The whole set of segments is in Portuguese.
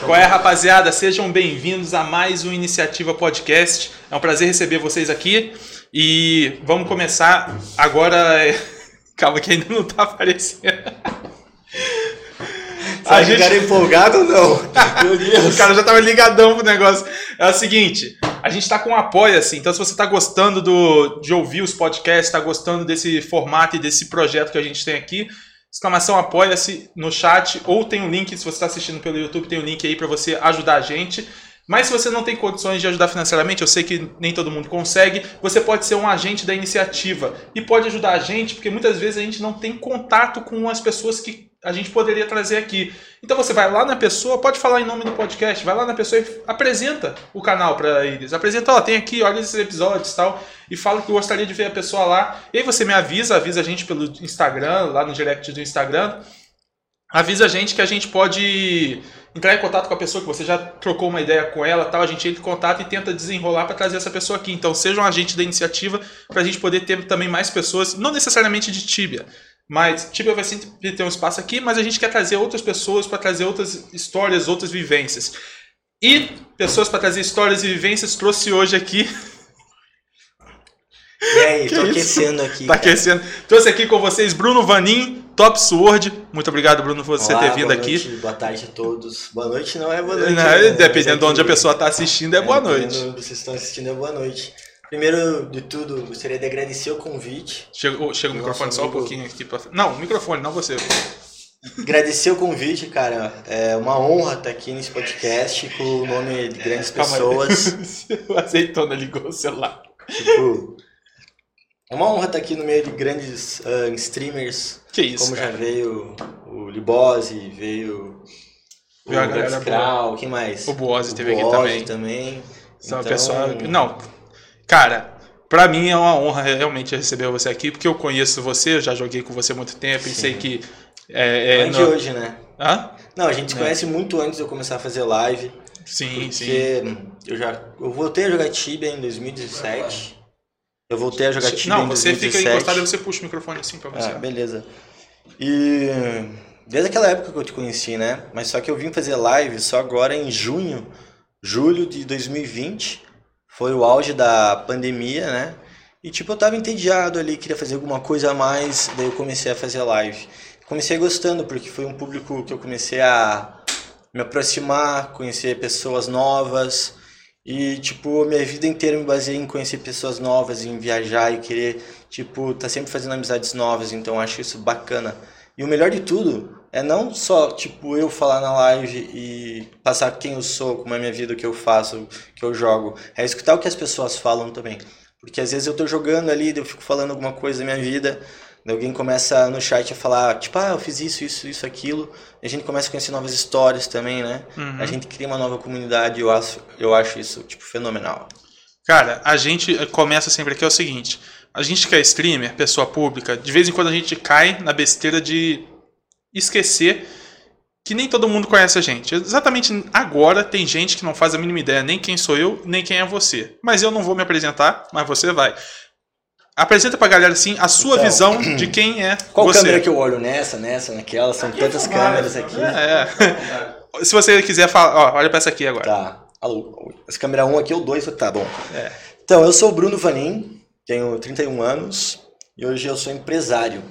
Qual é, rapaziada? Sejam bem-vindos a mais um Iniciativa Podcast. É um prazer receber vocês aqui. E vamos começar agora. Calma, que ainda não tá aparecendo. A gente... cara empolgado ou não? Meu Deus. o cara já tava ligadão pro negócio. É o seguinte, a gente tá com um apoia-se, então se você tá gostando do, de ouvir os podcasts, tá gostando desse formato e desse projeto que a gente tem aqui, exclamação apoia-se no chat, ou tem um link, se você está assistindo pelo YouTube, tem um link aí para você ajudar a gente. Mas se você não tem condições de ajudar financeiramente, eu sei que nem todo mundo consegue, você pode ser um agente da iniciativa e pode ajudar a gente, porque muitas vezes a gente não tem contato com as pessoas que a gente poderia trazer aqui. Então você vai lá na pessoa, pode falar em nome do podcast, vai lá na pessoa e apresenta o canal para eles. Apresenta, ó, tem aqui, olha esses episódios e tal, e fala que gostaria de ver a pessoa lá. E aí você me avisa, avisa a gente pelo Instagram, lá no direct do Instagram. Avisa a gente que a gente pode entrar em contato com a pessoa que você já trocou uma ideia com ela, tal, a gente entra em contato e tenta desenrolar para trazer essa pessoa aqui. Então, seja um agente da iniciativa para a gente poder ter também mais pessoas, não necessariamente de Tibia, mas Tibia vai sempre ter um espaço aqui, mas a gente quer trazer outras pessoas para trazer outras histórias, outras vivências. E pessoas para trazer histórias e vivências trouxe hoje aqui. E aí, que tô isso? aquecendo aqui. Tá cara. aquecendo. Trouxe aqui com vocês Bruno Vanin, Top Sword. Muito obrigado, Bruno, por você Olá, ter vindo aqui. Noite, boa tarde a todos. Boa noite não é boa noite. Não, né? Dependendo de onde a pessoa está assistindo, é, é boa noite. Vocês estão assistindo, é boa noite. Primeiro de tudo, gostaria de agradecer o convite. Chega, chega o microfone só um pouquinho aqui pra... Não, o microfone, não você. Agradecer o convite, cara. É uma honra estar aqui nesse podcast com o nome de grandes pessoas. o azeitona ligou o celular. Tipo, é uma honra estar aqui no meio de grandes uh, streamers. Que isso, Como cara. já veio o Libose, veio o Kral, quem mais? O Boose teve aqui também. também. Então... pessoal... Não, Cara, para mim é uma honra realmente receber você aqui, porque eu conheço você, eu já joguei com você há muito tempo Sim. e sei que. É, é não é de hoje, né? Hã? Não, a gente se é. conhece muito antes de eu começar a fazer live. Sim, porque sim. Eu já. Eu voltei a jogar Tibia em 2017. Eu voltei a jogar Tibia não, em 2017. Não, você fica encostado e você puxa o microfone assim pra você. Ah, beleza. E. Desde aquela época que eu te conheci, né? Mas só que eu vim fazer live só agora em junho, julho de 2020 foi o auge da pandemia, né? E tipo, eu tava entediado ali, queria fazer alguma coisa a mais, daí eu comecei a fazer live. Comecei gostando, porque foi um público que eu comecei a me aproximar, conhecer pessoas novas. E, tipo, minha vida inteira me baseei em conhecer pessoas novas, em viajar e querer, tipo, tá sempre fazendo amizades novas, então acho isso bacana. E o melhor de tudo é não só, tipo, eu falar na live e passar quem eu sou, como é a minha vida, o que eu faço, o que eu jogo. É escutar o que as pessoas falam também. Porque às vezes eu tô jogando ali, eu fico falando alguma coisa da minha vida, alguém começa no chat a falar, tipo, ah, eu fiz isso, isso, isso, aquilo. E a gente começa a conhecer novas histórias também, né? Uhum. A gente cria uma nova comunidade, eu acho, eu acho isso, tipo, fenomenal. Cara, a gente começa sempre aqui é o seguinte, a gente que é streamer, pessoa pública, de vez em quando a gente cai na besteira de esquecer que nem todo mundo conhece a gente. Exatamente agora tem gente que não faz a mínima ideia nem quem sou eu, nem quem é você. Mas eu não vou me apresentar, mas você vai. Apresenta pra galera assim a sua então, visão de quem é qual você. Qual câmera que eu olho nessa, nessa, naquela? São tantas câmeras aqui. É. Se você quiser falar, ó, olha pra essa aqui agora. Tá. Essa câmera 1 aqui ou 2, tá bom. É. Então, eu sou o Bruno Vanin, tenho 31 anos e hoje eu sou empresário.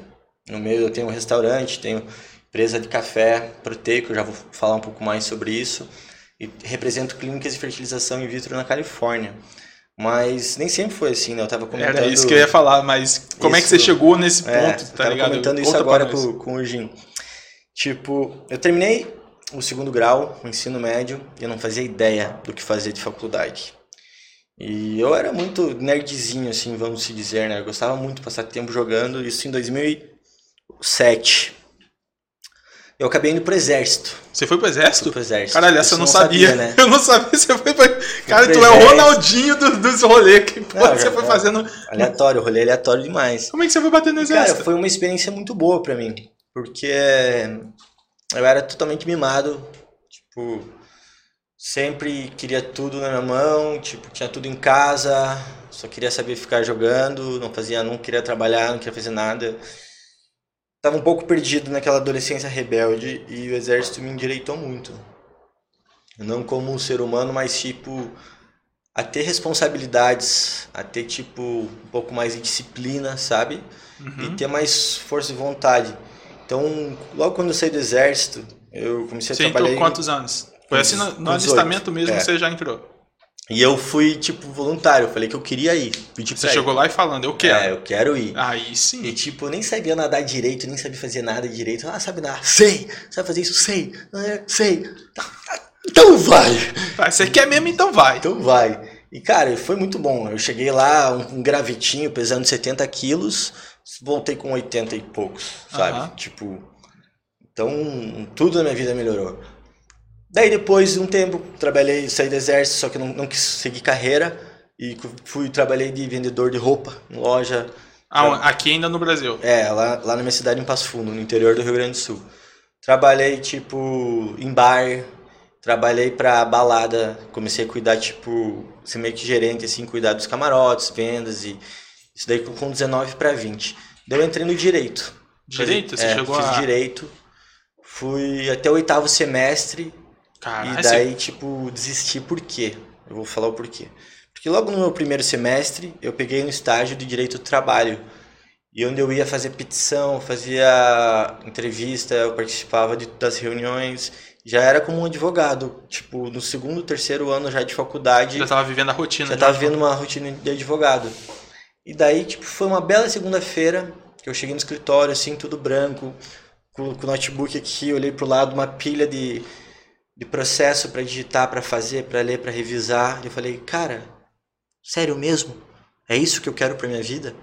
No meio eu tenho um restaurante, tenho empresa de café proteico, já vou falar um pouco mais sobre isso. E represento clínicas de fertilização in vitro na Califórnia. Mas nem sempre foi assim, né? Eu tava comentando... Era isso que eu ia falar, mas como isso, é que você chegou nesse ponto, é, tá tava ligado? comentando isso agora com, com o Jim. Tipo, eu terminei o segundo grau, o ensino médio, e eu não fazia ideia do que fazer de faculdade. E eu era muito nerdzinho, assim, vamos se dizer, né? Eu gostava muito de passar tempo jogando, isso em 2007 eu acabei indo pro exército. Você foi pro exército? Fui pro exército. Caralho, essa eu não, sabia. sabia né? Eu não sabia. Você foi pra... Cara, tu é o Ronaldinho do, dos rolês. Que porra, você foi fazendo. Aleatório, rolê aleatório demais. Como é que você foi bater no exército? Cara, foi uma experiência muito boa pra mim. Porque eu era totalmente mimado. Tipo, sempre queria tudo na minha mão. Tipo, tinha tudo em casa. Só queria saber ficar jogando. Não fazia, não queria trabalhar, não queria fazer nada estava um pouco perdido naquela adolescência rebelde e o exército me endireitou muito. Não como um ser humano, mas tipo a ter responsabilidades, a ter tipo um pouco mais de disciplina, sabe? Uhum. E ter mais força de vontade. Então, logo quando eu saí do exército, eu comecei a Você trabalhar. entrou quantos anos? Foi assim no, no 18, alistamento mesmo é. que você já entrou. E eu fui, tipo, voluntário. Eu falei que eu queria ir. Pedi Você chegou ir. lá e falando, eu quero. É, eu quero ir. Aí E, sim. tipo, eu nem sabia nadar direito, nem sabia fazer nada direito. Ah, sabe nadar? Sei! Sabe fazer isso? Sei! Ah, sei! Então vai! Ah, Você quer mesmo, então vai. Então vai! E, cara, foi muito bom. Eu cheguei lá, um, um gravetinho, pesando 70 quilos, voltei com 80 e poucos, sabe? Aham. Tipo, então tudo na minha vida melhorou. Daí, depois de um tempo, trabalhei, saí do exército, só que não, não quis seguir carreira. E fui, trabalhei de vendedor de roupa, em loja, Ah, aqui ainda no Brasil. É, lá, lá na minha cidade, em Passo Fundo, no interior do Rio Grande do Sul. Trabalhei, tipo, em bar, trabalhei pra balada, comecei a cuidar, tipo, ser meio que gerente, assim, cuidar dos camarotes, vendas e isso daí com- com 19 pra 20. Daí eu entrei no direito. Direito? Você é, chegou fiz a. direito, fui até o oitavo semestre Caralho, e daí, tipo, desisti por quê? Eu vou falar o porquê. Porque logo no meu primeiro semestre, eu peguei um estágio de direito do trabalho. E onde eu ia fazer petição, fazia entrevista, eu participava de, das reuniões. Já era como um advogado. Tipo, no segundo, terceiro ano já de faculdade, você já tava vivendo a rotina. já de tava um- vendo uma rotina de advogado. E daí, tipo, foi uma bela segunda-feira que eu cheguei no escritório, assim, tudo branco, com, com o notebook aqui, olhei pro lado, uma pilha de, de processo para digitar, para fazer, para ler, para revisar. E eu falei, cara, sério mesmo? É isso que eu quero pra minha vida?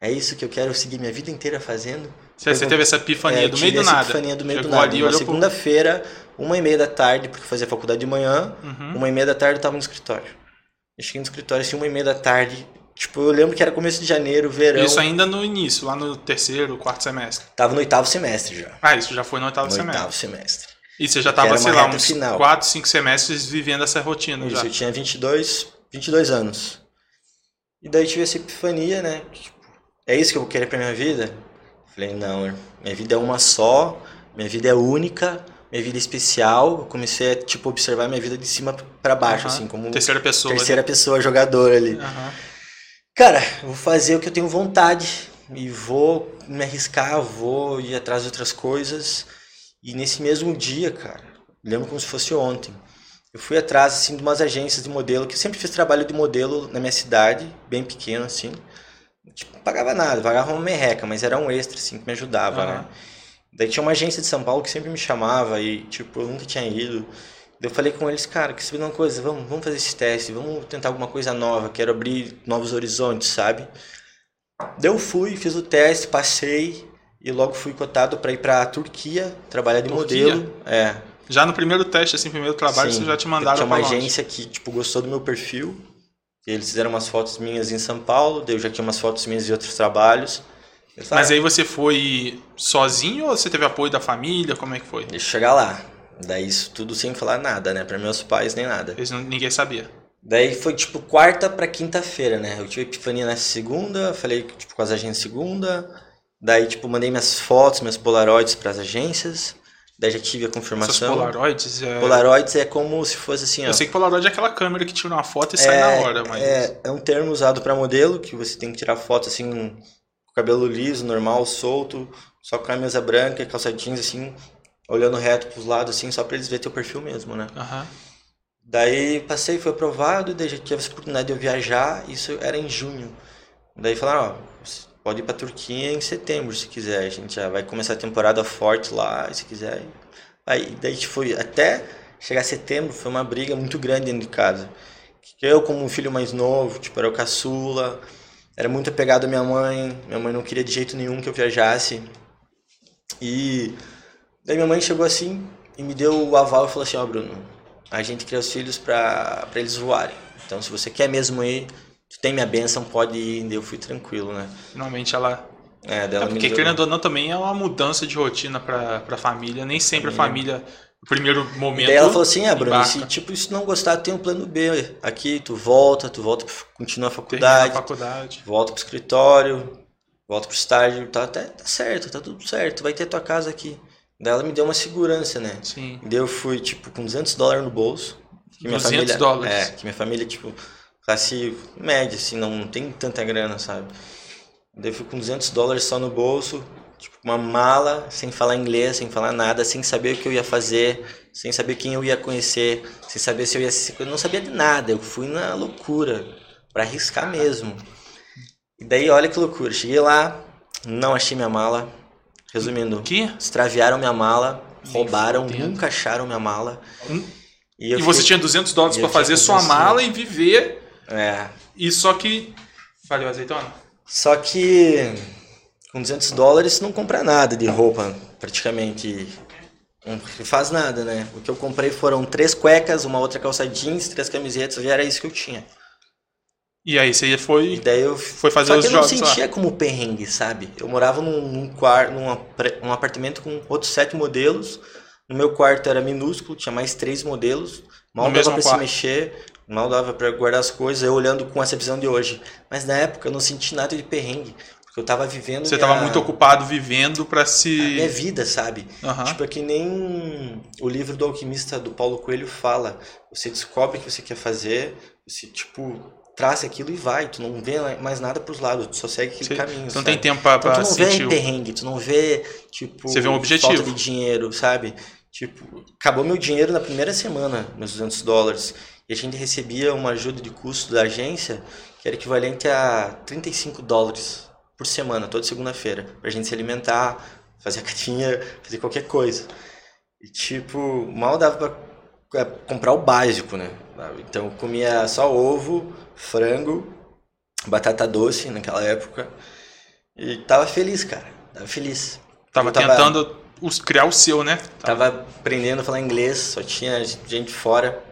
É isso que eu quero seguir minha vida inteira fazendo? Você, você teve essa epifania É, do meio do essa nada. epifania do meio Chegou do nada. ali uma segunda-feira, uma e meia da tarde, porque eu fazia faculdade de manhã, Uhum. uma e meia da tarde eu tava no escritório. Eu cheguei no escritório assim, uma e meia da tarde. Tipo, eu lembro que era começo de janeiro, verão. Isso ainda no início, lá no terceiro, quarto semestre. Tava no oitavo semestre já. Ah, isso já foi no oitavo no semestre. oitavo semestre. E você já Que tava, era sei lá, uns final. 4, 5 semestres vivendo essa rotina Isso, já. eu tinha 22, 22 anos. E daí tive essa epifania, né? Tipo, é isso que eu vou querer pra minha vida? Falei, não, minha vida é uma só, minha vida é única, minha vida é especial. Eu comecei a, tipo, observar minha vida de cima pra baixo, assim, como Terceira pessoa. terceira pessoa jogador ali. Cara, vou fazer o que eu tenho vontade e vou me arriscar, vou ir atrás de outras coisas. E nesse mesmo dia, cara, lembro como se fosse ontem. Eu fui atrás assim de umas agências de modelo, que eu sempre fiz trabalho de modelo na minha cidade, bem pequeno assim. Tipo, não pagava nada, pagava uma merreca, mas era um extra assim que me ajudava, Aham. né? Daí tinha uma agência de São Paulo que sempre me chamava e tipo, eu nunca tinha ido. Daí eu falei com eles, cara, quer saber uma coisa? Vamos, vamos fazer esse teste, vamos tentar alguma coisa nova, quero abrir novos horizontes, sabe? Daí eu fui, fiz o teste, passei e logo fui cotado para ir para Turquia, trabalhar de Turquia? modelo. É. Já no primeiro teste, assim, primeiro trabalho, sim. você já te mandaram Tinha uma agência que tipo gostou do meu perfil. Eles fizeram umas fotos minhas em São Paulo, eu já tinha umas fotos minhas de outros trabalhos. Falei, Mas "Ah, aí você foi sozinho ou você teve apoio da família? Como é que foi? Deixa eu chegar lá. Daí isso tudo sem falar nada, né? Para meus pais nem nada. Eles não- ninguém sabia. Daí foi tipo quarta pra quinta-feira, né? Eu tive epifania na segunda, falei tipo com as agências segunda. Daí tipo mandei minhas fotos, meus polaroids para as agências. Daí já tive a Essas confirmação. Polaroids. É... Polaroids é como se fosse assim, ó. Eu sei que Polaroid é aquela câmera que tira uma foto e sai na hora, mas. é, é um termo usado para modelo, que você tem que tirar foto assim, com cabelo liso, normal, solto, só com a camisa branca, calça jeans assim, olhando reto pros lados assim, só para eles verem teu perfil mesmo, né? Aham. Daí passei, foi aprovado, daí já tive essa oportunidade de eu viajar, isso era em junho. Daí falaram, ó, pode ir pra Turquia em setembro se quiser, a gente já vai começar a temporada forte lá, se quiser. Aí daí a gente foi até chegar setembro, foi uma briga muito grande dentro de casa. Eu como um filho mais novo, tipo, era o caçula, era muito apegado à minha mãe, minha mãe não queria de jeito nenhum que eu viajasse. E daí minha mãe chegou assim e me deu o aval e falou assim, ó Bruno, a gente cria os filhos pra eles voarem. Então se você quer mesmo ir, tu tem minha bênção, pode ir. Daí eu fui tranquilo, né? Finalmente ela. É, É dela me porque, querendo ou não, também é uma mudança de rotina pra, pra família. Nem sempre a família, no primeiro momento. Daí ela falou assim, ah, Bruno, se tipo, se não gostar, tem um plano B aqui, tu volta, tu volta, continua a Termina a faculdade, faculdade. volta pro escritório, volta pro estágio, tá, tá, tá certo, tá tudo certo, vai ter tua casa aqui. Daí ela me deu uma segurança, né? Sim. Daí eu fui, tipo, com 200 dólares no bolso, Que minha 200 família, dólares. É, que minha família, tipo, classe média, assim, não, não tem tanta grana, sabe? Daí eu fui com 200 dólares só no bolso, tipo, uma mala, sem falar inglês, sem falar nada, sem saber o que eu ia fazer, sem saber quem eu ia conhecer, sem saber se eu ia se... Eu não sabia de nada, eu fui na loucura, pra arriscar mesmo. E daí, olha que loucura, cheguei lá, não achei minha mala, resumindo, Que? extraviaram minha mala, roubaram, nunca acharam minha mala. Hum. E você fiquei- tinha 200 dólares e tinha fazer sua 200 mala e viver. É, E só que. Valeu, azeitona? Só que com 200 dólares não compra nada de roupa, praticamente. Não faz nada, né? O que eu comprei foram três cuecas, uma outra calça jeans, três camisetas, e era isso que eu tinha. E aí você E foi, daí eu. foi fazer Só os que eu não jogos lá. sentia como perrengue, sabe? Eu morava num, num quarto, num, num apartamento com outros sete modelos. No meu quarto era minúsculo, tinha mais três modelos. Mal No dava pra se quarto. mexer, mal dava pra guardar as coisas, eu olhando com essa visão de hoje. Mas na época eu não senti nada de perrengue, porque eu tava vivendo Você minha, tava muito ocupado vivendo pra a minha se. vida, sabe? Aham. Tipo, é que nem o livro do alquimista do Paulo Coelho fala. Você descobre o que você quer fazer, você, tipo, traça aquilo e vai. Tu não vê mais nada pros lados, tu só segue aquele caminho, você não sabe? tem tempo pra, Então tu não sentir. vê perrengue, tu não vê, tipo, Você vê um objetivo. falta de dinheiro, sabe? Tipo, acabou meu dinheiro na primeira semana, meus 200 dólares. E a gente recebia uma ajuda de custo da agência que era equivalente a 35 dólares por semana, toda segunda-feira. Pra gente se alimentar, fazer academia, fazer qualquer coisa. E, tipo, mal dava pra é, comprar o básico, né? Então eu comia só ovo, frango, batata doce naquela época. E tava feliz, cara. Tava feliz. Tava tava- tentando criar o seu, né? Tava aprendendo a falar inglês, só tinha gente fora.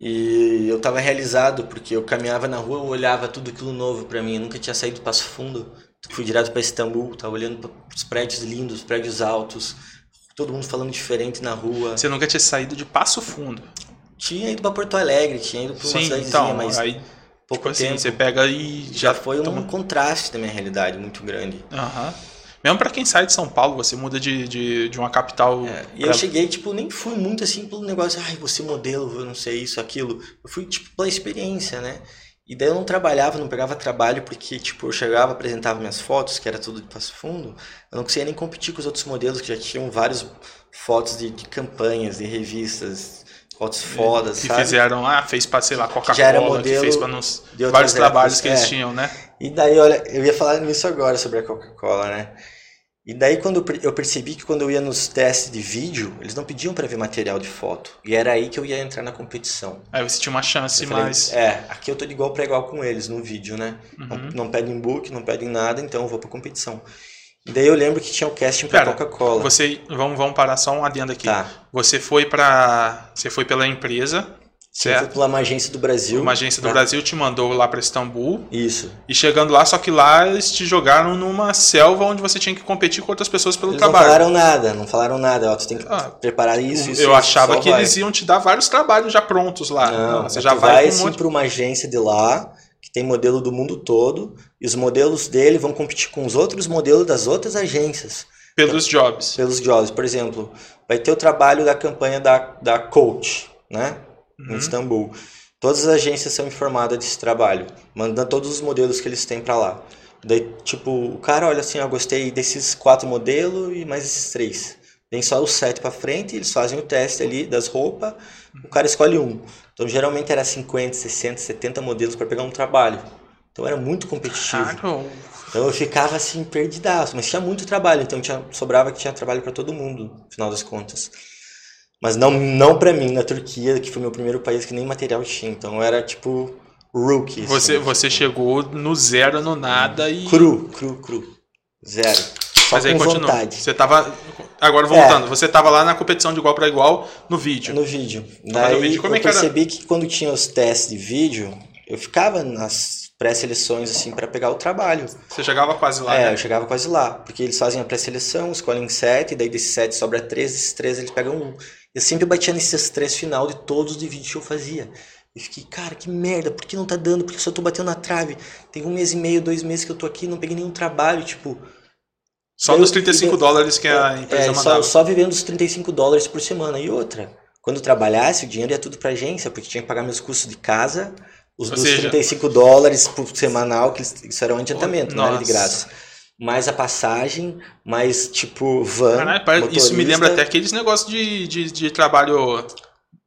E eu tava realizado, porque eu caminhava na rua, eu olhava tudo aquilo novo pra mim. Eu nunca tinha saído do Passo Fundo. Fui direto pra Istambul, tava olhando pros prédios lindos, prédios altos. Todo mundo falando diferente na rua. Você nunca tinha saído de Passo Fundo. Tinha ido pra Porto Alegre, tinha ido pra uma Sim, cidadezinha, então, mas aí, pouco tipo assim, tempo. você pega e Já já foi um toma- contraste da minha realidade muito grande. Aham. Mesmo pra quem sai de São Paulo, você muda de, de, de uma capital. É, e pra- eu cheguei, tipo, nem fui muito assim pelo negócio, ai, você modelo, eu não sei isso, aquilo. Eu fui, tipo, pela experiência, né? E daí eu não trabalhava, não pegava trabalho, porque, tipo, eu chegava, apresentava minhas fotos, que era tudo de passo fundo, eu não conseguia nem competir com os outros modelos, que já tinham várias fotos de, de campanhas, de revistas, fotos fodas, que sabe? fizeram, ah, fez pra, sei lá, Coca-Cola, que fez pra nos, vários trabalhos que eles é. tinham, né? E daí, olha, eu ia falar nisso agora sobre a Coca-Cola, né? E daí quando eu per- eu percebi que quando eu ia nos testes de vídeo, eles não pediam para ver material de foto. E era aí que eu ia entrar na competição. Aí você tinha uma chance falei, mais. É, aqui eu tô de igual para igual com eles no vídeo, né? Não, Uhum. não pedem book, não pedem nada, então eu vou pra competição. Daí eu lembro que tinha o casting pra Pera, Coca-Cola. Você, vamos, vamos parar só um adendo aqui. Tá. Você foi pra. Você foi pela empresa, Sim, foi pela uma agência do Brasil. Uma agência do pra- Brasil te mandou lá pra Istambul. Isso. E chegando lá, só que lá eles te jogaram numa selva onde você tinha que competir com outras pessoas pelo Eles não trabalho. falaram nada, não falaram nada. Ó, tu tem que Ah, preparar isso, isso eu isso, achava que vai. eles iam te dar vários trabalhos já prontos lá. Não, você mas já vai, vai com um sim monte... para uma agência de lá, que tem modelo do mundo todo, e os modelos dele vão competir com os outros modelos das outras agências, pelos jobs. pelos jobs. Por exemplo, vai ter o trabalho da campanha da, da Coach, né? Em Uhum. Istambul. Todas as agências são informadas desse trabalho, mandando todos os modelos que eles têm para lá. Daí, tipo, o cara olha assim, eu gostei desses quatro modelos e mais esses três. Vem só os sete para frente, eles fazem o teste ali das roupas, o cara escolhe um. Então, geralmente era 50, 60, 70 modelos para pegar um trabalho. Então, era muito competitivo. Claro. Então, eu ficava assim, perdidaço. Mas tinha muito trabalho, então tinha, sobrava que tinha trabalho para todo mundo, no final das contas. Mas não, não para mim, na Turquia, que foi meu primeiro país que nem material tinha. Então, era tipo rookie. assim, Você, você tipo, chegou no zero, no nada e. Cru, cru, cru. Zero. Mas aí continua. vontade. É. Você tava. Agora voltando, você tava lá na competição de igual para igual no vídeo. No vídeo. no Daí vídeo, como é eu que era? percebi que quando tinha os testes de vídeo, eu ficava nas pré-seleções assim para pegar o trabalho. Você chegava quase lá, é, né? eu chegava quase lá, porque eles fazem a pré-seleção, escolhem sete, daí desses sete sobra três, desses três eles pegam um. Eu sempre batia nesses três final de todos os de vídeo que eu fazia. E fiquei, cara, que merda, por que não tá dando? Porque eu só tô batendo na trave. Tem um mês e meio, dois meses que eu tô aqui, não peguei nenhum trabalho, tipo. Só eu- nos 35 eu- dólares que a empresa É, mandava. só, só vivendo os 35 dólares por semana. E outra, Quando trabalhasse, o dinheiro ia tudo pra agência, porque tinha que pagar meus custos de casa, os Ou dos seja- 35 dólares por semanal, que isso era um adiantamento, não era de graça. Mais a passagem, mais tipo van. Caralho, isso me lembra até aqueles negócios de, de, de trabalho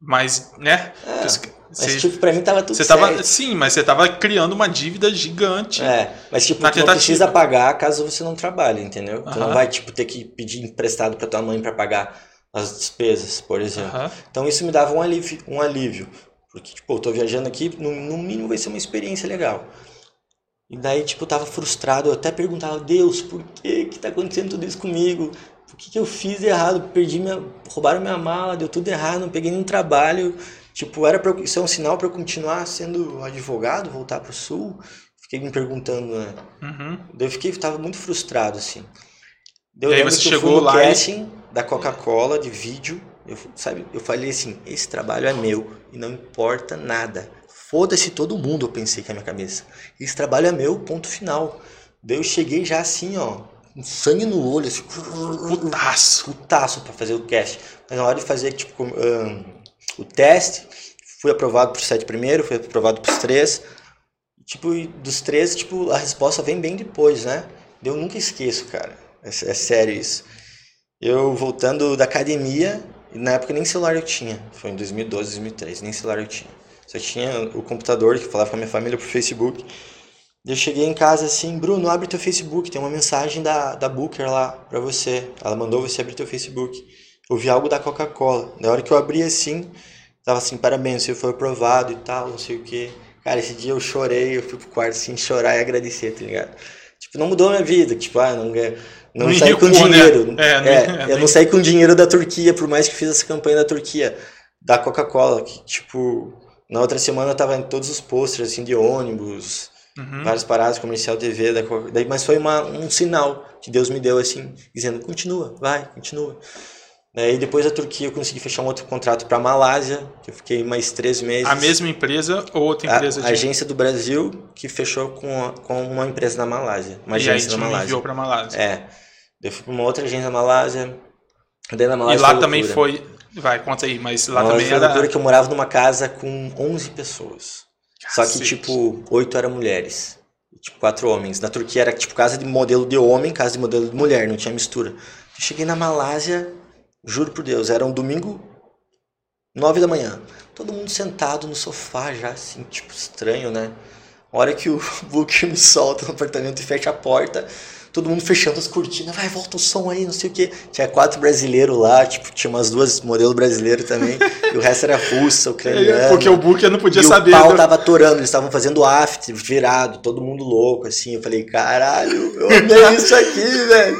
mais, né? É, Você- Mas tipo, pra mim tava tudo você certo. tava, sim, mas você tava criando uma dívida gigante. É, mas tipo, Na tu não precisa pagar caso você não trabalhe, entendeu? Tu não vai, tipo, ter que pedir emprestado pra tua mãe pra pagar as despesas, por exemplo. Aham. Então isso me dava um alívio, um alívio. Porque, tipo, eu tô viajando aqui, no, no mínimo vai ser uma experiência legal. E daí, tipo, eu tava frustrado, eu até perguntava, Deus, por que que tá acontecendo tudo isso comigo? O que que eu fiz errado? Perdi minha... roubaram minha mala, deu tudo errado, não peguei nenhum trabalho. Tipo, era pra, isso é um sinal pra eu continuar sendo advogado, voltar pro Sul? Fiquei me perguntando, né? Uhum. Daí eu fiquei, tava muito frustrado, assim. Daí eu E aí você que eu chegou fui no lá e- casting da Coca-Cola, de vídeo, eu, sabe, eu falei assim, esse trabalho é meu e não importa nada. Foda-se todo mundo, eu pensei que é a minha cabeça. Esse trabalho é meu, ponto final. Daí eu cheguei já assim, ó, com sangue no olho, assim, Putaço. putaço pra fazer o cast. Mas na hora de fazer, tipo, com- ahn, o teste, fui aprovado por sete primeiro, fui aprovado pros três. Tipo, dos três, tipo, a resposta vem bem depois, né? Eu nunca esqueço, cara. É, é sério isso. Eu voltando da academia, na época nem celular eu tinha. Foi em 2012, 2013, nem celular eu tinha. Só tinha o computador que falava com a minha família por Facebook. Eu cheguei em casa assim, Bruno, abre teu Facebook, tem uma mensagem da, da Booker lá pra você. Ela mandou você abrir teu Facebook. Eu vi algo da Coca-Cola. Na hora que eu abri assim, tava assim, parabéns, você foi aprovado e tal, não sei o que. Cara, esse dia eu chorei, eu fui pro quarto assim, chorar e agradecer, tá ligado? Tipo, não mudou a minha vida, tipo, ah, não, ganhei- não Não saí com né? dinheiro. É, não- É, é, eu não saí com dinheiro da Turquia, por mais que fiz essa campanha da Turquia, da Coca-Cola, que tipo, na outra semana eu tava em todos os posters assim de ônibus, Uhum. várias paradas, comercial TV, da Coca- daí, mas foi uma, um sinal que Deus me deu assim, dizendo, continua, vai, continua. Daí depois da Turquia eu consegui fechar um outro contrato para Malásia, que eu fiquei mais três meses. A mesma empresa ou outra A- empresa a, de. agência do Brasil que fechou com, a- com uma empresa na Malásia, uma e aí agência te na Malásia. enviou pra Malásia. É. Eu fui pra uma outra agência na Malásia. Daí na e Malásia lá foi também foi. Vai, conta aí, mas lá Malásia também foi era. que eu morava numa casa com 11 pessoas. Só que, Cacete. tipo, oito eram mulheres. E, Tipo, quatro homens. Na Turquia era, tipo, casa de modelo de homem, casa de modelo de mulher, não tinha mistura. Eu cheguei na Malásia, juro por Deus, era um domingo, nove da manhã. Todo mundo sentado no sofá já, assim, tipo, estranho, né? A hora que o Booker me solta no apartamento e fecha a porta, todo mundo fechando as cortinas, vai, volta o som aí, não sei o quê. Tinha quatro brasileiros lá, tipo, tinha umas duas modelos brasileiros também, e o resto era russa, ucraniana. Porque o Booker não podia e saber. o pau né? tava atorando, eles estavam fazendo after, virado, todo mundo louco, assim. Eu falei, caralho, eu amei isso aqui, velho.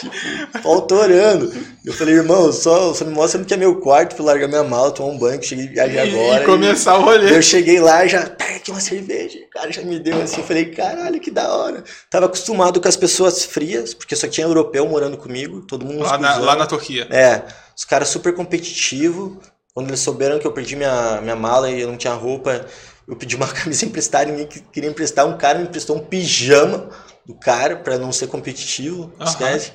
Tipo, pau torando. Eu falei, irmão, só, só me mostra que é meu quarto pra largar minha mala, tomar um banho, cheguei E- agora. E começar o rolê. Eu cheguei lá já, pega aqui uma cerveja. O cara já me deu assim, eu falei, caralho, que da hora. Tava acostumado com as pessoas frias, porque só tinha europeu morando comigo, todo mundo Lá na, lá na Turquia. É, os caras super competitivos. Quando eles souberam que eu perdi minha, minha mala e eu não tinha roupa, eu pedi uma camisa emprestada, ninguém que- queria emprestar. Um cara me emprestou um pijama do cara pra não ser competitivo, Aham. esquece.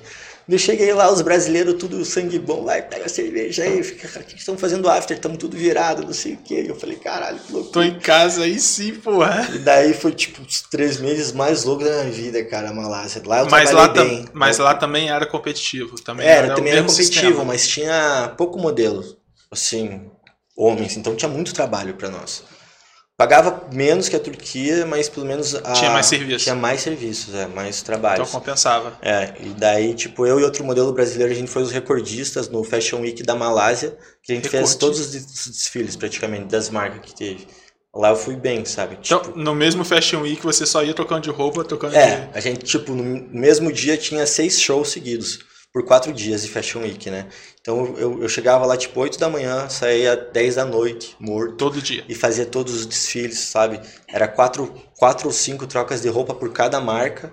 Eu cheguei lá, os brasileiros, tudo sangue bom, vai, pega a cerveja aí, fica, cara, o que estão fazendo after? Estamos tudo virado, não sei o quê. Eu falei, caralho, que Tô loucura. em casa aí sim, porra. E daí foi tipo os três meses mais loucos da minha vida, cara, Malásia. Lá eu Mas lá, bem. mas lá também era competitivo. Também Era, era também era competitivo, sistema. mas tinha pouco modelo, assim, homens, então tinha muito trabalho pra nós. Pagava menos que a Turquia, mas pelo menos a- Tinha mais serviço. Tinha mais serviços, é, mais Então trabalhos. compensava. É, e daí, tipo, eu e outro modelo brasileiro, a gente foi os recordistas no Fashion Week da Malásia, que a gente fez todos os des- desfiles, praticamente, das marcas que teve. Lá eu fui bem, sabe? Então, Tipo, no mesmo Fashion Week você só ia trocando de roupa, trocando é, a gente, tipo, no mesmo dia tinha seis shows seguidos, por quatro dias de Fashion Week, né? Então eu, eu chegava lá, tipo, 8 da manhã, saía 10 da noite, morto, todo dia. e fazia todos os desfiles, sabe? Era quatro, quatro ou cinco trocas de roupa por cada marca.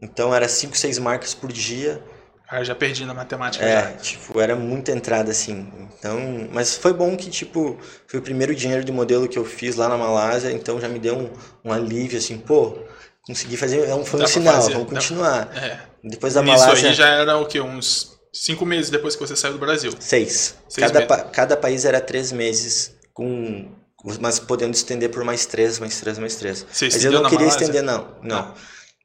Então era cinco, seis marcas por dia. Cara, já perdi na matemática. É, já. tipo, era muita entrada assim. Então, mas foi bom que, tipo, foi o primeiro dinheiro de modelo que eu fiz lá na Malásia, então já me deu um, um alívio, assim, pô, consegui fazer, é um, foi Dá um sinal, fazer, vamos continuar. É. Depois da Nisso Malásia, aí já era o quê? Uns Cinco meses depois que você saiu do Brasil. Seis. Seis cada, pa- cada país era três meses, com, mas podendo estender por mais três, mais três, mais três. Você Mas eu não queria Malásia? estender, não. Não.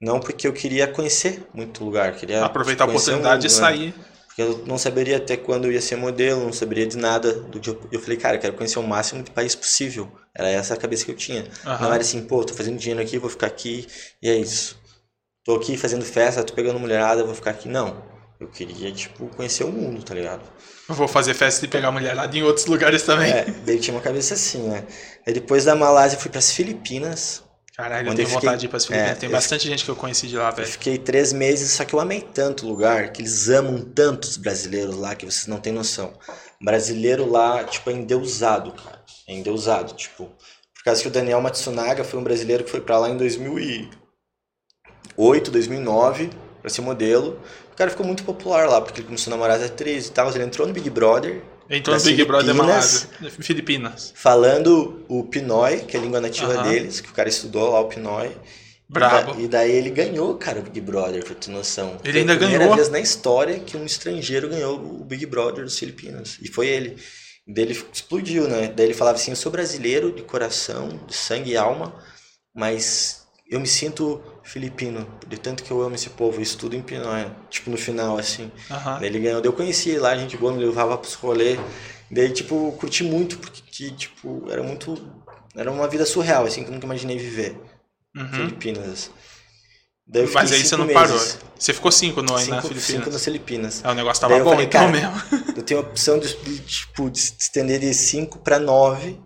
Não, porque eu queria conhecer muito lugar. Queria Aproveitar a oportunidade de né? sair. Porque eu não saberia até quando eu ia ser modelo, não saberia de nada. Do que eu, eu falei, cara, eu quero conhecer o máximo de país possível. Era essa a cabeça que eu tinha. Aham. Não era assim, pô, tô fazendo dinheiro aqui, vou ficar aqui, e é isso. Tô aqui fazendo festa, tô pegando mulherada, vou ficar aqui. Não. Eu queria, tipo, conhecer o mundo, tá ligado? Eu Vou fazer festa e pegar mulherada em outros lugares também. É, daí eu tinha uma cabeça assim, né? Aí depois da Malásia eu fui pras Filipinas. Caralho, eu tenho eu fiquei- vontade de ir para as Filipinas. é, Tem eu bastante gente que eu conheci de lá, Eu velho. fiquei três meses, só que eu amei tanto o lugar, que eles amam tantos brasileiros lá, que vocês não têm noção. Brasileiro lá, tipo, é endeusado, cara. É endeusado, tipo. Por causa que o Daniel Matsunaga foi um brasileiro que foi pra lá em 2008, 2009, pra ser modelo. O cara ficou muito popular lá, porque ele começou a namorar as atrizes e tal. Ele entrou no Big Brother, Entrou no Big Brother. Malásia. Filipinas. falando o Pinói, que é a língua nativa deles, que o cara estudou lá, o Pinói. Brabo. E, da- daí ele ganhou, cara, o Big Brother, pra ter noção. Ele Foi ainda a primeira ganhou? vez na história que um estrangeiro ganhou o Big Brother dos Filipinas. E foi ele. Daí ele explodiu, né? Daí ele falava assim, eu sou brasileiro de coração, de sangue e alma, mas eu me sinto filipino, de tanto que eu amo esse povo, eu estudo em Pinóia. Tipo, no final, assim. Aham. Daí ele ganhou, daí eu conheci lá, a gente boa, me levava pros rolê. Daí, tipo, curti muito, porque, que, tipo, era muito... Era uma vida surreal, assim, que eu nunca imaginei viver. Uhum. Filipinas. Daí Mas aí você cinco não meses. parou. Você ficou cinco no, aí na Cinco, Filipinas. cinco nas Filipinas. É, o negócio Daí tava eu bom, falei, então mesmo. Eu tenho a opção de, tipo, de estender de 5 para 9,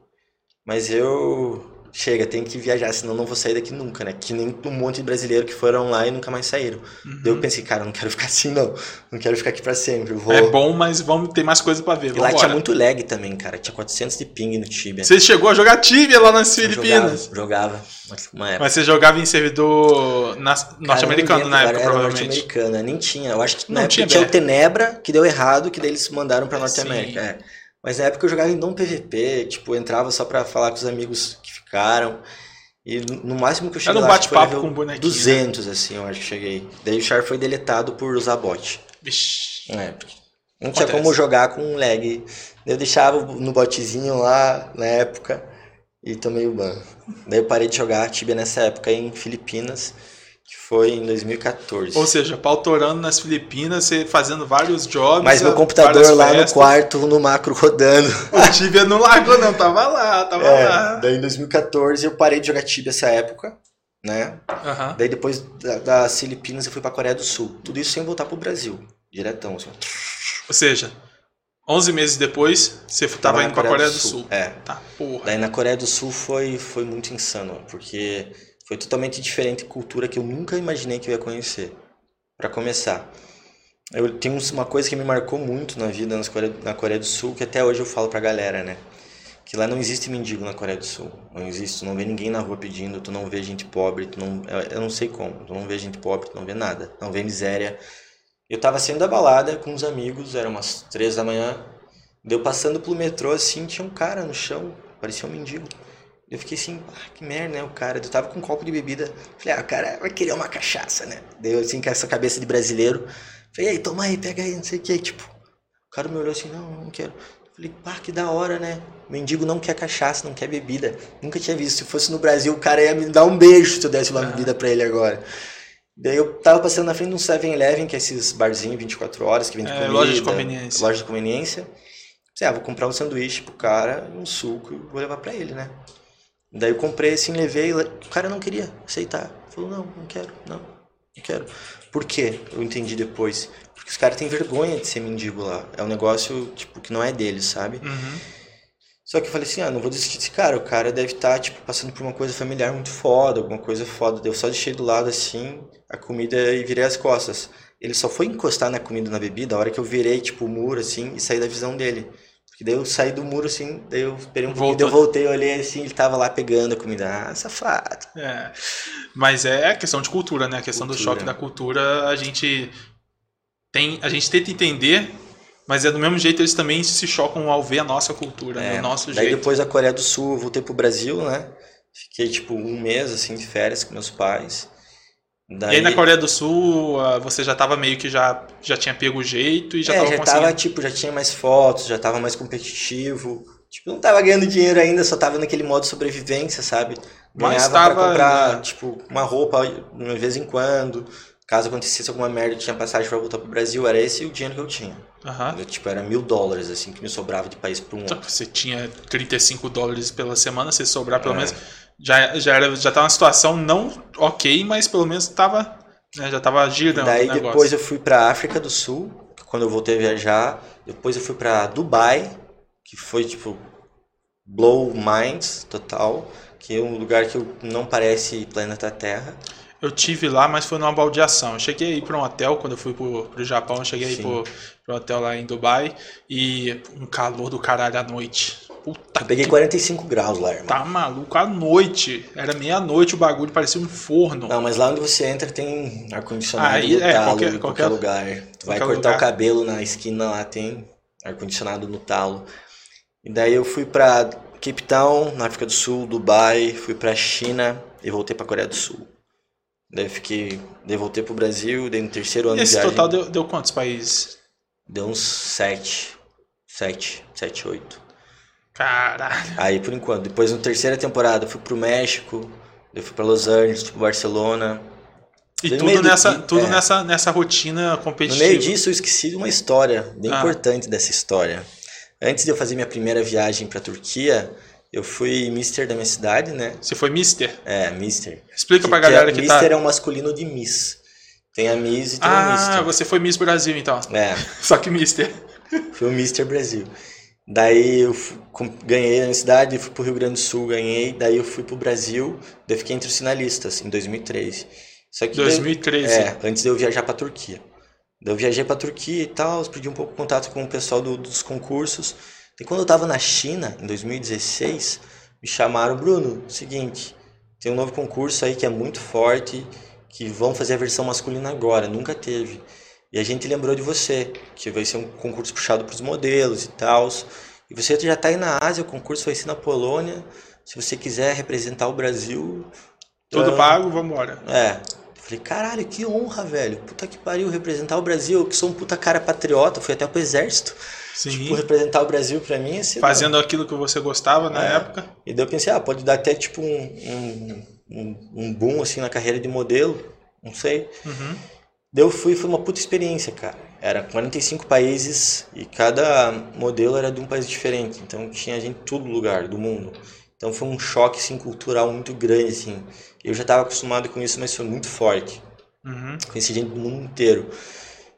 mas eu... Chega, tem que viajar, senão não vou sair daqui nunca, né? Que nem um monte de brasileiros que foram lá e nunca mais saíram. Daí eu pensei, cara, não quero ficar assim, não. Não quero ficar aqui pra sempre. Vou... Uhum. É bom, mas vamos ter mais coisa pra ver. E lá tinha muito lag também, cara. Tinha 400 de ping no Tibia. Você chegou a jogar Tibia lá nas Eu Filipinas. Jogava. Mas você jogava em servidor na- norte-americano na época, era provavelmente. norte-americana, nem tinha. Eu acho que Não tinha, tinha é. o Tenebra, que deu errado, que daí eles mandaram pra É, Norte-América. É. Mas na época eu jogava em Dom PVP, tipo, entrava só pra falar com os amigos que ficaram. E no máximo que eu cheguei Era um lá, foi bate-papo level com bonequinho, 200, assim, eu acho que cheguei. Daí o Char foi deletado por usar bot. Vixe. É, porque não tinha Acontece. como jogar com lag. Eu deixava no botzinho lá na época e tomei o ban. Daí eu parei de jogar Tibia nessa época em Filipinas, que foi em 2014. Ou seja, pautorando nas Filipinas, você fazendo vários jobs. Mas meu computador lá no festas. quarto, no macro, rodando. O Tibia não largou, não. Tava lá, tava É, lá. daí em 2014 eu parei de jogar Tibia essa época, né? Aham. Daí depois da- das Filipinas eu fui pra Coreia do Sul. Tudo isso sem voltar pro Brasil. Diretão, assim. Ou seja, 11 meses depois, você tava na indo pra Coreia do Sul. É. Tá, porra. Daí na Coreia do Sul foi, foi muito insano, porque foi totalmente diferente cultura que eu nunca imaginei que eu ia conhecer. Pra começar, eu tenho uma coisa que me marcou muito na vida na Coreia do Sul, que até hoje eu falo pra galera, né? Que lá não existe mendigo na Coreia do Sul. Não existe, tu não vê ninguém na rua pedindo, tu não vê gente pobre, tu não, eu não sei como, tu não vê gente pobre, tu não vê nada, não vê miséria. Eu tava saindo da balada com uns amigos, eram umas três da manhã, deu passando pelo metrô assim, tinha um cara no chão, parecia um mendigo. Eu fiquei assim, ah, que merda, né? O cara, eu tava com um copo de bebida. Falei, ah, o cara vai querer uma cachaça, né? Daí eu assim, com essa cabeça de brasileiro. Falei, aí, toma aí, pega aí, não sei o que. Tipo, o cara me olhou assim, não, não quero. Falei, pá, que da hora, né? Mendigo não quer cachaça, não quer bebida. Nunca tinha visto. Se fosse no Brasil, o cara ia me dar um beijo se eu desse uma bebida pra ele agora. Daí eu tava passando na frente de um 7-Eleven, que é esses barzinhos 24 horas, que vende É, comida. loja de conveniência. Loja de conveniência. Pensei, ah, vou comprar um sanduíche pro cara, um suco e vou levar pra ele, né? Daí eu comprei assim, levei, o cara não queria aceitar. Falou, não, não quero, não, não quero. Por quê? Eu entendi depois. Porque os caras têm vergonha de ser mendigo lá. É um negócio, tipo, que não é deles, sabe? Uhum. Só que eu falei assim, ah, não vou desistir desse cara. O cara deve estar, tipo, passando por uma coisa familiar muito foda, alguma coisa foda. Eu só deixei do lado, assim, a comida e virei as costas. Ele só foi encostar na comida na bebida a hora que eu virei, tipo, o muro, assim, e saí da visão dele. Porque daí eu saí do muro, assim, daí eu esperei um pouquinho, daí eu voltei, olhei assim, ele tava lá pegando a comida. Ah, safado. É. Mas é questão de cultura, né? A questão do Cultura. choque da cultura, a gente tem, a gente tenta entender, mas é do mesmo jeito eles também se chocam ao ver a nossa cultura, né? o nosso Daí jeito. depois da Coreia do Sul, eu voltei pro Brasil, né? Fiquei tipo um mês assim de férias com meus pais. Daí... E aí na Coreia do Sul, ah, você já tava meio que já, já tinha pego o jeito e já é, tava já conseguindo... tava, tipo, já tinha mais fotos, já tava mais competitivo. Tipo, não tava ganhando dinheiro ainda, só tava naquele modo sobrevivência, sabe? Ganhava Mas tava... pra comprar, né? tipo, uma roupa de vez em quando. Caso acontecesse alguma merda, tinha passagem pra voltar pro Brasil, era esse o dinheiro que eu tinha. Uhum. Eu, tipo, era mil dólares, assim, que me sobrava de país para um outro. Você tinha 35 dólares pela semana, se sobrar pelo é. menos... Já, já, era, já tava uma situação não ok, mas pelo menos tava, né, já tava girando Daí depois eu fui pra África do Sul, quando eu voltei a viajar. Depois eu fui pra Dubai, que foi, tipo, blow minds total. Que é um lugar que não parece planeta Terra. Eu tive lá, mas foi numa baldeação. Eu cheguei aí para um hotel quando eu fui pro, pro Japão, eu cheguei Sim. aí pro, pro hotel lá em Dubai e um calor do caralho à noite. Puta eu peguei que... 45 graus lá, irmão. Tá maluco, à noite. Era meia-noite o bagulho, parecia um forno. Não, mas lá onde você entra tem ar-condicionado aí, no é, talo, qualquer, em qualquer, qualquer lugar. Tu vai cortar lugar. o cabelo na esquina lá, tem ar-condicionado no talo. E daí eu fui pra Cape Town, na África do Sul, Dubai, fui pra China e voltei pra Coreia do Sul. Daí fiquei. Daí voltei pro Brasil, daí no terceiro ano e esse de viagem. total deu, deu quantos países? Deu uns sete. Sete, sete, oito. Caralho. Aí por enquanto. Depois na terceira temporada fui pro México, eu fui pra Los Angeles, pro Barcelona. E tudo, nessa, tudo é, nessa, nessa rotina competitiva. No meio disso eu esqueci de uma história bem ah. importante dessa história. Antes de eu fazer minha primeira viagem pra Turquia, eu fui mister da minha cidade, né? Você foi mister? É, mister. Explica que, pra galera que, é, que tá... Mister é um masculino de miss. Tem a miss e tem ah, a mister. Ah, você foi miss Brasil então. É. Só que mister. Fui o mister Brasil. Daí eu ganhei na cidade, fui pro Rio Grande do Sul, ganhei. Daí eu fui pro Brasil, daí eu fiquei entre os finalistas em 2013. Só que 2013? Daí, é, antes de eu viajar pra Turquia. Daí eu viajei pra Turquia e tal, pedi um pouco de contato com o pessoal do, dos concursos. E quando eu estava na China, em 2016, me chamaram, Bruno, seguinte, tem um novo concurso aí que é muito forte, que vão fazer a versão masculina agora, nunca teve. E a gente lembrou de você, que vai ser um concurso puxado para os modelos e tal. E você já está aí na Ásia, o concurso vai ser na Polônia. Se você quiser representar o Brasil. Tudo uh, pago, vamos embora. É. Falei, caralho, que honra, velho. Puta que pariu, representar o Brasil. Eu que sou um puta cara patriota, fui até pro exército. Sim. Tipo, representar o Brasil pra mim é Fazendo aquilo que você gostava na é. época. E daí eu pensei, ah, pode dar até tipo um, um, um boom assim na carreira de modelo, não sei. Uhum. Daí eu fui, foi uma puta experiência, cara. Era 45 países e cada modelo era de um país diferente. Então tinha gente de todo lugar do mundo. Então foi um choque assim, cultural muito grande, assim. Eu já estava acostumado com isso, mas foi muito forte. Uhum. Conheci gente do mundo inteiro.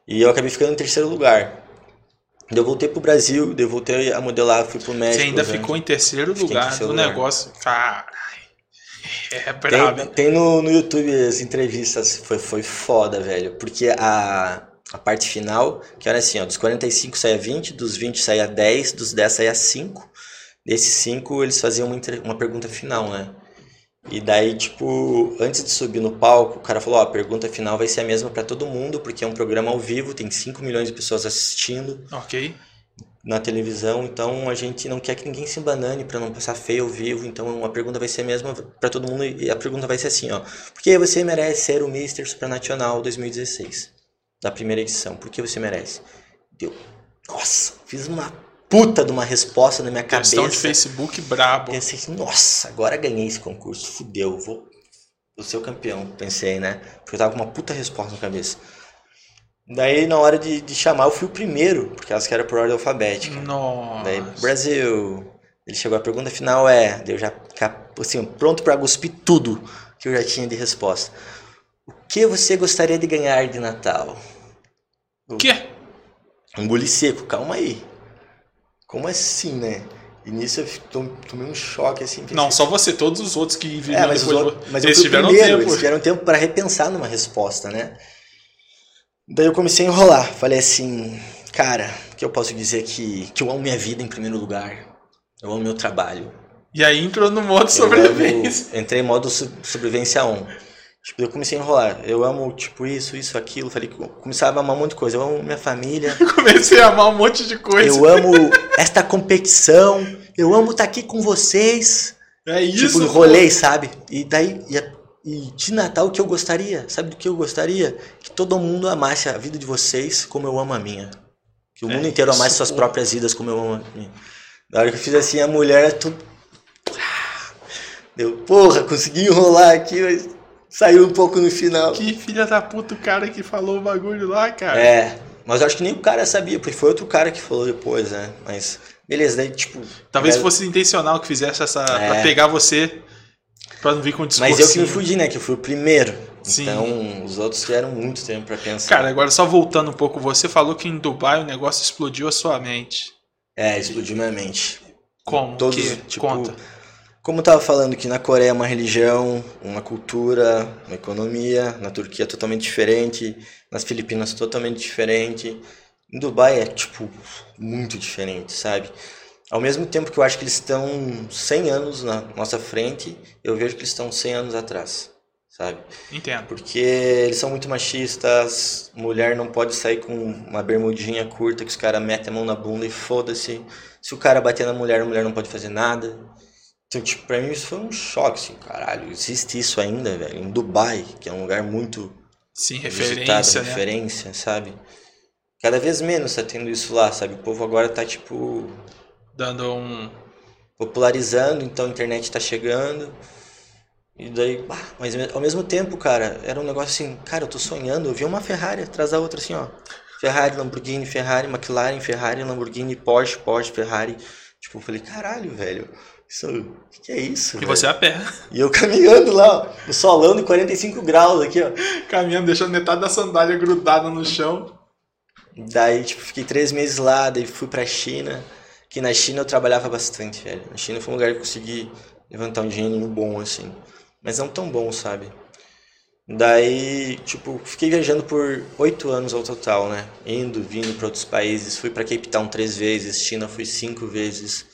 E eu acabei ficando em terceiro lugar. Eu voltei pro Brasil, eu voltei a modelar, fui pro México. Você ainda ficou em terceiro lugar no negócio. Caralho. É brabo. Tem, tem no, no YouTube as entrevistas, foi, foi foda, velho. Porque a, a parte final, que era assim, ó, dos 45 saía 20, dos 20 saía 10, dos 10 saía 5. Desses 5 eles faziam uma, uma pergunta final, né? E daí, tipo, antes de subir no palco, o cara falou: Ó, a pergunta final vai ser a mesma para todo mundo, porque é um programa ao vivo, tem 5 milhões de pessoas assistindo. Ok. Na televisão, então a gente não quer que ninguém se banane para não passar feio ao vivo, então a pergunta vai ser a mesma para todo mundo e a pergunta vai ser assim, ó: Por que você merece ser o Mr. Supranacional 2016? Da primeira edição, por que você merece? Deu. Nossa, fiz uma puta de uma resposta na minha cabeça. Questão de Facebook brabo. Pensei assim, nossa, agora ganhei esse concurso, fudeu, vou, vou ser o campeão, pensei, né? Porque eu tava com uma puta resposta na cabeça. Daí, na hora de, de chamar, eu fui o primeiro, porque elas que eram por ordem alfabética. Nossa. Daí, Brasil. Ele chegou, a pergunta final é, eu já assim, pronto para cuspir tudo que eu já tinha de resposta. O que você gostaria de ganhar de Natal? O quê? Engoli seco, calma aí. Como assim, né? E nisso eu tomei um choque assim. Não, só você, todos os outros que viram é, mas depois. Outros, mas eles tiveram primeiro, tempo. Eles tiveram tempo para repensar numa resposta, né? Daí eu comecei a enrolar. Falei assim, cara, o que eu posso dizer que, que eu amo minha vida em primeiro lugar. Eu amo meu trabalho. E aí entrou no modo sobrevivência. Amo, entrei em modo sobrevivência 1. Tipo, eu comecei a enrolar. Eu amo, tipo, isso, isso, aquilo. Falei, começava a amar um monte de coisa. Eu amo minha família. comecei a amar um monte de coisa. Eu amo esta competição. Eu amo estar aqui com vocês. É isso. Tipo, enrolei, sabe? E daí, E de Natal, o que eu gostaria? Sabe do que eu gostaria? Que todo mundo amasse a vida de vocês como eu amo a minha. Que o É mundo inteiro isso, amasse suas pô. próprias vidas como eu amo a minha. Na hora que eu fiz assim, a mulher tudo. Deu, porra, consegui enrolar aqui, mas saiu um pouco no final. Que filha da puta o cara que falou o bagulho lá, cara. É, mas eu acho que nem o cara sabia, porque foi outro cara que falou depois, né? Mas, beleza, daí tipo. Talvez fosse intencional que fizesse essa. É. pra pegar você. Pra não vir com discurso. Mas eu que me fudi, né? Que eu fui o primeiro. Sim. Então, os outros tiveram muito tempo pra pensar. Cara, agora só voltando um pouco, você falou que em Dubai o negócio explodiu a sua mente. É, explodiu minha mente. Como? Todos, que? tipo, Conta. Como eu tava falando que na Coreia é uma religião, uma cultura, uma economia, na Turquia é totalmente diferente, nas Filipinas totalmente diferente. Em Dubai é, tipo, muito diferente, sabe? Ao mesmo tempo que eu acho que eles estão 100 anos na nossa frente, eu vejo que eles estão 100 anos atrás, sabe? Entendo. Porque eles são muito machistas, mulher não pode sair com uma bermudinha curta que os caras metem a mão na bunda e foda-se. Se o cara bater na mulher, a mulher não pode fazer nada. Então, tipo, pra mim isso foi um choque, assim, caralho, existe isso ainda, velho, em Dubai, que é um lugar muito Sim, visitado, referência, né? referência, sabe? Cada vez menos tá tendo isso lá, sabe? O povo agora tá, tipo, Dando um. popularizando, então a internet tá chegando. E daí, bah, mas ao mesmo tempo, cara, era um negócio assim, cara, eu tô sonhando, eu vi uma Ferrari atrás da outra assim, ó. Ferrari, Lamborghini, Ferrari, McLaren, Ferrari, Lamborghini, Porsche, Porsche, Ferrari. Tipo, eu falei, caralho, velho, isso, o que, que é isso? E velho?" você a pé. E eu caminhando lá, ó, no solão de 45 graus aqui, ó. Caminhando, deixando metade da sandália grudada no chão. Daí, tipo, fiquei três meses lá, daí fui pra China. Que na China eu trabalhava bastante, velho. Na China foi um lugar que eu consegui levantar um dinheirinho bom, assim. Mas não tão bom, sabe? Daí, tipo, fiquei viajando por oito anos ao total, né? Indo, vindo pra outros países. Fui pra Cape Town três vezes, China fui cinco vezes,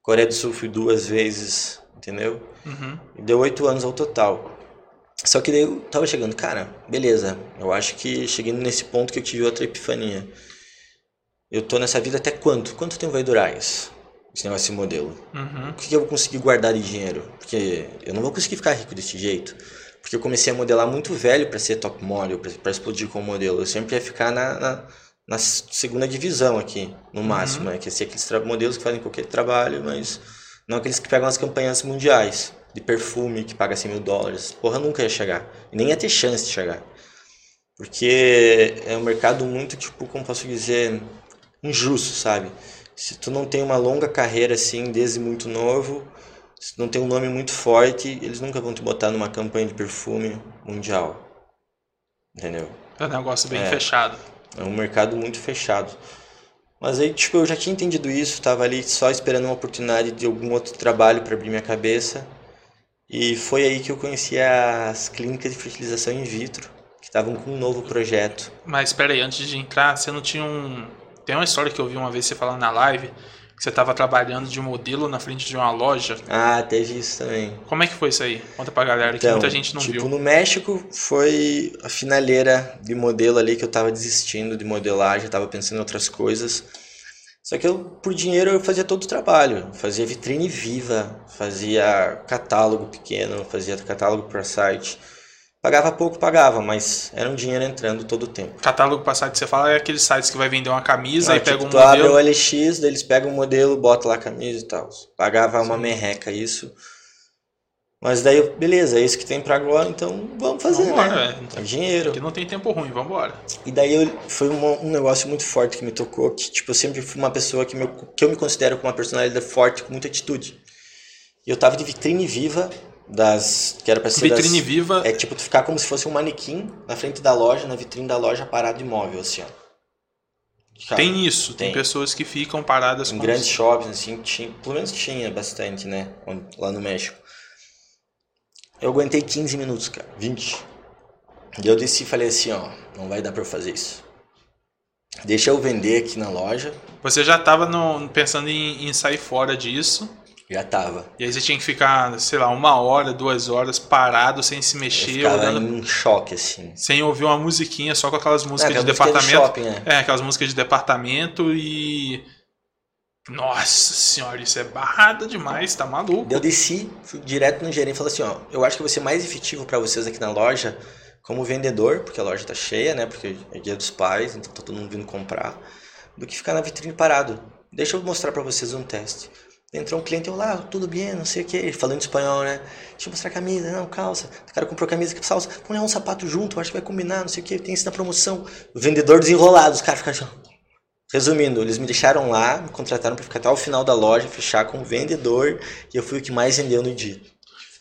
Coreia do Sul fui duas vezes, entendeu? Uhum. Deu oito anos ao total. Só que daí eu tava chegando, cara, beleza. Eu acho que cheguei nesse ponto que eu tive outra epifania. Eu tô nessa vida até quanto? Quanto tempo vai durar isso? Esse negócio, esse modelo. Uhum. O que eu vou conseguir guardar de dinheiro? Porque eu não vou conseguir ficar rico desse jeito. Porque eu comecei a modelar muito velho para ser top model, para explodir com o modelo. Eu sempre ia ficar na, na, na segunda divisão aqui, no máximo. Né? Que ia ser aqueles modelos que fazem qualquer trabalho, mas não aqueles que pegam as campanhas mundiais de perfume que paga 100 mil dólares. Porra, nunca ia chegar. E nem ia ter chance de chegar. Porque é um mercado muito, tipo, como posso dizer, injusto, sabe? Se tu não tem uma longa carreira assim, desde muito novo, se não tem um nome muito forte, eles nunca vão te botar numa campanha de perfume mundial. Entendeu? É um negócio bem É. fechado. É um mercado muito fechado. Mas aí, tipo, eu já tinha entendido isso, tava ali só esperando uma oportunidade de algum outro trabalho para abrir minha cabeça. E foi aí que eu conheci as clínicas de fertilização in vitro, que estavam com um novo projeto. Mas espera aí, antes de entrar, você não tinha um. Tem uma história que eu vi uma vez você falando na live, que você tava trabalhando de modelo na frente de uma loja. Ah, teve isso também. Como é que foi isso aí? Conta pra galera que Então, muita gente não tipo, viu. no México foi a finaleira de modelo ali que eu tava desistindo de modelar, já tava pensando em outras coisas. Só que eu, por dinheiro, eu fazia todo o trabalho. Fazia vitrine viva, fazia catálogo pequeno, fazia catálogo para site. Pagava pouco, pagava, mas era um dinheiro entrando todo o tempo. Catálogo passado que você fala é aqueles sites que vai vender uma camisa e tipo, pega um tu abre o modelo. LX, daí eles pegam o modelo, bota lá a camisa e tal. Pagava uma merreca isso. Mas daí, beleza, é isso que tem pra agora, então vamos fazer, Vambora, né? é. É dinheiro. Porque não tem tempo ruim, vambora. E daí eu, foi um, um negócio muito forte que me tocou, que tipo, eu sempre fui uma pessoa que, meu, que eu me considero com uma personalidade forte, com muita atitude. E eu tava de vitrine viva das que era para ser Vitrine das, viva. é tipo tu ficar como se fosse um manequim na frente da loja, na vitrine da loja parado imóvel assim, ó. Cara, Tem isso, tem, tem. pessoas que ficam paradas em com grandes shoppings assim, tinha, pelo menos tinha bastante, né, lá no México. Eu aguentei 15 minutos, cara, 20. E eu desci e falei assim, ó, não vai dar para eu fazer isso. Deixa eu vender aqui na loja. Você já tava no- pensando em, em sair fora disso. Já tava. E aí você tinha que ficar, sei lá, uma hora, duas horas parado, sem se Eu mexer, ficava olhando, em choque, assim. sem ouvir uma musiquinha, só com aquelas músicas É, de aquela música departamento. shopping, né? É, aquelas músicas de departamento e. Nossa senhora, isso é barrada demais, tá maluco. Eu desci, fui direto no gerente e falei assim, ó, eu acho que vai ser mais efetivo para vocês aqui na loja como vendedor, porque a loja tá cheia, né? Porque é dia dos pais, então tá todo mundo vindo comprar, do que ficar na vitrine parado. Deixa eu mostrar para vocês um teste. Entrou um cliente, eu lá, tudo bem, não sei o que, falando espanhol, né? Deixa eu mostrar a camisa, não, calça. O cara comprou camisa que salsa, vamos levar um sapato junto, acho que vai combinar, não sei o que, tem isso na promoção. O vendedor desenrolado, os caras ficam assim. Resumindo, eles me deixaram lá, me contrataram para ficar até o final da loja, fechar com o vendedor, e eu fui o que mais vendeu no dia.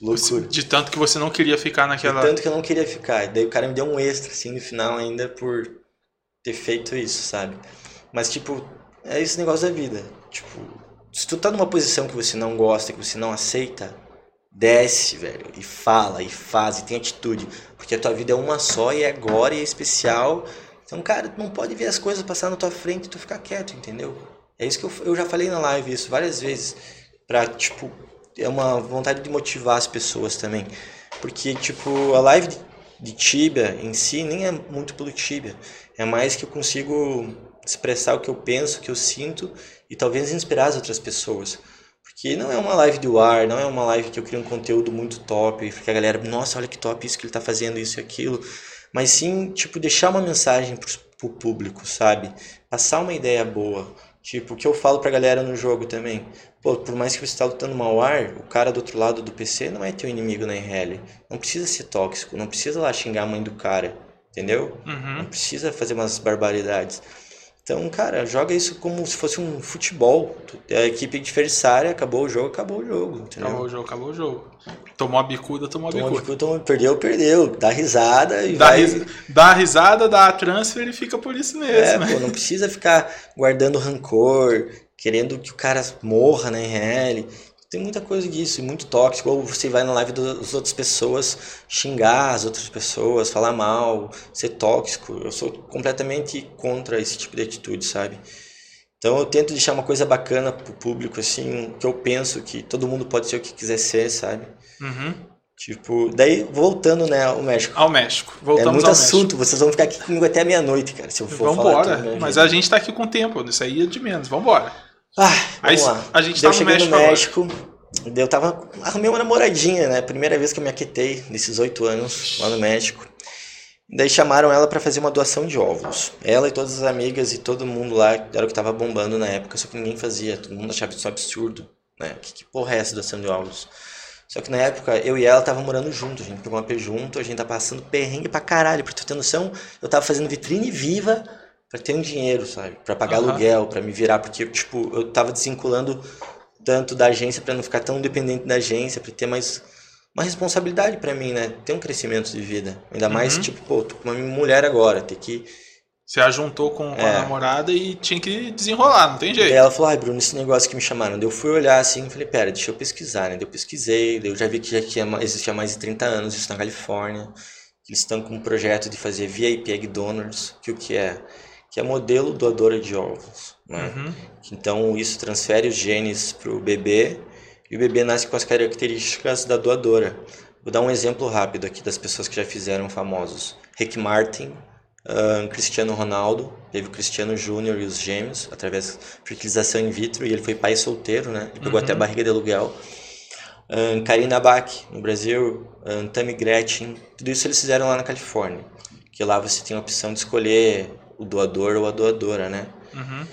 Loucura. De tanto que você não queria ficar naquela. De tanto que eu não queria ficar. E daí o cara me deu um extra, assim, no final ainda por ter feito isso, sabe? Mas, tipo, é esse negócio da vida. Tipo, se tu tá numa posição que você não gosta, que você não aceita, desce, velho, e fala, e faz, e tem atitude. Porque a tua vida é uma só e é agora e é especial. Então, cara, tu não pode ver as coisas passar na tua frente e tu ficar quieto, entendeu? É isso que eu, eu já falei na live, isso várias vezes. Pra, tipo, é uma vontade de motivar as pessoas também. Porque, tipo, a live de Tibia em si nem é muito pelo Tibia. É mais que eu consigo expressar o que eu penso, o que eu sinto e talvez inspirar as outras pessoas. Porque não é uma live do ar, não é uma live que eu crio um conteúdo muito top, porque a galera, nossa, olha que top isso que ele está fazendo, isso e aquilo. Mas sim, tipo, deixar uma mensagem pro, pro público, sabe? Passar uma ideia boa. Tipo, o que eu falo pra galera no jogo também. Pô, por mais que você está lutando mal ar, o cara do outro lado do PC não é teu inimigo na IRL. Não precisa ser tóxico, não precisa lá xingar a mãe do cara, entendeu? Uhum. Não precisa fazer umas barbaridades. Então, cara, joga isso como se fosse um futebol. A equipe adversária acabou o jogo, acabou o jogo. Entendeu? Acabou o jogo, acabou o jogo. Tomou a bicuda, tomou a tomou bicuda. bicuda tomou, perdeu, perdeu. Dá risada e dá vai. Ris... Dá risada, dá a transfer e fica por isso mesmo. É, né? pô, não precisa ficar guardando rancor, querendo que o cara morra na IRL. Tem muita coisa disso, muito tóxico. Ou você vai na live das outras pessoas xingar as outras pessoas, falar mal, ser tóxico. Eu sou completamente contra esse tipo de atitude, sabe? Então eu tento deixar uma coisa bacana pro público, assim, que eu penso que todo mundo pode ser o que quiser ser, sabe? Uhum. Tipo, daí voltando, né, ao México. Ao México. Voltamos é muito assunto, México. vocês vão ficar aqui comigo até meia-noite, cara, se eu for Vambora, falar. né, mas a gente tá aqui com tempo, isso aí é de menos. Vambora. Ah, Aí vamos lá. a gente tá eu no cheguei México no México, eu tava. Arrumei uma namoradinha, né? Primeira vez que eu me aquetei nesses oito anos lá no México. Daí chamaram ela pra fazer uma doação de óvulos. Ela e todas as amigas e todo mundo lá era o que tava bombando na época, só que ninguém fazia. Todo mundo achava isso um absurdo, né? Que, que porra é essa doação de óvulos? Só que na época eu e ela tava morando junto, a gente pegou uma P junto, a gente tá passando perrengue pra caralho. Pra tu ter noção, eu tava fazendo vitrine viva pra ter um dinheiro, sabe? Pra pagar Aham. aluguel, pra me virar, porque, tipo, eu tava desvinculando tanto da agência pra não ficar tão dependente da agência, pra ter mais uma responsabilidade pra mim, né? Ter um crescimento de vida. Ainda mais, Uhum. tipo, pô, tô com uma mulher agora, ter que. Você a juntou com, com a É. namorada e tinha que desenrolar, não tem jeito. Daí ela falou, ai, Bruno, esse negócio que me chamaram. Daí eu fui olhar assim e falei, pera, deixa eu pesquisar, né? Daí eu pesquisei, daí eu já vi que já tinha, existia mais de 30 anos isso na Califórnia. Eles estão com um projeto de fazer VIP Egg Donors, que o que é? Que é modelo doadora de ovos, né? Uhum. Então isso transfere os genes para o bebê e o bebê nasce com as características da doadora. Vou dar um exemplo rápido aqui das pessoas que já fizeram famosos. Rick Martin, ahn, Cristiano Ronaldo, teve o Cristiano Júnior e os gêmeos através de fertilização in vitro e ele foi pai solteiro, né? Ele pegou Uhum. até a barriga de aluguel. Ahn, Karina Bach, no Brasil, ahn, Tammy Gretchen, tudo isso eles fizeram lá na Califórnia. Que lá você tem a opção de escolher o doador ou a doadora, né? Uhum.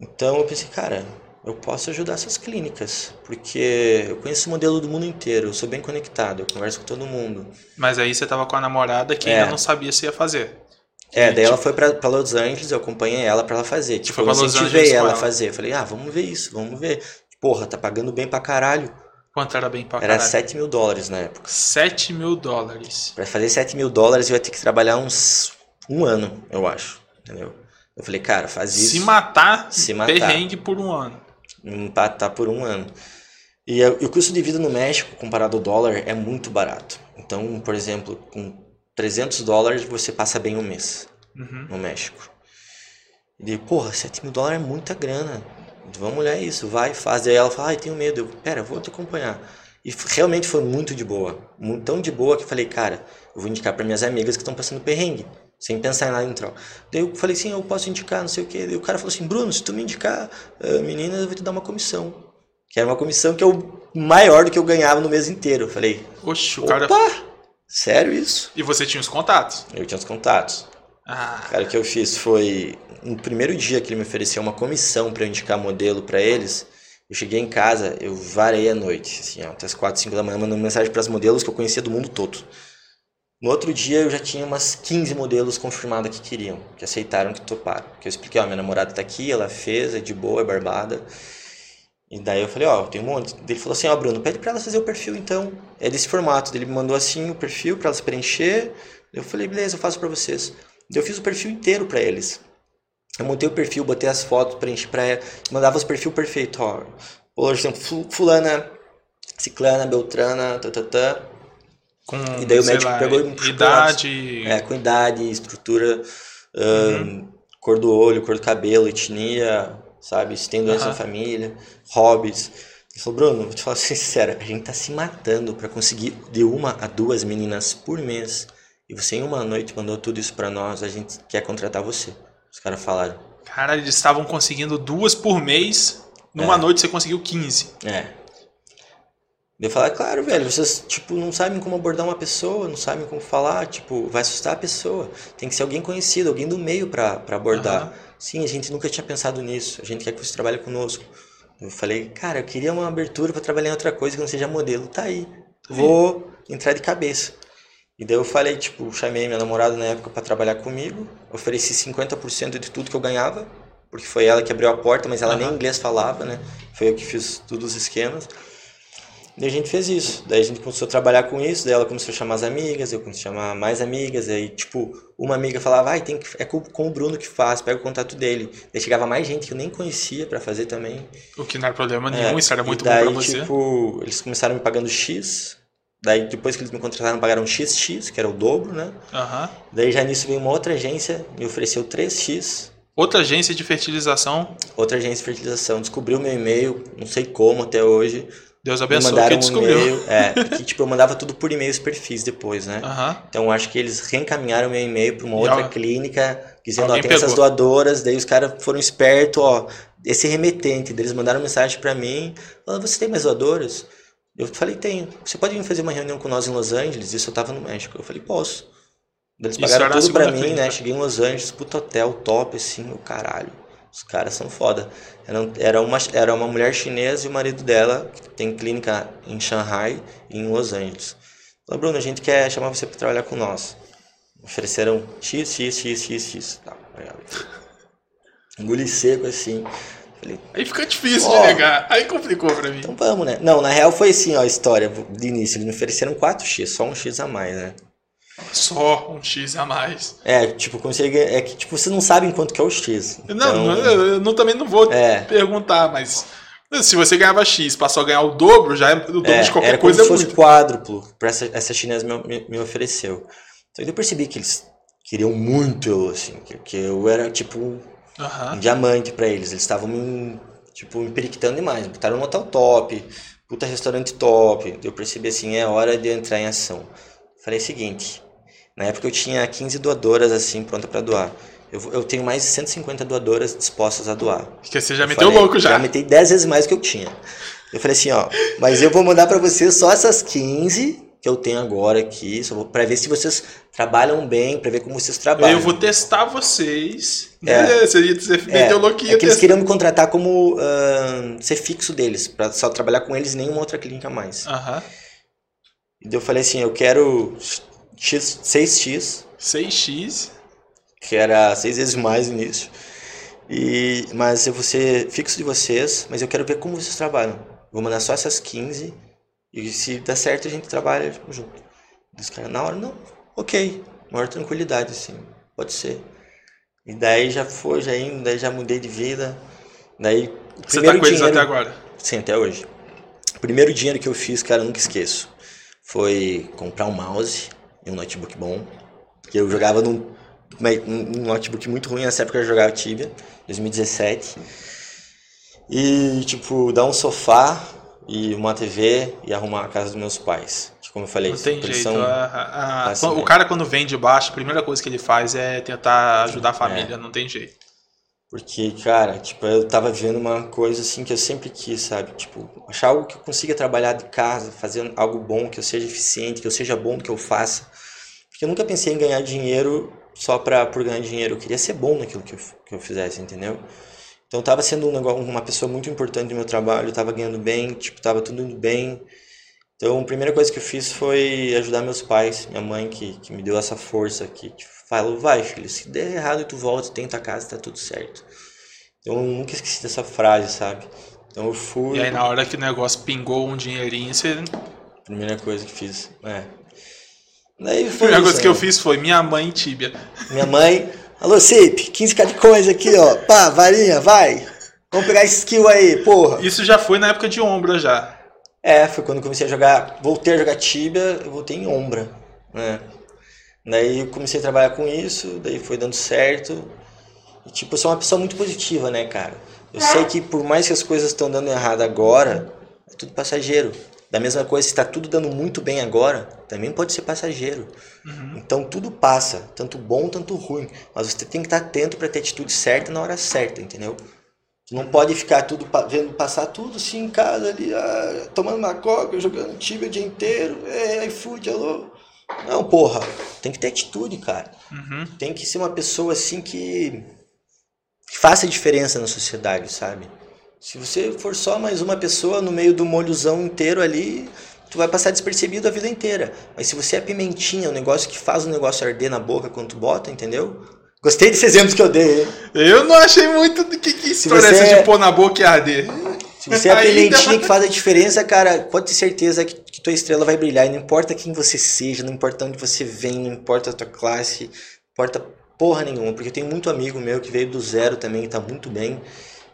Então eu pensei, cara, eu posso ajudar essas clínicas, porque eu conheço o modelo do mundo inteiro, eu sou bem conectado, eu converso com todo mundo. Mas aí você tava com a namorada que É. ainda não sabia se ia fazer. É, E, daí ela foi pra, pra Los Angeles, eu acompanhei ela pra ela fazer. Tipo, foi eu pra Los incentivei ela a fazer. Eu falei, ah, vamos ver isso, vamos ver. Porra, tá pagando bem pra caralho. Quanto era bem pra Era caralho? 7 mil dólares na época. 7 mil dólares. Pra fazer 7 mil dólares eu ia ter que trabalhar uns um ano, eu acho. Entendeu? Eu falei, cara, faz isso. Se matar, Se matar. perrengue por um ano. empatar por um ano. E, a- e o custo de vida no México, comparado ao dólar, é muito barato. Então, por exemplo, com 300 dólares você passa bem um mês Uhum. no México. E porra, 7 mil dólares é muita grana. Vamos olhar isso, vai, faz. Daí ela fala, ai, tenho medo. Eu, pera, vou te acompanhar. E realmente foi muito de boa. Tão de boa que eu falei, cara, eu vou indicar para minhas amigas que estão passando perrengue. Sem pensar em nada em troca. Daí eu falei assim, eu posso indicar, não sei o quê. Daí o cara falou assim, Bruno, se tu me indicar uh, meninas, eu vou te dar uma comissão. Que era uma comissão que eu maior do que eu ganhava no mês inteiro. Eu falei, Oxe, o opa, cara. sério isso? E você tinha os contatos? Eu tinha os contatos. Ah, Cara, o que eu fiz foi, no primeiro dia que ele me ofereceu uma comissão para eu indicar modelo para eles, eu cheguei em casa, eu varei a noite, assim, ó, até as 4, 5 da manhã, mandando mensagem para as modelos que eu conhecia do mundo todo. No outro dia eu já tinha umas 15 modelos confirmadas que queriam, que aceitaram, que toparam. Que eu expliquei, ó, minha namorada tá aqui, ela fez, é de boa, é barbada. E daí eu falei, ó, tem um monte. Ele falou assim, ó, Bruno, pede pra ela fazer o perfil então. É desse formato. Ele me mandou assim o perfil pra elas preencher. Eu falei, beleza, eu faço pra vocês. Eu fiz o perfil inteiro pra eles. Eu montei o perfil, botei as fotos, preenchi pra ela, mandava os perfil perfeito, ó. Exemplo, fu- fulana, ciclana, beltrana, tatatá. Com E daí o médico lá, pegou e puxou idade. É, com idade, estrutura, ahn, cor do olho, cor do cabelo, etnia, sabe? Se tem doença Aham. na família, hobbies. Ele falou, Bruno, vou te falar sincero, a gente tá se matando pra conseguir de uma a duas meninas por mês. E você em uma noite mandou tudo isso pra nós, a gente quer contratar você. Os caras falaram. Cara, eles estavam conseguindo duas por mês. Numa É. noite você conseguiu 15. É. Eu falar, claro, velho, vocês, tipo, não sabem como abordar uma pessoa, não sabem como falar, tipo, vai assustar a pessoa. Tem que ser alguém conhecido, alguém do meio pra, pra abordar. Aham. Sim, a gente nunca tinha pensado nisso, a gente quer que você trabalhe conosco. Eu falei, cara, eu queria uma abertura pra trabalhar em outra coisa que não seja modelo. Tá aí, vou entrar de cabeça. E daí eu falei, tipo, chamei minha namorada na época pra trabalhar comigo, ofereci 50% de tudo que eu ganhava, porque foi ela que abriu a porta, mas ela nem Aham. inglês falava, né? Foi eu que fiz todos os esquemas. Daí a gente fez isso. Daí a gente começou a trabalhar com isso, daí ela começou a chamar as amigas, eu comecei a chamar mais amigas, aí tipo, uma amiga falava, ai, tem que, é com, com o Bruno que faz, pega o contato dele. Daí chegava mais gente que eu nem conhecia pra fazer também. O que não era problema É, nenhum, isso era muito daí, bom pra você. tipo, eles começaram me pagando X, daí depois que eles me contrataram, pagaram XX, que era o dobro, né? Aham. Daí já nisso veio uma outra agência, me ofereceu 3X, Outra agência de fertilização, outra agência de fertilização, descobriu meu e-mail, não sei como até hoje, Deus abençoe, mandaram que um descobriu. e-mail, é, que tipo, eu mandava tudo por e-mail os perfis depois, né? Aham. Então acho que eles reencaminharam meu e-mail para uma E outra al- clínica, dizendo, ó, tem essas pegou. doadoras, daí os caras foram espertos, ó, esse remetente, eles mandaram mensagem para mim, falando, você tem mais doadoras? Eu falei, tenho. Você pode vir fazer uma reunião com nós em Los Angeles? Isso eu tava no México. Eu falei, posso. Eles pagaram tudo pra mim, clínica. né? Cheguei em Los Angeles, puto hotel, top, assim, o caralho. Os caras são foda. Era, era, uma, era uma mulher chinesa e o marido dela, que tem clínica em Shanghai e em Los Angeles. Falou, Bruno, a gente quer chamar você pra trabalhar com nós. Ofereceram X, X, X, X, X. Tá, obrigado. Engoli seco assim. Falei, Aí fica difícil Ó. de negar. Aí complicou pra mim. então vamos, né? Não, na real foi assim, ó, a história de início. Eles me ofereceram 4x, só um X a mais, né? Só um X a mais. É, tipo, ganhar- É que, tipo, vocês não sabem quanto que é o X. Não, Então, não, eu, eu também não vou É. perguntar, mas se você ganhava X, passou a ganhar o dobro, já é o dobro é, de qualquer era como coisa se é fosse muito. quádruplo pra essa, essa chinesa me, me, ofereceu. Então eu percebi que eles queriam muito eu, assim, que, eu era, tipo, um diamante pra eles. Eles estavam me, tipo, me periquitando demais. Botaram no hotel top, puta restaurante top. Eu percebi assim, é hora de eu entrar em ação. Falei o seguinte, na época eu tinha 15 doadoras assim, pronta pra doar. Eu, eu tenho mais de 150 doadoras dispostas a doar. Porque você já Eu meteu falei, louco já. Já metei 10 vezes mais do que eu tinha. Eu falei assim, ó, mas eu vou mandar pra vocês só essas 15 que eu tenho agora aqui, só pra ver se vocês trabalham bem, pra ver como vocês trabalham. Eu vou testar vocês. É. Né? Você, você É, louquinho. é que eles queriam me contratar como ahn, ser fixo deles, pra só trabalhar com eles e nenhuma outra clínica mais. Aham. E daí eu falei assim, eu quero X, 6x, 6x. que era seis vezes mais no início. E, mas eu vou ser fixo de vocês, mas eu quero ver como vocês trabalham. Vou mandar só essas 15 e se der certo a gente trabalha junto. Os caras, na hora, não, ok, maior tranquilidade, assim, pode ser. E daí já foi, já indo, daí já mudei de vida. Daí, Você tá com eles dinheiro, até agora. Sim, até hoje. O primeiro dinheiro que eu fiz, cara, eu nunca esqueço. Foi comprar um mouse e um notebook bom. Que eu jogava num, num notebook muito ruim, nessa época eu jogava Tibia, 2017. E, tipo, dar um sofá e uma TV e arrumar a casa dos meus pais. Como eu falei, Não tem pressão- jeito. A- a- a- Assim, o né? cara, quando vem de baixo, a primeira coisa que ele faz é tentar ajudar a família. Não tem jeito. Porque, cara, tipo, eu tava vivendo uma coisa assim que eu sempre quis, sabe? Tipo, achar algo que eu consiga trabalhar de casa, fazer algo bom, que eu seja eficiente, que eu seja bom no que eu faça. Porque eu nunca pensei em ganhar dinheiro só pra, por ganhar dinheiro. Eu queria ser bom naquilo que eu, que eu fizesse, entendeu? Então eu tava sendo um negócio, uma pessoa muito importante no meu trabalho, eu tava ganhando bem, tipo, tava tudo indo bem. Então a primeira coisa que eu fiz foi ajudar meus pais, minha mãe que, que me deu essa força, que tipo, falou, vai filho, se der errado tu volta, tenta a casa, tá tudo certo. Então eu nunca esqueci dessa frase, sabe? Então eu fui, E aí, na hora que o negócio pingou um dinheirinho, você... primeira coisa que fiz, é. Daí a foi primeira isso, coisa que eu né? fiz foi minha mãe tíbia. Minha mãe, alô Cip, 15k de coisa aqui, ó, pá, varinha, vai. Vamos pegar esse skill aí, porra. Isso já foi na época de ombra já. É, foi quando eu comecei a jogar, voltei a jogar Tibia, eu voltei em Ombra, né? Daí eu comecei a trabalhar com isso, daí foi dando certo. E tipo, eu sou uma pessoa muito positiva, né, cara? Eu sei que por mais que as coisas estão dando errado agora, é tudo passageiro. Da mesma coisa, se tá tudo dando muito bem agora, também pode ser passageiro. Então tudo passa, tanto bom, tanto ruim. Mas você tem que estar atento para ter a atitude certa na hora certa, entendeu? Não pode ficar tudo vendo passar tudo assim em casa ali, ah, tomando uma coca, jogando tibia o dia inteiro, é, iFood, alô. Não, porra, tem que ter atitude, cara. Uhum. Tem que ser uma pessoa assim que, que faça diferença na sociedade, sabe? Se você for só mais uma pessoa no meio do molhozão inteiro ali, tu vai passar despercebido a vida inteira. Mas se você é pimentinha, um negócio que faz o negócio arder na boca quando tu bota, entendeu? Gostei desse exemplo que eu dei, hein? Eu não achei muito do que, que história você essa é- de pôr na boca e arder. Se você é a pimentinha que faz a diferença, cara, pode ter certeza que, que tua estrela vai brilhar. E não importa quem você seja, não importa onde você vem, não importa a tua classe, não importa porra nenhuma. Porque eu tenho muito amigo meu que veio do zero também e tá muito bem.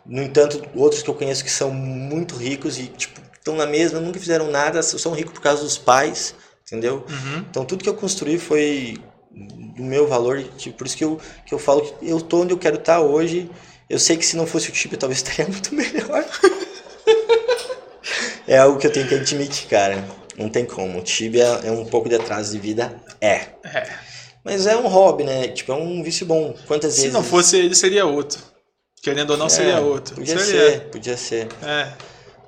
No entanto, outros que eu conheço que são muito ricos e, tipo, estão na mesma, nunca fizeram nada, são ricos por causa dos pais, entendeu? Uhum. Então tudo que eu construí foi do meu valor, tipo, por isso que eu, que eu falo que eu tô onde eu quero estar hoje. Eu sei que se não fosse o Tibia, talvez estaria muito melhor. é algo que eu tenho que admitir, cara. Não tem como. O Tibia é um pouco de atraso de vida? É. É. Mas é um hobby, né? Tipo, é um vício bom. Quantas Se vezes... não fosse ele, seria outro. Querendo ou não, É, seria outro. Podia Seria. ser, podia ser. É.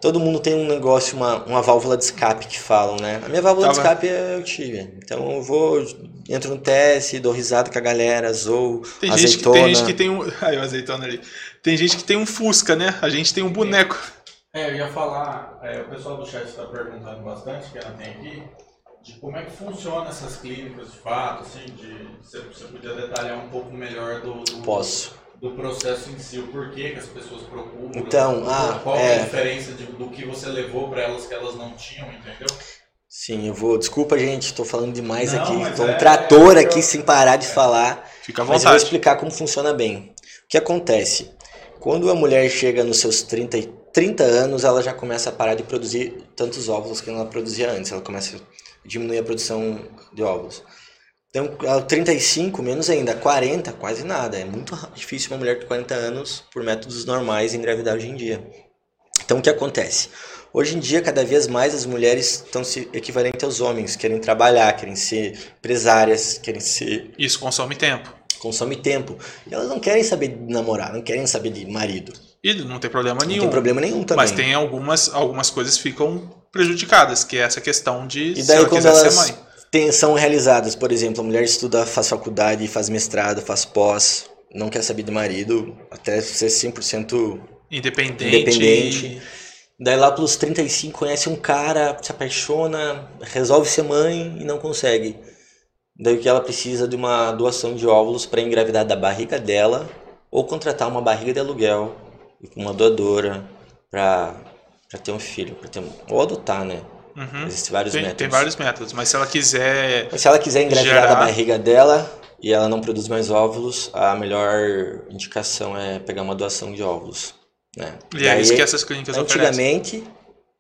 Todo mundo tem um negócio, uma, uma válvula de escape que falam, né? A minha válvula de Tava- escape é o Tibia. Então eu vou, entro no TS, dou risada com a galera, zoo, Tem gente, que, azeitona. tem gente que tem um. Aí, o azeitona ali. Tem gente que tem um Fusca, né? A gente tem um boneco. É, eu ia falar, é, o pessoal do chat está perguntando bastante, que ela tem aqui, de como é que funciona essas clínicas de fato, assim, de você, você podia detalhar um pouco melhor do, do, Posso. Do processo em si, o porquê que as pessoas procuram, Então, qual, ah, qual é é. a diferença de- do que você levou para elas que elas não tinham, entendeu? Sim, eu vou. Desculpa, gente, tô falando demais Não, aqui. mas Tô um é- trator é- aqui sem parar de falar. Fica à Mas eu vou vontade. explicar como funciona bem. O que acontece? Quando a mulher chega nos seus 30, e- 30 anos, ela já começa a parar de produzir tantos óvulos que ela produzia antes. Ela começa a diminuir a produção de óvulos. Então, aos 35, menos ainda. 40, quase nada. É muito difícil uma mulher de 40 anos, por métodos normais, engravidar hoje em dia. Então, o que acontece? Hoje em dia, cada vez mais as mulheres estão se equivalentes aos homens. Querem trabalhar, querem ser empresárias, querem ser Isso consome tempo. consome tempo. E elas não querem saber de namorar, não querem saber de marido. E não tem problema Não nenhum. tem problema nenhum também. Mas tem algumas, algumas coisas que ficam prejudicadas, que é essa questão de E se daí ela quando quiser ser elas mãe. Têm- são realizadas, por exemplo, a mulher estuda, faz faculdade, faz mestrado, faz pós, não quer saber de marido, até ser 100%... Independente. Independente. Daí lá pelos 35 conhece um cara, se apaixona, resolve ser mãe e não consegue. Daí que ela precisa de uma doação de óvulos para engravidar da barriga dela ou contratar uma barriga de aluguel com uma doadora para ter um filho, para ter ou adotar, né? Uhum. Existem vários Tem, métodos. tem vários métodos, mas se ela quiser. Mas se ela quiser engravidar Gerar. da barriga dela e ela não produz mais óvulos, a melhor indicação é pegar uma doação de óvulos. Né? E é Daí- isso que essas clínicas oferecem. Antigamente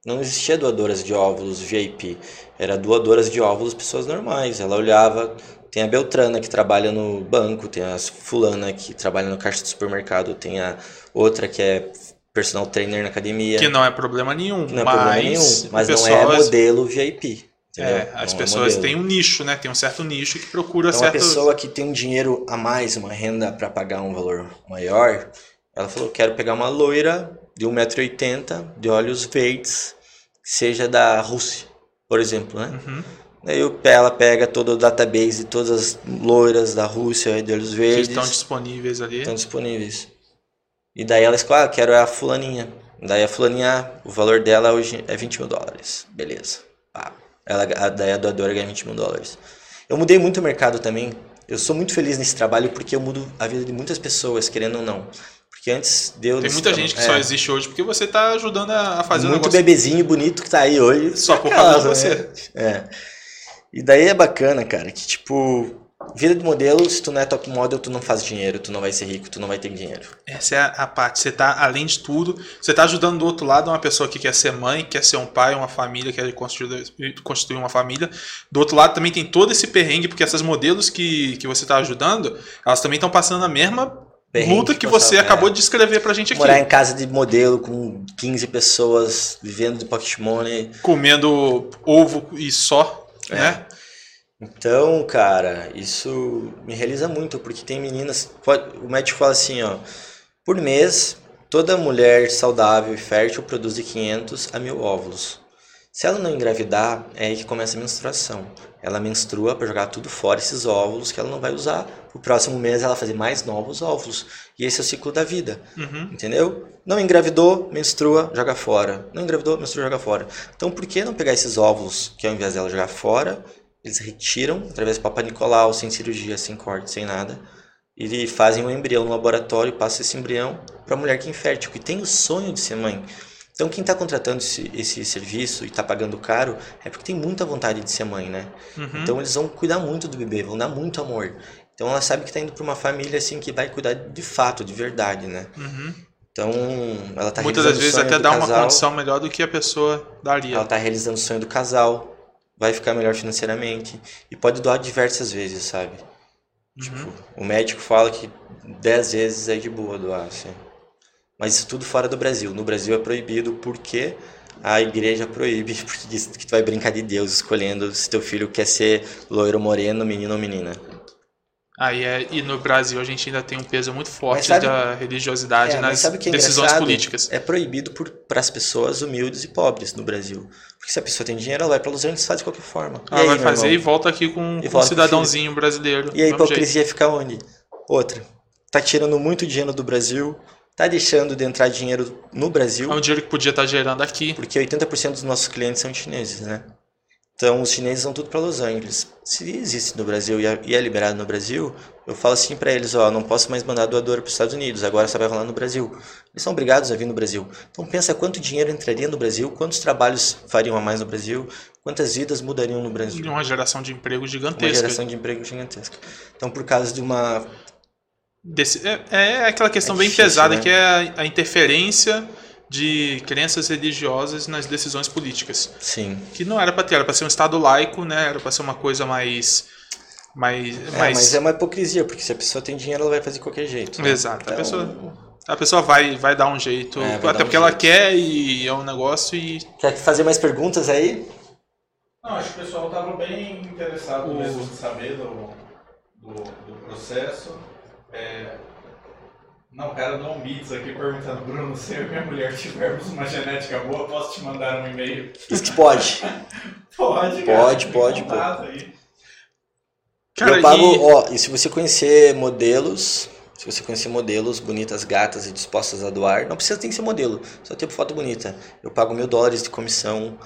não existia doadoras de óvulos VIP, era doadoras de óvulos pessoas normais. Ela olhava, tem a Beltrana que trabalha no banco, tem a fulana que trabalha no caixa do supermercado, tem a outra que é personal trainer na academia. Que não é problema nenhum. não é mas problema nenhum, mas não é pessoas- modelo VIP, Entendeu? É, as Não é pessoas modelo. têm um nicho, né? Tem um certo nicho que procura Então, uma pessoa que tem um dinheiro a mais, uma renda para pagar um valor maior, ela falou: quero pegar uma loira de 1,80m, de olhos verdes, que seja da Rússia, por exemplo, né? Uhum. Daí o- ela pega todo o database de todas as loiras da Rússia de olhos Que verdes estão disponíveis ali. estão disponíveis. E daí ela escolhe, ah, quero a fulaninha. Daí a fulaninha, o valor dela hoje é 20 mil dólares. Beleza. Pá. Ela, a, daí a doadora ganha 20 mil dólares. Eu mudei muito o mercado também. Eu sou muito feliz nesse trabalho porque eu mudo a vida de muitas pessoas, querendo ou não. Porque antes deu... Tem muita gente que é, só existe hoje porque você está ajudando a fazer Muito negócio. bebezinho bonito que tá aí hoje. Só por causa de né? É. E daí é bacana, cara, que tipo... Vida de modelo, se tu não é top model, tu não faz dinheiro, tu não vai ser rico, tu não vai ter dinheiro. Essa é a, parte. Você tá, além de tudo, você tá ajudando do outro lado uma pessoa que quer ser mãe, quer ser um pai, uma família, quer construir, uma família. Do outro lado também tem todo esse perrengue, porque essas modelos que, que você tá ajudando, elas também estão passando a mesma Perrengue luta que que você passava, acabou é. de descrever pra gente aqui. Morar em casa de modelo com 15 pessoas, vivendo de pocket money. Comendo ovo e só, É. né? Então, cara, isso me realiza muito, porque tem meninas. pode- O médico fala assim, ó. Por mês, toda mulher saudável e fértil produz de 500 a 1000 óvulos. Se ela não engravidar, é aí que começa a menstruação. Ela menstrua para jogar tudo fora, esses óvulos que ela não vai usar. O próximo mês ela fazer mais novos óvulos. E esse é o ciclo da vida. Uhum. Entendeu? Não engravidou, menstrua, joga fora. Não engravidou, menstrua, joga fora. Então por que não pegar esses óvulos que ao invés dela jogar fora, eles retiram através do Papa Nicolau, sem cirurgia, sem corte, sem nada, e fazem um embrião no laboratório e passam esse embrião para a mulher que é infértil, que tem o sonho de ser mãe. Então quem está contratando esse, esse serviço e está pagando caro é porque tem muita vontade de ser mãe, né? Uhum. Então eles vão cuidar muito do bebê, vão dar muito amor. Então ela sabe que está indo para uma família assim que vai cuidar de fato, de verdade, né? Uhum. Então ela está Muitas das vezes até dá uma condição melhor do que a pessoa daria. ela está realizando o sonho do casal, vai ficar melhor financeiramente e pode doar diversas vezes, sabe? Uhum. O médico fala que 10 vezes é de boa doar, assim. Mas isso tudo fora do Brasil. No Brasil é proibido porque a igreja proíbe, porque diz que tu vai brincar de Deus escolhendo se teu filho quer ser loiro, moreno, menino ou menina. Aí é, e no Brasil a gente ainda tem um peso muito forte sabe- da religiosidade É, nas é decisões políticas. É proibido para as pessoas humildes e pobres no Brasil. Porque se a pessoa tem dinheiro, ela vai para Los Angeles e faz de qualquer forma. E Ela aí, vai fazer e irmão? volta aqui com, E com um cidadãozinho brasileiro. E a mesmo jeito. hipocrisia fica onde? Outra. Tá tirando muito dinheiro do Brasil, tá deixando de entrar dinheiro no Brasil, É um dinheiro que podia estar gerando aqui. porque 80% dos nossos clientes são chineses, né? Então os chineses vão tudo para Los Angeles. Se existe no Brasil e é- é liberado no Brasil, eu falo assim para eles, ó, não posso mais mandar doador para os Estados Unidos, agora só vai rolar no Brasil. Eles são obrigados a vir no Brasil. Então pensa quanto dinheiro entraria no Brasil, quantos trabalhos fariam a mais no Brasil, quantas vidas mudariam no Brasil. E uma geração de emprego Uma gigantesca. geração de emprego gigantesca. Então por causa de uma Desse- é, é aquela questão É bem difícil, pesada né? que é a, a interferência de crenças religiosas nas decisões políticas. sim, Que não era para ter, era para ser um Estado laico, né? Era para ser uma coisa mais. mais, É, mais mas é uma hipocrisia, porque se a pessoa tem dinheiro, ela vai fazer de qualquer jeito. né? Exato. A Então, pessoa, a pessoa vai, vai dar um jeito. É, até um porque ela jeito. quer e é um negócio e. Quer fazer mais perguntas aí? Não, acho que o pessoal estava bem interessado O- mesmo em saber do, do, do processo. É... Não, o cara do Beats aqui perguntando, Bruno, se eu e minha mulher tivermos uma genética boa, posso te mandar um e-mail? Diz que pode. Pode, Pode, fica pode, aí. Cara, eu pago, e- ó, e se você conhecer modelos, se você conhecer modelos bonitas, gatas e dispostas a doar, não precisa ter que ser modelo, só ter foto bonita. Eu pago mil dólares de comissão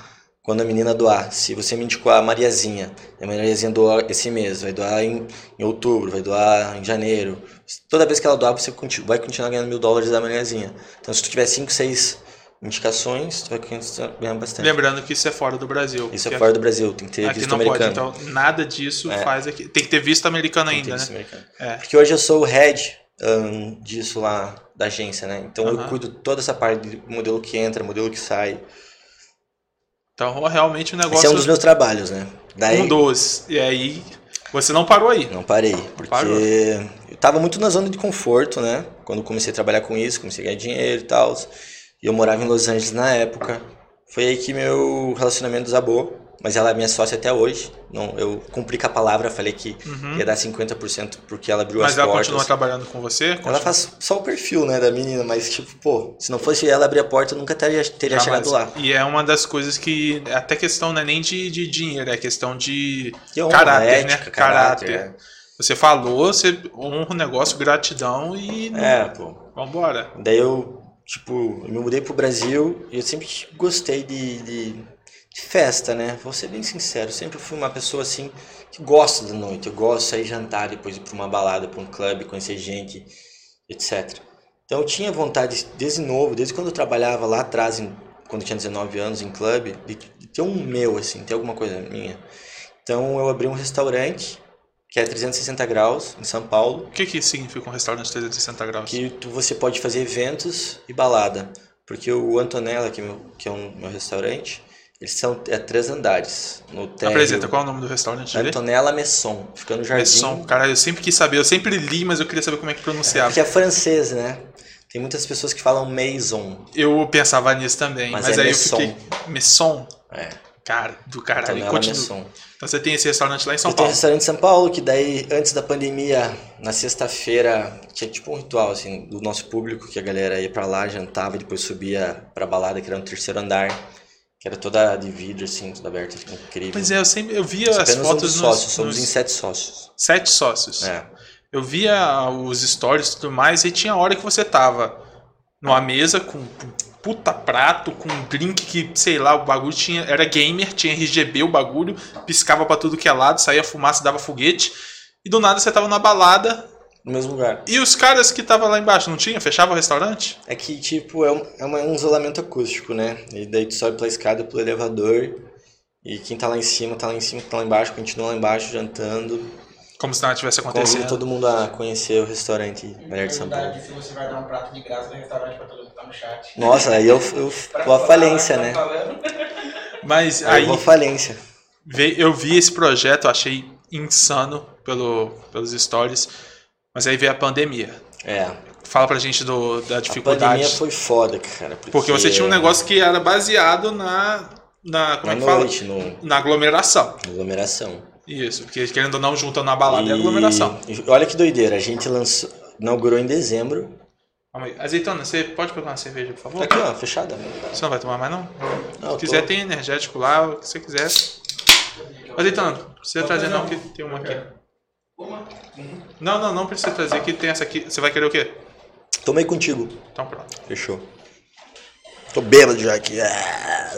quando a menina doar. Se você me indicou a Mariazinha, a Mariazinha doa esse mês, vai doar em, em outubro, vai doar em janeiro. Toda vez que ela doar, você vai continuar ganhando mil dólares da Mariazinha. Então, se tu tiver cinco, seis indicações, tu vai ganhando bastante. Lembrando que isso é fora do Brasil. Isso é fora do Brasil, tem que ter Aqui visto não americano. pode, então nada disso É. faz aqui. Tem que ter visto americano Tem ainda, visto né? americano. É. Porque hoje eu sou o head ahn, disso lá da agência, né? Então eu Aham. cuido toda essa parte de modelo que entra, modelo que sai. Então realmente o Esse negócio é um dos meus trabalhos, né? Daí um dos. E aí você não parou aí. não parei, porque Parou. eu tava muito na zona de conforto, né? Quando comecei a trabalhar com isso, comecei a ganhar dinheiro e tal. E eu morava em Los Angeles na época. Foi aí que meu relacionamento desabou. Mas ela é minha sócia até hoje. Não, eu cumpri com a palavra, falei que Uhum. ia dar 50% porque ela abriu Mas as ela portas. continua trabalhando com você? Ela Continua- faz só o perfil, né, da menina, mas tipo, pô, se não fosse ela abrir a porta, eu nunca teria, teria Jamais. chegado lá. E é uma das coisas que. Até questão não é nem de, de dinheiro, é questão de E honra, caráter, ética, né? caráter. Caráter. Você falou, você honra o negócio, gratidão e. É, pô. Vambora. Daí eu, tipo, eu me mudei pro Brasil e eu sempre gostei de, de festa, né? Vou ser bem sincero, sempre fui uma pessoa assim que gosta da noite. Eu gosto de sair jantar, depois ir pra uma balada, pra um clube, conhecer gente, etc. Então eu tinha vontade, desde novo, desde quando eu trabalhava lá atrás, em- quando eu tinha 19 anos, em clube, de, de ter um meu, assim, ter alguma coisa minha. Então eu abri um restaurante, que é 360 graus, em São Paulo, O que, que significa um restaurante 360 graus? que tu, você pode fazer eventos e balada. Porque o Antonella, que é, meu, que é um meu restaurante, eles são é, três andares. No térreo, Apresenta, qual é o nome do restaurante dele? Antonella Messon, fica no Jardim. Messon. Cara, eu sempre quis saber, eu sempre li, mas eu queria saber como é que pronunciava. Porque é francês, né? Tem muitas pessoas que falam Maison. Eu pensava nisso também, mas, Mas é aí Messon. eu fiquei. Messon? É, Cara, do caralho. Antonella continua. Messon. Então você tem esse restaurante lá em São eu tenho um Paulo. restaurante em São Paulo, que daí, antes da pandemia, na sexta-feira, tinha tipo um ritual, assim, do nosso público, que a galera ia pra lá, jantava e depois subia pra balada, que era no terceiro andar, que era toda de vidro, assim, toda aberta, incrível. Pois é, eu sempre eu via as Apenas fotos somos nos, sócios, somos nos em sete sócios. sete sócios. É. Eu via os stories e tudo mais, e tinha hora que você tava numa mesa com puta prato, com um drink que, sei lá, o bagulho tinha. Era gamer, tinha RGB o bagulho, piscava pra tudo que é lado, saía fumaça, dava foguete. E do nada você tava na balada No mesmo lugar. e os caras que estavam lá embaixo não tinha? Fechava o restaurante? É que, tipo, é um, é uma- um isolamento acústico, né? E daí tu sobe pela escada, pelo elevador, e quem tá lá em cima, tá lá em cima, quem tá lá embaixo, continua lá embaixo, jantando. Como se nada tivesse Convido acontecendo. todo mundo a conhecer o restaurante Mulher de São Paulo. se você vai dar um prato de graça no restaurante pra todo mundo que tá no chat. Nossa, aí eu, eu vou à falência, né? Mas Aí eu vou à falência. eu vi esse projeto, achei insano pelo, pelos stories. Mas aí veio a pandemia. É. Fala pra gente do, da A dificuldade. pandemia foi foda, cara. Porque, Porque você tinha um negócio que era baseado na. na como Na é que fala? noite, no, Na aglomeração. na aglomeração. Isso, porque querendo ou não, juntando na balada e aglomeração. E olha que doideira, a gente lançou, inaugurou em dezembro. Calma aí. Azeitona, você pode pegar uma cerveja, por favor? Tá aqui, ó, fechada. Você não vai tomar mais, não? Não, Se quiser, tem energético lá, o que você quiser. Azeitona, precisa trazer não, que tem uma aqui. Não, não, não precisa trazer, que tem essa aqui. Você vai querer o quê? Tomei contigo. Então pronto. Fechou. Tô bêbado já aqui. Ah,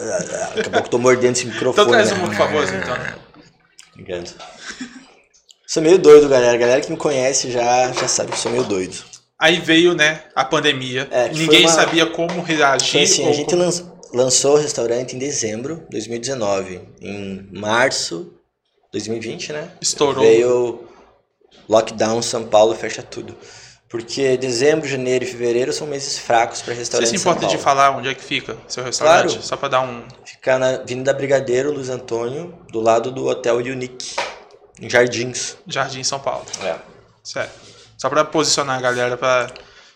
Daqui a pouco eu tô mordendo esse microfone. Então traz né? uma, por favor, Azeitona. Obrigado. Sou meio doido, galera. A galera que me conhece já, já sabe que eu sou meio doido. Aí veio, né, a pandemia. É, Ninguém uma- sabia como reagir. Então, assim, a gente como- lançou o restaurante em dezembro de 2019. Em março de 2020, né? Estourou. Veio lockdown, São Paulo fecha tudo. Porque dezembro, janeiro e fevereiro são meses fracos para Você restaurante se importa de falar onde é que fica seu restaurante? Claro. Só pra dar um. Ficar na Avenida Brigadeiro, Luiz Antônio, do lado do Hotel Unique, em Jardins. Jardim São Paulo. É. Sério. Só pra posicionar a galera pra.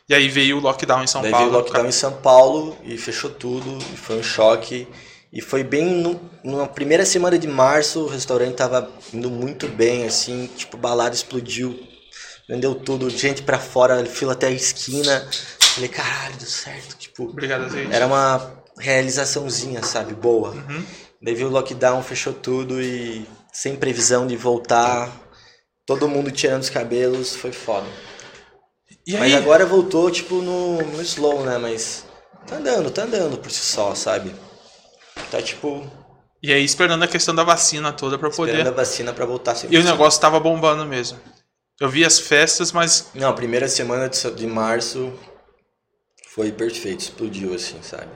E aí veio o lockdown em São Daí Paulo. veio o lockdown em São Paulo e fechou tudo, e foi um choque. E foi bem no, na primeira semana de março, o restaurante tava indo muito bem, assim, tipo, balada explodiu, vendeu tudo, gente pra fora, fila até a esquina. Falei, caralho, deu certo. Tipo, Obrigado, Azeite. era uma realizaçãozinha, sabe, boa. Uhum. Daí veio o lockdown, fechou tudo e sem previsão de voltar, todo mundo tirando os cabelos, foi foda. Mas agora voltou, tipo, no, no slow, né? Mas tá andando, tá andando por si só, sabe? Tá, tipo, e aí esperando a questão da vacina toda pra esperando poder. a vacina pra voltar sempre. E o negócio tava bombando mesmo. Eu vi as festas, mas Não, a primeira semana de, de março foi perfeito, explodiu, assim, sabe?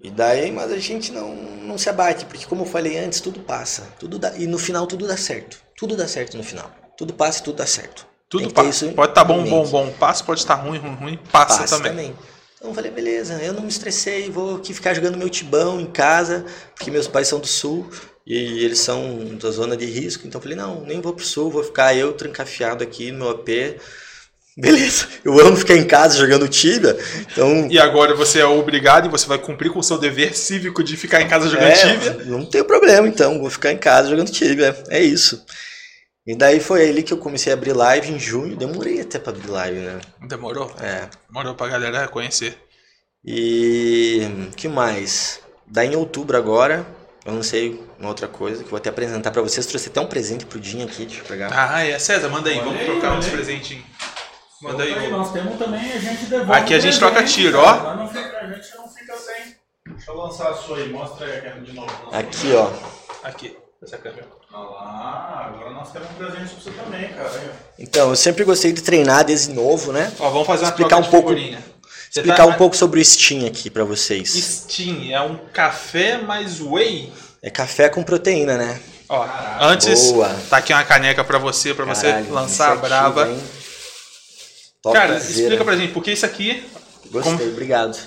E daí, mas a gente não, não se abate, porque como eu falei antes, tudo passa. Tudo dá, e no final tudo dá certo. Tudo dá certo no final. Tudo passa e tudo dá certo. tudo passa. Pode estar bom, em bom, mente. bom. Passa, pode estar ruim, ruim, ruim. Passa, passa também. também. Então eu falei, beleza, eu não me estressei, vou aqui ficar jogando meu tibão em casa, porque meus pais são do sul e eles são da zona de risco, então eu falei, não, nem vou pro sul, vou ficar eu trancafiado aqui no meu AP, Beleza. Eu amo ficar em casa jogando Tibia. Então. E agora você é obrigado e você vai cumprir com o seu dever cívico de ficar em casa jogando é, Tibia. Não tem problema, então. Vou ficar em casa jogando Tibia. É isso. E daí foi ali que eu comecei a abrir live em junho. Demorei até pra abrir live, né? Demorou? É. Demorou pra galera conhecer. E. que mais? Daí em outubro agora, eu não sei uma outra coisa que eu vou até apresentar pra vocês. Trouxe até um presente pro Dinho aqui, deixa eu pegar. Ah, é. César, manda aí. Olha Vamos aí, trocar uns aí. presentinhos. Manda aí. Ô. Nós temos também, a gente devolve. Aqui a gente troca tiro, cara. ó. Nós não fica- a gente não fica sem. Deixa eu lançar a sua aí, mostra aí de novo. Aqui, ó. Aqui, essa câmera. Olha lá, agora nós temos um presente pra você também, cara. Então, eu sempre gostei de treinar desde novo, né? Ó, vamos fazer uma Explicar um pouco- figurinha. Explicar tá- um pouco sobre o Steam aqui pra vocês. Steam é um café mais whey. É café com proteína, né? Ó, Caraca. antes, Boa. tá aqui uma caneca pra você, pra você lançar a brava. hein? Cara, explica pra gente, porque isso aqui, Gostei, como- obrigado.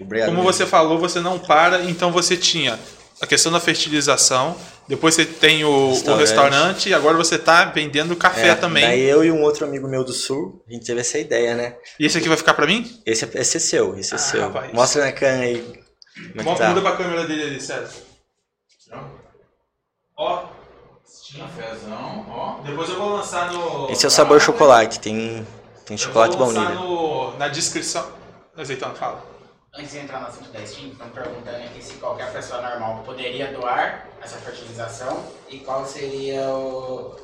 Obrigado. como você falou, você não para, então você tinha a questão da fertilização, depois você tem o o restaurante, Restaurante. e agora você tá vendendo café É, também. Daí eu e um outro amigo meu do sul, a gente teve essa ideia, né? E esse aqui vai ficar pra mim? Esse é, esse é seu, esse é Ah, seu. rapaz. Mostra na câmera aí. Como é tá? Muda pra câmera dele ali, César. Ó, ó. depois eu vou lançar no... Esse é o sabor chocolate, tem, tem chocolate eu lançar baunilha. no, na descrição. Azeitona, fala. Antes de entrar no assunto da Steam, estão perguntando aqui se qualquer pessoa normal poderia doar essa fertilização e qual seria o.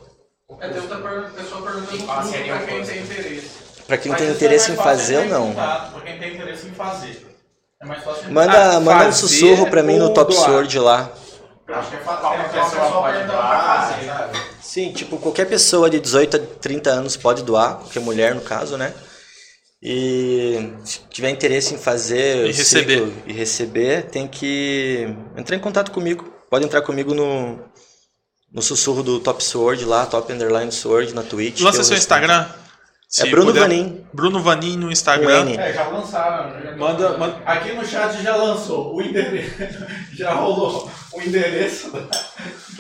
o É, tem outra per- pessoa perguntando qual seria pra o quem custo? tem interesse. Pra quem Mas tem isso interesse é em fazer ou não. Pra quem tem interesse em fazer. É mais fácil. Manda, Ah, manda um sussurro pra mim no Top doar? Sword lá. Acho que é fácil. Qualquer pessoa pessoa pode doar, fazer. sabe? Sim, tipo, qualquer pessoa de 18 a 30 anos pode doar, qualquer mulher no caso, né? E se tiver interesse em fazer E receber. e receber, tem que entrar em contato comigo. Pode entrar comigo no, no sussurro do Top Sword lá, Top Underline Sword na Twitch. Lança eu seu. Instagram. É Se Bruno puder. Vanin. Bruno Vanin no Instagram. É, já lançaram. já- Manda- manda- Aqui no chat já lançou o endereço. Já rolou o endereço.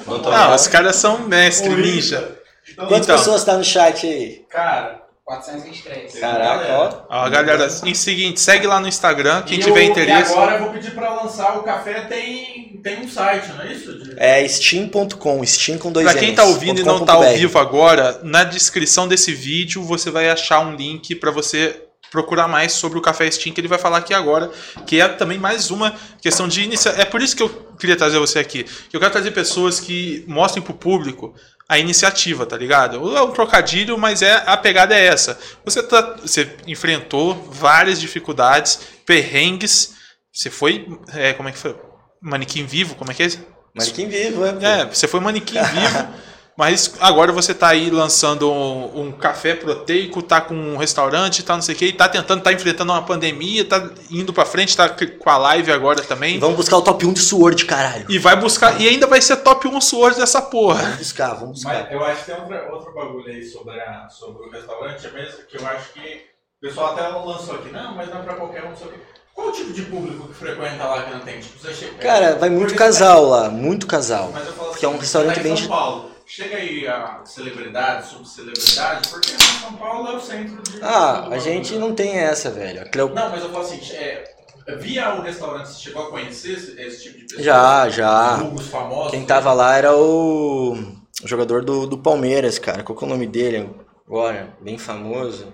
Não Ah, os caras são mestre, ninja. Então, Quantas Então. pessoas tá no chat aí? Cara, 423. Caraca, ó. Ó, galera, em seguinte, segue lá no Instagram, quem e tiver eu- interesse. E agora eu vou pedir pra lançar o café. Tem, tem um site, não é isso? É steam.com, steam com dois Pra quem tá ouvindo e não tá ao vivo agora, na descrição desse vídeo você vai achar um link pra você procurar mais sobre o Café Steam, que ele vai falar aqui agora, que é também mais uma questão de iniciativa. É por isso que eu queria trazer você aqui. Eu quero trazer pessoas que mostrem pro público a iniciativa, tá ligado? É um trocadilho, mas é a pegada é essa. Você, tá, você enfrentou várias dificuldades, perrengues, você foi, é, como é que foi? Manequim vivo, como é que é? Manequim vivo, é. É, você foi manequim vivo, mas agora você tá aí lançando um, um café proteico, tá com um restaurante, tá não sei o que, tá tentando, tá enfrentando uma pandemia, tá indo pra frente, tá com a live agora também. E vamos buscar o top 1 de Sword, caralho. E vai buscar, e ainda vai ser top 1 Sword dessa porra. Vamos buscar, vamos buscar. Mas eu acho que tem outra, outro bagulho aí sobre, a, sobre o restaurante, é mesmo que eu acho que o pessoal até lançou aqui, não, mas não é pra qualquer um, não sei o quê. Qual o tipo de público que frequenta lá que não tem? Tipo, você chega. Cara, vai muito casal lá, muito casal. Mas eu falo Porque é um assim, restaurante tá em bem São de- Paulo. Chega aí a celebridade, subcelebridade, porque São Paulo é o centro de. Ah, a gente bagulho. não tem essa, velho. A Cleo- Não, mas eu falo assim, é, via o restaurante, você chegou a conhecer esse, esse tipo de pessoa? Já, já. Vulgos famosos? Quem tava lá era o o jogador do, do Palmeiras, cara. Qual que é o nome dele agora? Bem famoso.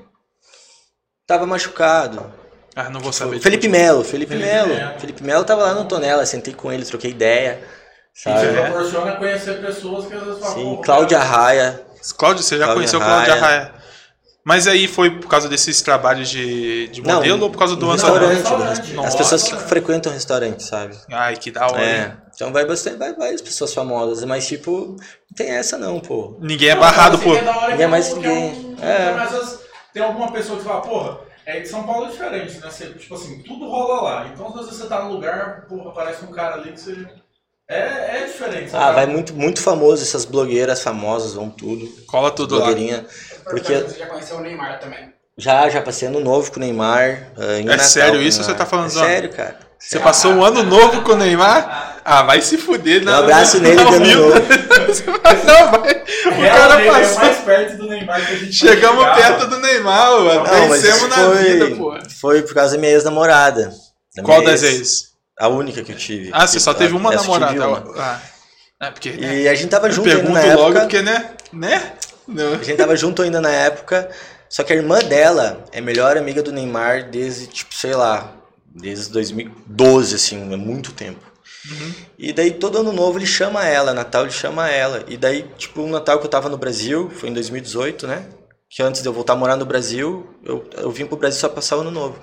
Tava machucado. Ah, não vou saber. Felipe Melo, Felipe Felipe Melo. Melo. Felipe Melo tava lá no Tonela, sentei com ele, troquei ideia. Sabe? É. proporciona conhecer pessoas que às vezes falam. Sim, "Pô, Cláudia Raia. Cláudio, você já Cláudia conheceu Cláudia Raia. Raia. Mas aí foi por causa desses trabalhos de, de Não, modelo ou por causa do no lançamento? restaurante, Restaurante. As Nossa. pessoas que frequentam o restaurante, sabe? Ai, que da hora. É. Então vai bastante, vai várias pessoas famosas, mas tipo, não tem essa não, pô. Ninguém é Não, barrado assim, por. é Ninguém é mais que é ninguém. um- É. Mas às vezes tem alguma pessoa que fala, porra, é que São Paulo é diferente, né? Você, tipo assim, tudo rola lá. Então às vezes você tá num lugar, porra, aparece um cara ali que você. É, é diferente. Ah, sabe? vai muito, muito famoso, essas blogueiras famosas vão tudo. Cola tudo lá. Blogueirinha. Porque Você já conheceu o Neymar também. já, já passei ano novo com o Neymar. ah, em É Natal sério isso ou você tá falando É sério, cara. Você passou um ano novo com o Neymar? Ah, vai se fuder, Um não. abraço nele Ao de ano vivo. novo. Não, vai. O cara é passou. mais perto do Neymar que a gente Chegamos perto do Neymar, mano. Não, Vencemos na foi, vida, pô. foi por causa da minha ex-namorada. Da Qual minha das ex. ex? A única que eu tive. Ah, você só teve uma namorada. uma. Ah. É porque. né? E a gente tava junto ainda pergunto na logo época. porque, né? Né? Não. A gente tava junto ainda na época. Só que a irmã dela é melhor amiga do Neymar desde, tipo, sei lá, desde 2012, assim, é muito tempo. Uhum. E daí todo ano novo ele chama ela, Natal ele chama ela. E daí, tipo, um Natal que eu tava no Brasil, foi em 2018, né? Que antes de eu voltar a morar no Brasil, eu, eu vim pro Brasil só passar o ano novo.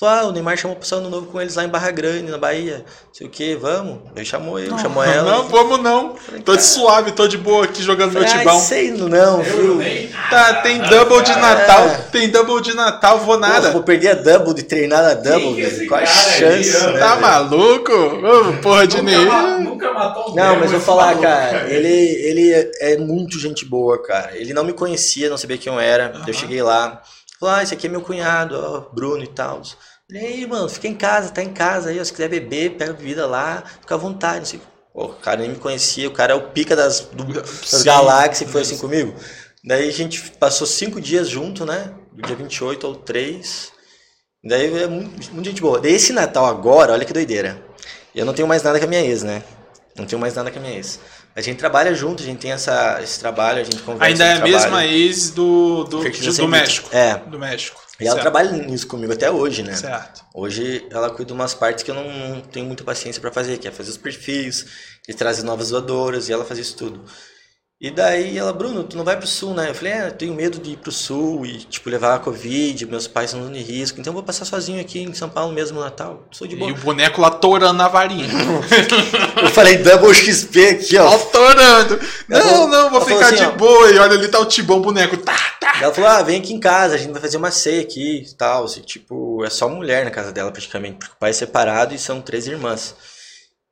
Falou, ah, o Neymar chamou o ano novo com eles lá em Barra Grande, na Bahia. Não sei o que, vamos. Daí chamou eu, chamou ela. Não, vamos não. Tô de suave, tô de boa aqui jogando meu Falei, tibão. ai, sei não, viu? Tá, tem double de Natal. É. Tem double de Natal, vou nada. vou perder a double de treinar na double, é velho. Qual a cara aí, chance, ó? né? Tá velho? maluco? Ô, porra de Ney. Nunca, ma- nunca matou um Não, mas vou falar, maluco, cara, ele, ele é- é muito gente boa, cara. Ele não me conhecia, não sabia quem eu era. Eu cheguei lá, falou, ah, esse aqui é meu cunhado, ó, Bruno e tal. Falei, ei, mano, fica em casa, tá em casa aí, ó, se quiser beber, pega bebida lá, fica à vontade. Pô, o cara nem me conhecia, o cara é o pica das, do- das galáxias e foi assim comigo. Daí a gente passou cinco dias junto, né? Do dia 28 ao 3. Daí é muito, muito gente boa. Daí esse Natal agora, olha que doideira. Eu não tenho mais nada com a minha ex, né? Não tenho mais nada com a minha ex. A gente trabalha junto, a gente tem essa, esse trabalho, a gente conversa. Ainda é a trabalho. mesma ex do, do, do. México. É. Do México. E ela Certo. trabalha nisso comigo até hoje, né? Certo. Hoje ela cuida de umas partes que eu não, tenho muita paciência pra fazer, que é fazer os perfis, e trazer novas doadoras, e ela faz isso tudo. E daí ela, Bruno, tu não vai pro sul, né? Eu falei, é, eu tenho medo de ir pro sul e, tipo, levar a Covid, meus pais são de risco, então eu vou passar sozinho aqui em São Paulo mesmo no Natal. Sou de E boa. o boneco lá torando na varinha. Eu falei, double XP aqui, ó. Ó, torando. Ela Não, falou- não, vou ficar assim, de ó. boa. E olha ali, tá o Tibão boneco. Tá, tá. Ela falou, ah, vem aqui em casa, a gente vai fazer uma ceia aqui e tal. Assim, tipo, é só mulher na casa dela praticamente, porque o pai é separado e são três irmãs.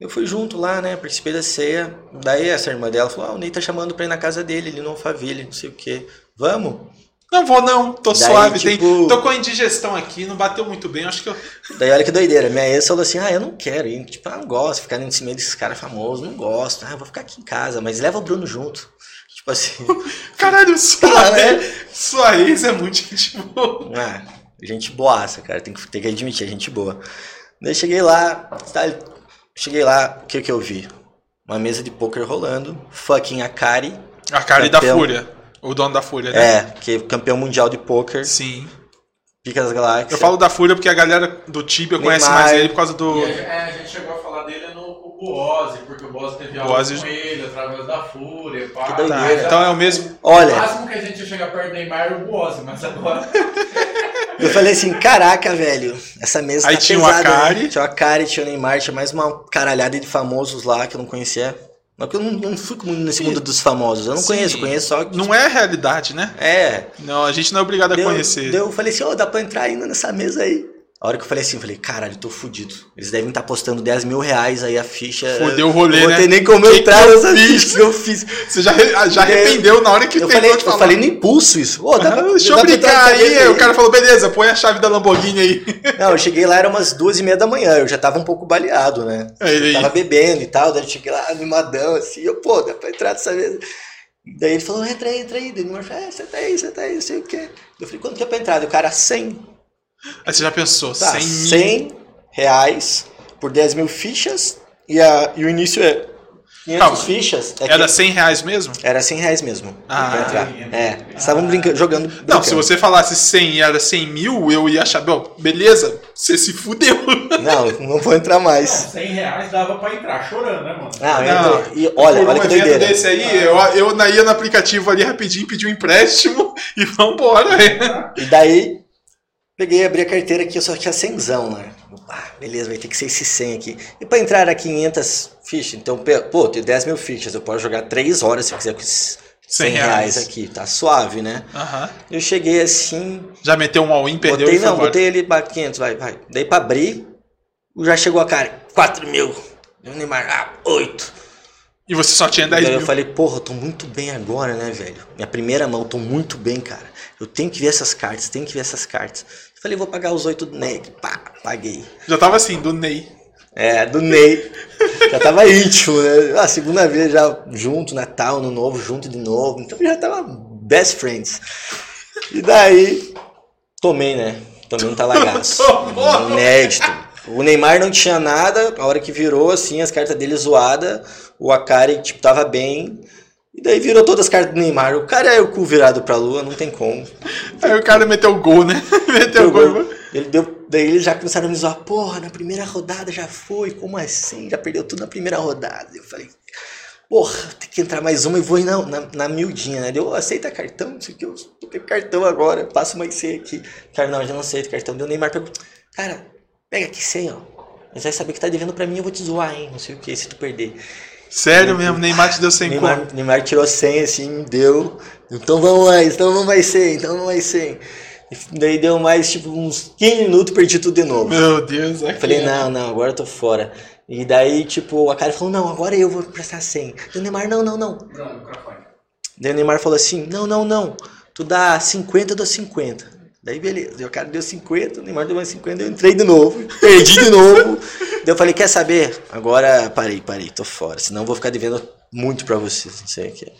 Eu fui junto lá, né, participei da ceia. Daí essa irmã dela falou, ah, o Ney tá chamando pra ir na casa dele, ali no Alphaville, não sei o quê. Vamos? Não vou não, tô Daí, suave. tipo- Tem, tô com a indigestão aqui, não bateu muito bem. Acho que eu. Daí olha que doideira, minha ex falou assim, ah, eu não quero ir, tipo, eu não gosto ficar em cima desses caras famosos, não gosto, ah, eu vou ficar aqui em casa, mas leva o Bruno junto. Tipo assim, Caralho, sua, Tá, né? sua ex é muito gente boa. Ah, gente boaça, cara. Tem que, tem que admitir, é gente boa. Daí cheguei lá, tá, cheguei lá, o que que eu vi? Uma mesa de poker rolando, fucking Akari, A cara da Campeão. Fúria. O dono da Fúria, né? é, que é campeão mundial de poker, Sim. Pica das Galáxias. Eu falo da Fúria porque a galera do Tibia conhece mais ele por causa do. E é, a gente chegou a falar dele no o Boazzi, porque o Boazzi teve aula Boazzi- com ele através da Fúria. Pá, Que Tá, então é o mesmo. O Olha, máximo que a gente ia chegar perto do Neymar era o Boazzi, mas agora. eu falei assim, caraca, velho, essa mesa Aí tá tinha o pesada. Akari. Né? Tinha o Akari, tinha o Neymar, tinha mais uma caralhada de famosos lá que eu não conhecia. Que eu não, não fui muito nesse Sim. mundo dos famosos, eu não Sim. conheço, eu conheço só... Não é a realidade, né? É, Não, a gente não é obrigado a Deu- conhecer. deu- eu falei assim, ó, dá pra entrar ainda nessa mesa aí. A hora que eu falei assim, eu falei, caralho, eu tô fudido. Eles devem estar postando 10 mil reais aí a ficha. Fudeu o rolê, eu não né? vou ter nem como Que entrar eu nessa ficha que eu fiz. Você já, re- já Eu- arrependeu na hora que Eu falei, te falar. eu falei no impulso isso. Ô, dá Ah, deixa eu brincar aí. mesa O cara falou, beleza, põe a chave da Lamborghini aí. Não, eu cheguei lá, era umas duas e meia da manhã. Eu já tava um pouco baleado, né? Aí, Tava bebendo e tal. Daí eu cheguei lá, animadão, assim. Eu, pô, dá pra entrar nessa mesa. Daí ele falou, entra aí, entra aí. Daí ele falou, é, senta aí, senta aí, não sei o quê. Eu falei, quanto que é pra entrar? Daí o cara, 100. Aí você já pensou, Tá, 100 mil. 100 reais por 10 mil fichas e, a, e o início é 500 Calma. fichas. É Era que- 100 reais mesmo? era 100 reais mesmo Ah, pra entrar. entendi. É, estavam brincando, jogando. Não, brincando. se você falasse 100 e era 100 mil, eu ia achar, bom, beleza, você se fudeu. Não, não vou entrar Não, mais. 100 reais dava pra entrar chorando, né, mano? Ah, Não. eu entrei. E olha, Por olha um que doideira. desse aí, eu, eu na- ia no aplicativo ali rapidinho, pedi um empréstimo e vambora. E daí, peguei, abri a carteira aqui, eu só tinha 100, né? Ah, beleza, vai ter que ser esse 100 aqui. E pra entrar era 500 fichas, então, pô, tem 10 mil fichas, eu posso jogar 3 horas se eu quiser com esses 100 reais reais. aqui, tá suave, né? Aham. Eu cheguei assim, Já meteu um all-in, perdeu botei, e não, botei ele para 500, vai, vai. Daí pra abrir, já chegou a cara, 4 mil. E o Neymar, ah, 8. E você só tinha 10 Daí eu mil. falei, porra, eu tô muito bem agora, né, velho? Minha primeira mão, tô muito bem, cara. Eu tenho que ver essas cartas, tenho que ver essas cartas. Falei, vou pagar os 8 do Ney. Pá, paguei. Já tava assim, do Ney. É, do Ney. já tava íntimo, né? A segunda vez já junto, Natal, no novo, junto de novo. Então já tava best friends. E daí, tomei, né? Tomei um talagaço. Inédito. O Neymar não tinha nada, a hora que virou, assim, as cartas dele zoada, o Akari, tipo, tava bem. E daí virou todas as cartas do Neymar. O cara é o cu virado pra lua, não tem como. Aí o cara meteu o gol, né? meteu o gol. Ele deu, daí eles já começaram a me zoar, porra, na primeira rodada já foi, como assim? Já perdeu tudo na primeira rodada. Eu falei, porra, tem que entrar mais uma e vou ir na, na, na miudinha, né? Deu, aceita cartão, não sei o que, eu tô com cartão agora, passo mais senha aqui. Cara, não, já não aceito cartão. Deu o Neymar pegou, cara, pega aqui senha, ó. Mas vai saber que tá devendo pra mim, eu vou te zoar, hein? Não sei o que, se tu perder. Sério mesmo, Neymar te deu 100 Neymar, conto. Neymar tirou 100 assim, deu. Então vamos mais, então vamos mais 100, então vamos mais 100. E daí deu mais, tipo, uns 15 minutos, perdi tudo de novo. Meu Deus, é Eu falei, não, não, agora eu tô fora. E daí, tipo, a cara falou, não, agora eu vou prestar 100. E o Neymar, não, não, não. Bruno, microfone. Daí o Neymar falou assim, não, não, não. Tu dá 50, eu dou 50. Daí beleza, o cara deu 50, o Neymar deu mais 50, eu entrei de novo, perdi de novo. Daí eu falei, quer saber? Agora parei, parei, tô fora, senão eu vou ficar devendo muito pra vocês, não sei o que.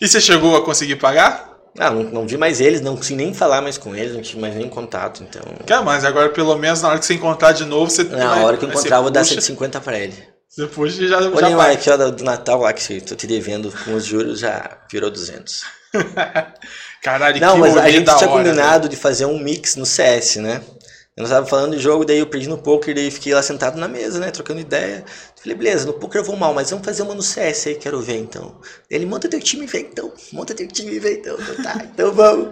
E você chegou a conseguir pagar? Ah, não, não vi mais eles, não consegui nem falar mais com eles, não tive mais nem contato, então... Quer, mas agora pelo menos na hora que você encontrar de novo, você. Na vai- hora que eu encontrar, eu vou dar puxa- 150 pra ele. Você puxa e já, Ô já Neymar, aqui ó, do Natal lá que eu tô te devendo com os juros já virou 200. Caralho, Não, que mas a gente tinha hora, combinado de fazer um mix no CS, né? Eu tava falando de jogo, daí eu perdi no poker, daí fiquei lá sentado na mesa, né? Trocando ideia. Falei, beleza, no poker eu vou mal, mas vamos fazer uma no CS aí, quero ver então. Ele monta teu time e vem então. Monta teu time e vem então. Tá, então vamos.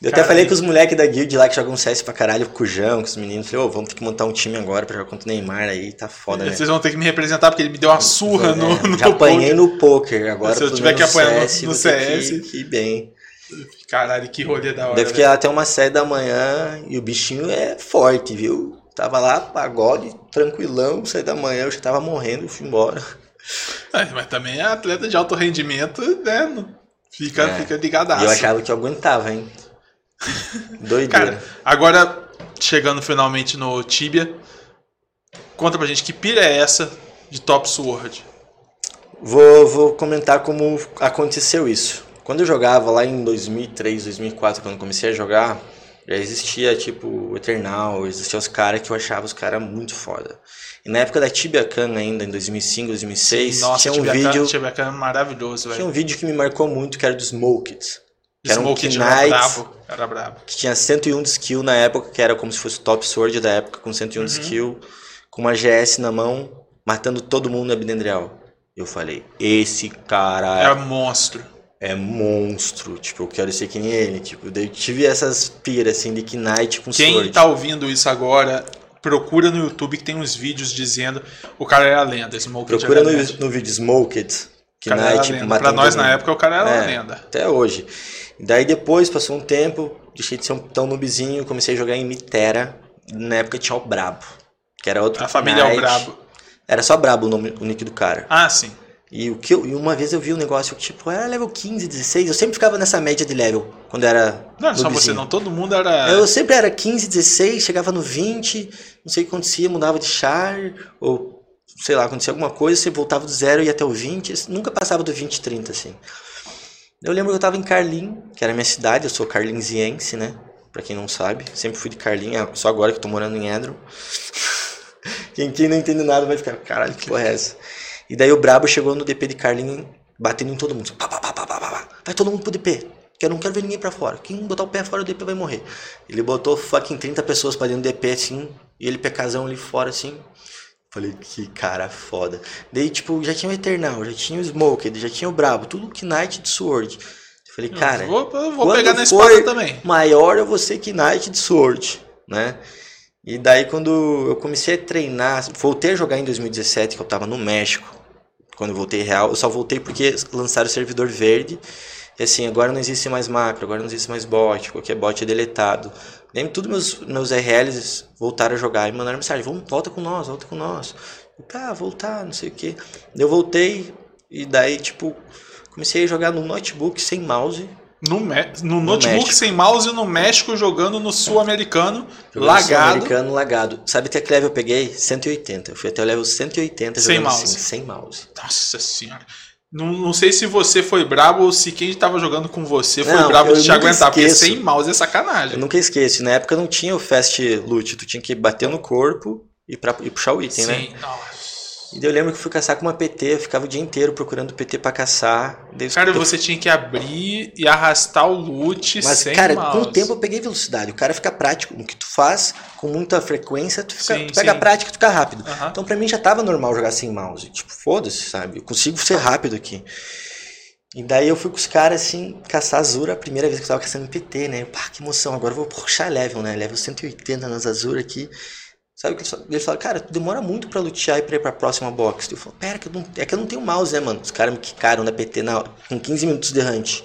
Eu até Caralho. falei com os moleques da guild lá que jogam CS pra caralho, com o Jão, com os meninos. Falei, ô, vamos ter que montar um time agora pra jogar contra o Neymar aí, tá foda, né? Vocês vão ter que me representar porque ele me deu uma surra no, É, no Já apanhei poker. no poker, agora Se eu tiver que apanhar no- CS, no que- CS. que ir bem. Caralho, que rolê da hora. Daí fiquei velho. lá até umas 7 da manhã e o bichinho é forte, viu? Tava lá, pagode, tranquilão, 7 da manhã, eu já tava morrendo, fui embora. É, mas também é atleta de alto rendimento, né? Fica, É. fica E ligadaço. eu achava que eu aguentava, hein? Doideira. Cara, agora chegando finalmente no Tibia, conta pra gente que pira é essa de Top Sword? Vou, vou comentar como aconteceu isso. Quando eu jogava lá em 2003, 2004, quando comecei a jogar, já existia tipo o Eternal, existiam os caras que eu achava os caras muito foda. E na época da Tibia Khan ainda, em 2005, 2006, Nossa, tinha um Tibia vídeo... Tibia é maravilhoso, Tinha velho. um vídeo que me marcou muito, que era do Smoked. que era um Smoke era brabo. Era brabo. que tinha 101 de skill na época, que era como se fosse o top sword da época, com 101 Uhum. de skill, com uma GS na mão, matando todo mundo no Abdendreal. Eu falei, esse cara Era monstro. É monstro, tipo, eu quero ser que nem ele, tipo, eu tive essas piras, assim, de Knight com Quem sword. tá ouvindo isso agora, procura no YouTube que tem uns vídeos dizendo o cara era lenda. Smoke Procura no, lenda. no vídeo Smoked, era Knight, tipo, Pra nós na época o cara era É. lenda. Até hoje. Daí depois, passou um tempo, deixei de ser um tão noobzinho, comecei a jogar em Mitera. Na época tinha o Brabo, que era outro A família é o Knight. brabo. Era só Brabo o, nome, o nick do cara. Ah, sim. E o que eu, e uma vez eu vi um negócio que, tipo, era level 15, 16. Eu sempre ficava nessa média de level, quando era. Não só você, não. Todo mundo era. Eu sempre era 15, 16, chegava no 20, não sei o que acontecia, mudava de char, ou sei lá, acontecia alguma coisa, você voltava do zero e ia até o 20, nunca passava do 20, 30, assim. Eu lembro que eu tava em Carlin, que era a minha cidade, eu sou carlinziense, né? Pra quem não sabe, sempre fui de Carlin, é só agora que eu tô morando em Edron. quem, quem não entende nada vai ficar, caralho, que porra é essa? E daí o Brabo chegou no DP de Carlin, batendo em todo mundo. Pá, pá, pá, pá, pá, pá. Vai todo mundo pro DP. Que eu não quero ver ninguém pra fora. Quem botar o pé fora do DP vai morrer. Ele botou fucking 30 pessoas pra dentro do DP, assim, e ele PKzão ali fora, assim. Falei, que cara foda. Daí, tipo, já tinha o Eternal, já tinha o Smoked, já tinha o Brabo, tudo Knight de Sword. Falei, cara, vou eu vou pegar na espada também. maior eu vou ser Knight de Sword, né? E daí quando eu comecei a treinar, voltei a jogar em 2017, que eu tava no México, quando eu voltei real, eu só voltei porque lançaram o servidor verde, e assim, agora não existe mais macro, agora não existe mais bot, qualquer bot é deletado. Daí todos meus, meus RLs voltaram a jogar e mandaram mensagem, Vamos, volta com nós, volta com nós. Eu, tá, voltar, não sei o que. Eu voltei e daí, tipo, comecei a jogar no notebook sem mouse, No, me- no No notebook México. sem mouse no México jogando no sul-americano, lagado. Sul-Americano, lagado. Sabe até que level eu peguei? 180. Eu fui até o level 180 Sem jogando mouse. assim, sem mouse. Nossa senhora. Não, não sei se você foi brabo ou se quem tava jogando com você foi Não, brabo eu de te aguentar, porque esqueço. sem mouse é Eu sacanagem. nunca esqueço. Na época não tinha o fast loot. Tu tinha que bater no corpo e, pra, e puxar o item, né? Sim, nossa. E daí eu lembro que eu fui caçar com uma PT. Eu ficava o dia inteiro procurando PT pra caçar. Daí Cara, eu- você tinha que abrir e arrastar o loot Mas, sem cara, mouse. com o tempo eu peguei velocidade. O cara fica prático. O que tu faz com muita frequência, tu, fica, Sim, tu pega sim. a prática e tu fica rápido. Então pra mim já tava normal jogar sem mouse. Tipo, foda-se, sabe? Eu consigo ser rápido aqui. E daí eu fui com os caras assim, caçar Azura, a primeira vez que eu tava caçando PT, né? Pá, que emoção, agora eu vou puxar level, né? Level 180 nas Azura aqui. Sabe o que eles falam, cara, tu demora muito pra lutear e pra ir pra próxima box. Eu falo, pera, que eu não, é que eu não tenho mouse, né, mano? Os caras me quicaram na PT na, com 15 minutos de hunt.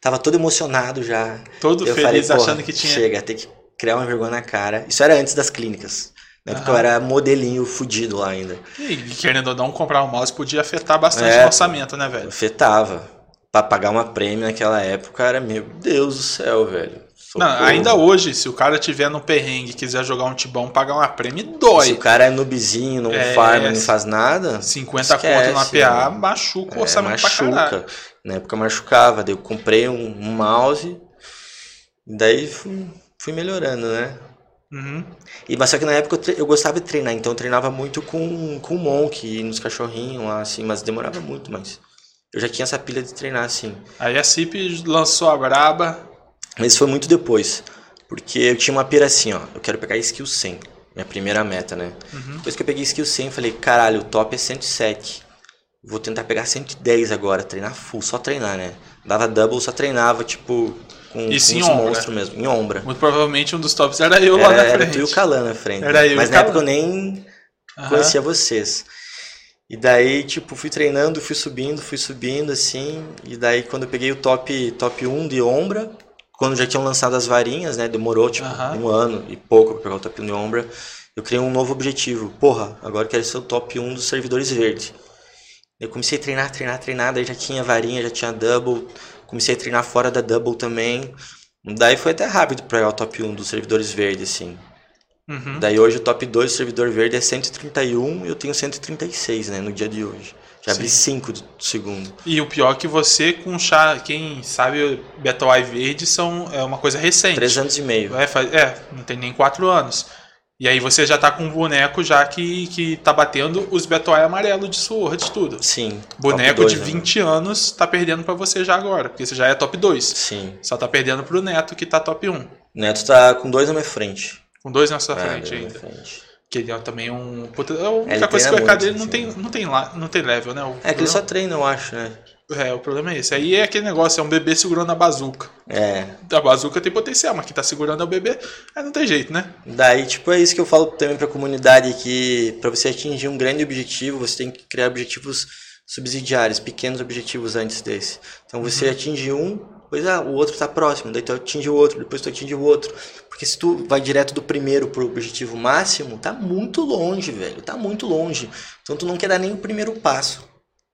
Tava todo emocionado já. Todo Eu feliz falei, achando que tinha. Chega, tem que criar uma vergonha na cara. Isso era antes das clínicas. Né? Porque eu era modelinho fudido lá ainda. E querendo ou não, comprar um mouse podia afetar bastante É. o orçamento, né, velho? Afetava. Pra pagar uma prêmio naquela época era, meu Deus do céu, velho. Não, ainda hoje, se o cara tiver no perrengue e quiser jogar um tibão, pagar uma prêmio, Se dói. o cara é noobzinho, não É, farma, não faz nada. 50 esquece, conto no APA, né? machuca o É, orçamento pra caralho. machuca. Na época machucava. Daí eu comprei um, um mouse. E daí fui, fui melhorando, né? Uhum. E, mas só que na época eu, eu gostava de treinar, então eu treinava muito com, com o Monk, e nos cachorrinhos lá, assim, mas demorava muito, mas eu já tinha essa pilha de treinar, assim. Aí a CIP lançou a braba. Mas isso foi muito depois, porque eu tinha uma pira assim, ó, eu quero pegar skill 100, minha primeira meta, né? Uhum. Depois que eu peguei skill 100, eu falei, caralho, o top é 107, vou tentar pegar 110 agora, treinar full, só treinar, né? Dava double, só treinava, tipo, com, Isso com em ombra. monstros mesmo, em ombra. Muito provavelmente um dos tops era eu lá Era, na era frente. tu e o Calan na frente. Era né? eu Mas na época Calan. eu nem Aham. conhecia vocês. E daí, tipo, fui treinando, fui subindo, fui subindo, assim. E daí, quando eu peguei o top, top 1 de Ombra, quando já tinham lançado as varinhas, né? Demorou, tipo, um ano e pouco pra pegar o top 1 de Ombra. Eu criei um novo objetivo. Porra, agora eu quero ser o top 1 dos servidores verdes. Eu comecei a treinar, treinar, treinar. Daí já tinha varinha, já tinha double. Comecei a treinar fora da double também. Daí foi até rápido pra pegar o top 1 dos servidores verdes, assim. Uhum. Daí hoje o top 2 do servidor verde é 131 e eu tenho 136, né, no dia de hoje. Já abri 5 do segundo. E o pior é que você com chá, quem sabe Battle Eye verde são é uma coisa recente. 3 anos e meio. É, faz- é, não tem nem 4 anos. E aí você já tá com um boneco já que, que tá batendo os Eye amarelo de Sword tudo. Sim. Boneco top de dois, né? 20 anos tá perdendo pra você já agora, porque você já é top 2. Sim. Só tá perdendo pro Neto que tá top 1. O Neto tá com dois na minha frente. Com dois na sua É, frente dois na ainda. frente. Que ele é também um. A única coisa que o EK dele não tem, sim. não, tem lá, não tem level, né? O É que ele só problema- treina, eu acho, né? É, o problema é esse. Aí é aquele negócio, é um bebê segurando a bazuca. É. A bazuca tem potencial, mas quem tá segurando é o bebê, aí não tem jeito, né? Daí, tipo, é isso que eu falo também pra comunidade, que pra você atingir um grande objetivo, você tem que criar objetivos subsidiários, pequenos objetivos antes desse. Então você atinge um, depois ah, o outro tá próximo, daí tu atinge o outro, depois tu atinge o outro. Porque se tu vai direto do primeiro pro objetivo máximo, tá muito longe, velho, tá muito longe. Então tu não quer dar nem o primeiro passo.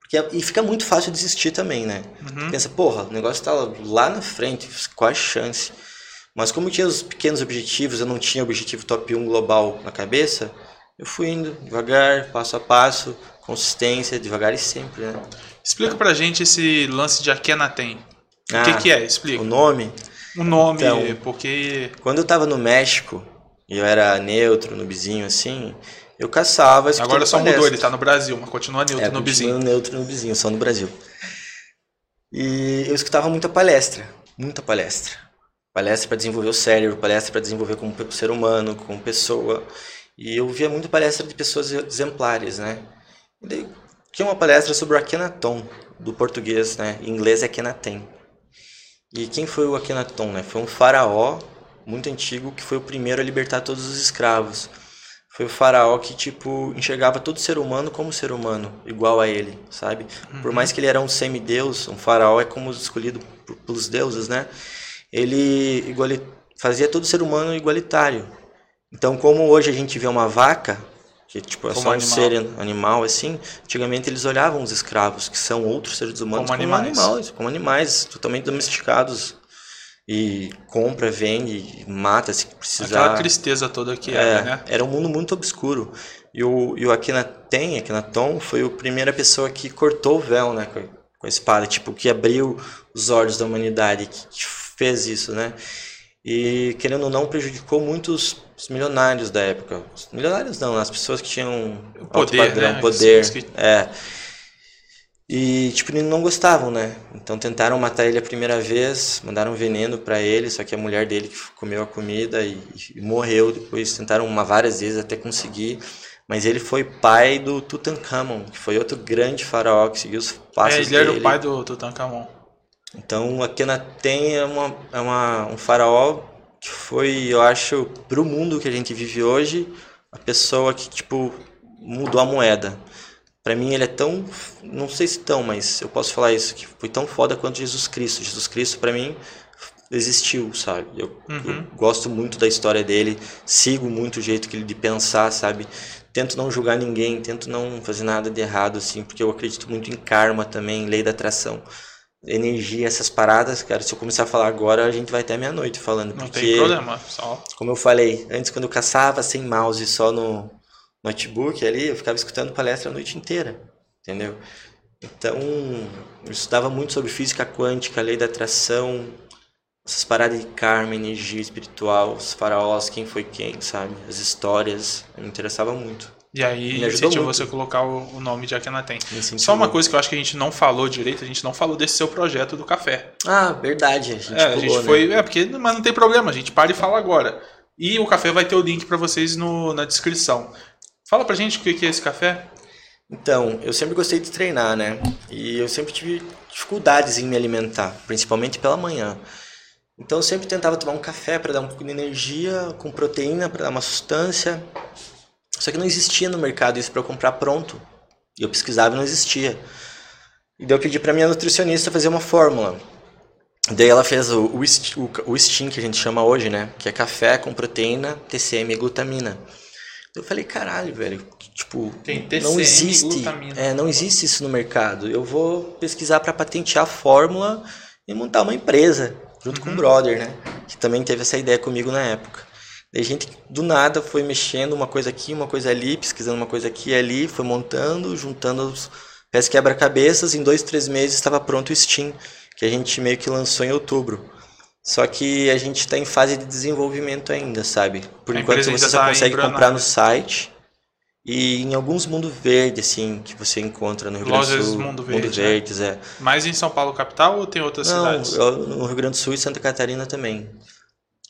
Porque, e fica muito fácil desistir também, né? Uhum. Pensa, porra, o negócio tá lá na frente, qual a chance? Mas como eu tinha os pequenos objetivos, eu não tinha objetivo top 1 global na cabeça, eu fui indo devagar, passo a passo, consistência, devagar e sempre, né? Explica pra gente esse lance de Akhenaten. O Ah, que, que é? Explica. O nome? O nome, Então- porque. Quando eu tava no México, e eu era neutro, noobzinho assim, eu caçava... Agora só mudou, palestra. ele tá no Brasil, mas continua neutro É, no continua vizinho. neutro no vizinho, só no Brasil. E eu escutava muita palestra, muita palestra. Palestra para desenvolver o cérebro, palestra para desenvolver como ser humano, como pessoa. E eu via muita palestra de pessoas exemplares, né? E daí tinha uma palestra sobre o Akhenaton, do português, né? Em inglês é Akhenaten. E quem foi o Akhenaton, né? Foi um faraó muito antigo que foi o primeiro a libertar todos os escravos. Foi o faraó que, tipo, enxergava todo ser humano como ser humano, igual a ele, sabe? Por mais que ele era um semideus, um faraó é como escolhido pelos deuses, né? Ele iguali- fazia todo ser humano igualitário. Então, como hoje a gente vê uma vaca, que tipo, é Como só um animal. ser animal assim, antigamente eles olhavam os escravos, que são outros seres humanos, Como como, animais. animais, como animais totalmente domesticados. e compra, vende, mata se precisar. Aquela tristeza toda que É, era, né? Era um mundo muito obscuro. E o, e o Akhenaten, Akhenaton, foi a primeira pessoa que cortou o véu, né? Com, com a espada, tipo, que abriu os olhos da humanidade, que, que fez isso, né? E, querendo ou não, prejudicou muitos os milionários da época. Os milionários não, as pessoas que tinham alto poder, padrão, né? poder. Que- É. E, tipo, eles não gostavam, né? Então tentaram matar ele a primeira vez, mandaram veneno pra ele, só que a mulher dele que comeu a comida e, e morreu. Depois tentaram uma várias vezes até conseguir. Mas ele foi pai do Tutankhamon, que foi outro grande faraó que seguiu os passos É, ele era dele. o pai do Tutankhamon. Então, Akhenaten é, uma, é uma, um faraó que foi, eu acho, pro mundo que a gente vive hoje, a pessoa que, tipo, mudou a moeda. Pra mim, ele é tão, não sei se tão, mas eu posso falar isso, que foi tão foda quanto Jesus Cristo. Jesus Cristo, pra mim, existiu, sabe? Eu, Uhum. eu gosto muito da história dele, sigo muito o jeito que ele de pensar, sabe? Tento não julgar ninguém, tento não fazer nada de errado, assim, porque eu acredito muito em karma também, lei da atração energia, essas paradas, cara, se eu começar a falar agora, a gente vai até meia-noite falando. Não porque, tem problema, só. como eu falei, antes quando eu caçava sem mouse só no notebook ali, eu ficava escutando palestra a noite inteira, entendeu? Então, eu estudava muito sobre física quântica, lei da atração, essas paradas de karma, energia espiritual, os faraós, quem foi quem, sabe? As histórias, me interessava muito. E aí muito. você a colocar o, o nome de Akhenaten. Só uma coisa que eu acho que a gente não falou direito, a gente não falou desse seu projeto do café. Ah, verdade, a gente é, a pulou, gente né? foi. É, porque. Mas não tem problema, a gente para e fala agora. E o café vai ter o link pra vocês no, na descrição. Fala pra gente o que que é esse café. Então, eu sempre gostei de treinar, né? E eu sempre tive dificuldades em me alimentar, principalmente pela manhã. Então, eu sempre tentava tomar um café para dar um pouco de energia, com proteína para dar uma sustância. Só que não existia no mercado isso para eu comprar pronto. E eu pesquisava e não existia. E daí eu pedi para minha nutricionista fazer uma fórmula. Daí ela fez o, o, o, STEAM, que a gente chama hoje, né? Que é café com proteína, TCM e glutamina. Eu falei, caralho, velho, tipo, não TCM e existe, glutamina. é, não existe isso no mercado. Eu vou pesquisar para patentear a fórmula e montar uma empresa junto com o brother, né? Que também teve essa ideia comigo na época. Daí a gente do nada foi mexendo uma coisa aqui, uma coisa ali, pesquisando uma coisa aqui e ali, foi montando, juntando os pés quebra-cabeças. Em dois, três meses estava pronto o Steam, que a gente meio que lançou em outubro. Só que a gente está em fase de desenvolvimento ainainda, sabe? Por A enquanto você ainda só tá consegue comprar no site e em alguns Mundo Verde, assim, que você encontra no Rio Grande do Sul. Mundo Verde, né? Verdes, é. Mais em São Paulo capital ou tem outras Não, cidades? no Rio Grande do Sul e Santa Catarina também.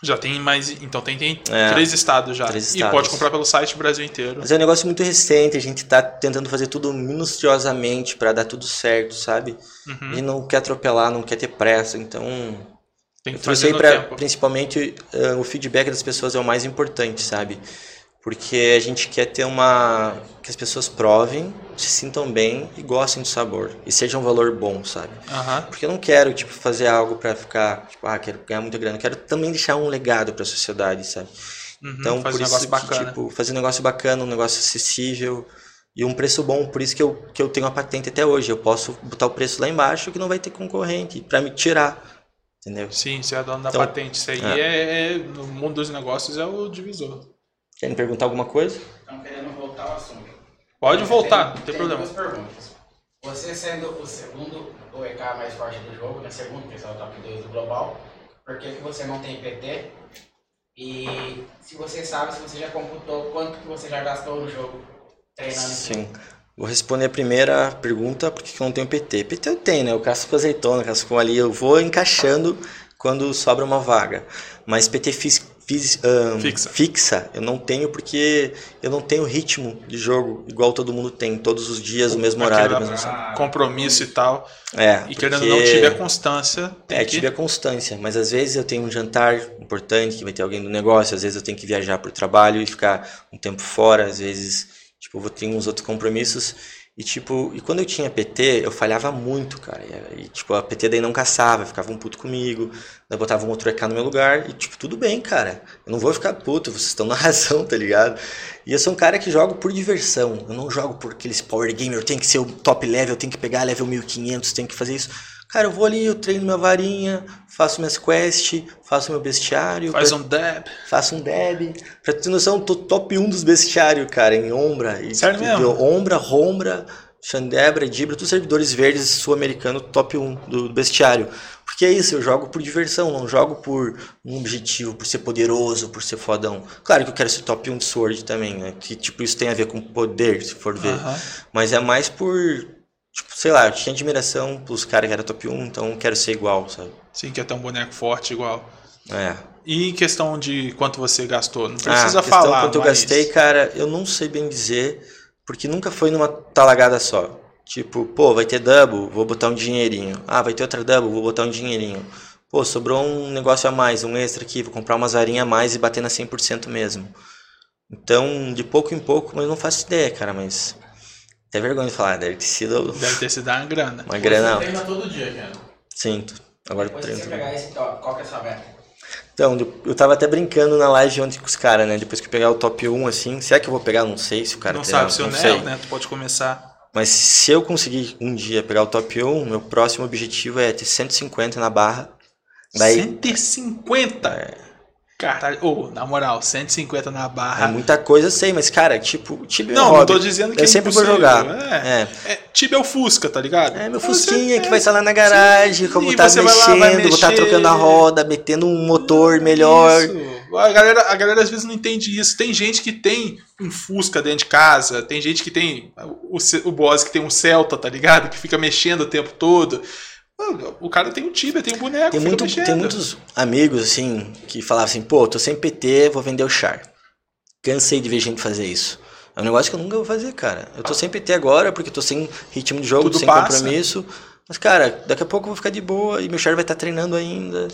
Já tem mais. Então tem, tem É, três estados já. três E estados. pode comprar pelo site Brasil inteiro. Mas é um negócio muito recente, a gente tá tentando fazer tudo minuciosamente para dar tudo certo, sabe? Uhum. A gente não quer atropelar, não quer ter pressa, então Tem eu que trouxe fazer aí pra, tempo. principalmente eh, o feedback das pessoas é o mais importante, sabe? Porque a gente quer ter uma que as pessoas provem, se sintam bem e gostem do sabor e seja um valor bom, sabe? Aham. Porque eu não quero, tipo, fazer algo pra ficar, tipo, ah, quero ganhar muita grana. Eu quero também deixar um legado pra sociedade, sabe? Uhum, Então, por um isso negócio que, bacana. tipo, fazer um negócio bacana, um negócio acessível e um preço bom. Por isso que eu, que eu tenho a patente até hoje. Eu posso botar o preço lá embaixo que não vai ter concorrente pra me tirar, entendeu? Sim, você é dono da Então, patente. Isso aí é. é. é- no mundo dos negócios é o divisor. Quer me perguntar alguma coisa? Estão querendo voltar ao assunto. Pode voltar, não tem problema. duas perguntas. Você sendo o segundo o EK mais forte do jogo, né? Segundo, você é o top 2 do global, por que, que você não tem PT? E se você sabe, se você já computou quanto que você já gastou no jogo treinando? Sim. Vou responder a primeira pergunta, por que que eu não tenho PT? PT eu tenho, né? Eu caço com azeitona, caço com ali, eu vou encaixando quando sobra uma vaga. Mas PT fis, fis- ahn, Fixa. fixa eu não tenho porque eu não tenho ritmo de jogo igual todo mundo tem, todos os dias, o mesmo horário. Mesmo- compromisso e tal. É, E querendo não tiver constância, É, que... tive a constância, mas às vezes eu tenho um jantar importante que vai ter alguém do negócio, às vezes eu tenho que viajar por trabalho e ficar um tempo fora, às vezes, tipo, eu vou ter uns outros compromissos. E tipo, e quando eu tinha PT, eu falhava muito, cara. E, tipo, a PT daí não caçava, ficava um puto comigo, daí botava um outro EK no meu lugar, e tipo, tudo bem, cara. Eu não vou ficar puto, vocês estão na razão, tá ligado? E eu sou um cara que jogo por diversão. Eu não jogo por aqueles power gamer, eu tenho que ser o top level, eu tenho que pegar level 1500, tenho que fazer isso. Cara, eu vou ali, eu treino minha varinha, faço minhas quests, faço meu bestiário. Faz pra- um dab. Faço um deb. Pra ter noção, eu tô top 1 dos bestiários, cara, em Ombra. E, Sério tipo, mesmo? Ombra, Rombra, Xandebra, Dibra, todos os servidores verdes sul-americano top 1 do bestiário. Porque é isso, eu jogo por diversão, não jogo por um objetivo, por ser poderoso, por ser fodão. Claro que eu quero ser top 1 de Sword também, né? Que tipo, isso tem a ver com poder, se for ver. Mas é mais por, tipo, sei lá, eu tinha admiração pros caras que eram top 1, então eu quero ser igual, sabe? Sim, quer ter um boneco forte igual. É. E em questão de quanto você gastou? Não Ah, precisa questão falar. quanto eu mas- gastei, cara, eu não sei bem dizer, porque nunca foi numa talagada só. Tipo, pô, vai ter double, vou botar um dinheirinho. Ah, vai ter outra double, vou botar um dinheirinho. Pô, sobrou um negócio a mais, um extra aqui, vou comprar umas varinhas a mais e bater na 100% mesmo. Então, de pouco em pouco, mas eu não faço ideia, cara, mas... Até vergonha de falar, deve ter sido Deve ter sido uma grana. uma grana. Você treina todo dia, cara. Sinto. Agora eu Depois que treino você pegar esse top, qual que é a sua meta? Então, eu- eu tava até brincando na live ontem com os caras, né? Depois que eu pegar o top 1, assim. Será que eu vou pegar? Não sei se o cara não treinar, sabe se o não sei. né? Tu pode começar. Mas se eu conseguir um dia pegar o top 1, meu próximo objetivo é ter 150 na barra. Daí 150! Caralho, ô, na moral, 150 na é barra. muita coisa, eu sei, mas cara, tipo, o Tibia é um Não, não tô dizendo que eu é sempre vou jogar. É. É. É, Tibia é o Fusca, tá ligado? É, meu Fusquinha que é, vai estar lá na garagem, E estar você vai lá, vai mexendo, vou estar mexer. trocando a roda, metendo um motor melhor. Isso. A galera, a galera às vezes não entende isso. Tem gente que tem um Fusca dentro de casa, tem gente que tem o, o boss que tem um Celta, tá ligado? Que fica mexendo o tempo todo. O cara tem um Tibia, tem um boneco, Tem, muito, tem muitos amigos, assim, que falavam assim, pô, tô sem PT, vou vender o char. Cansei de ver gente fazer isso. É um negócio que eu nunca vou fazer, cara. Eu tô sem PT agora, porque tô sem ritmo de jogo, Tudo sem passa. compromisso. Mas, cara, daqui a pouco eu vou ficar de boa e meu char vai estar treinando ainda.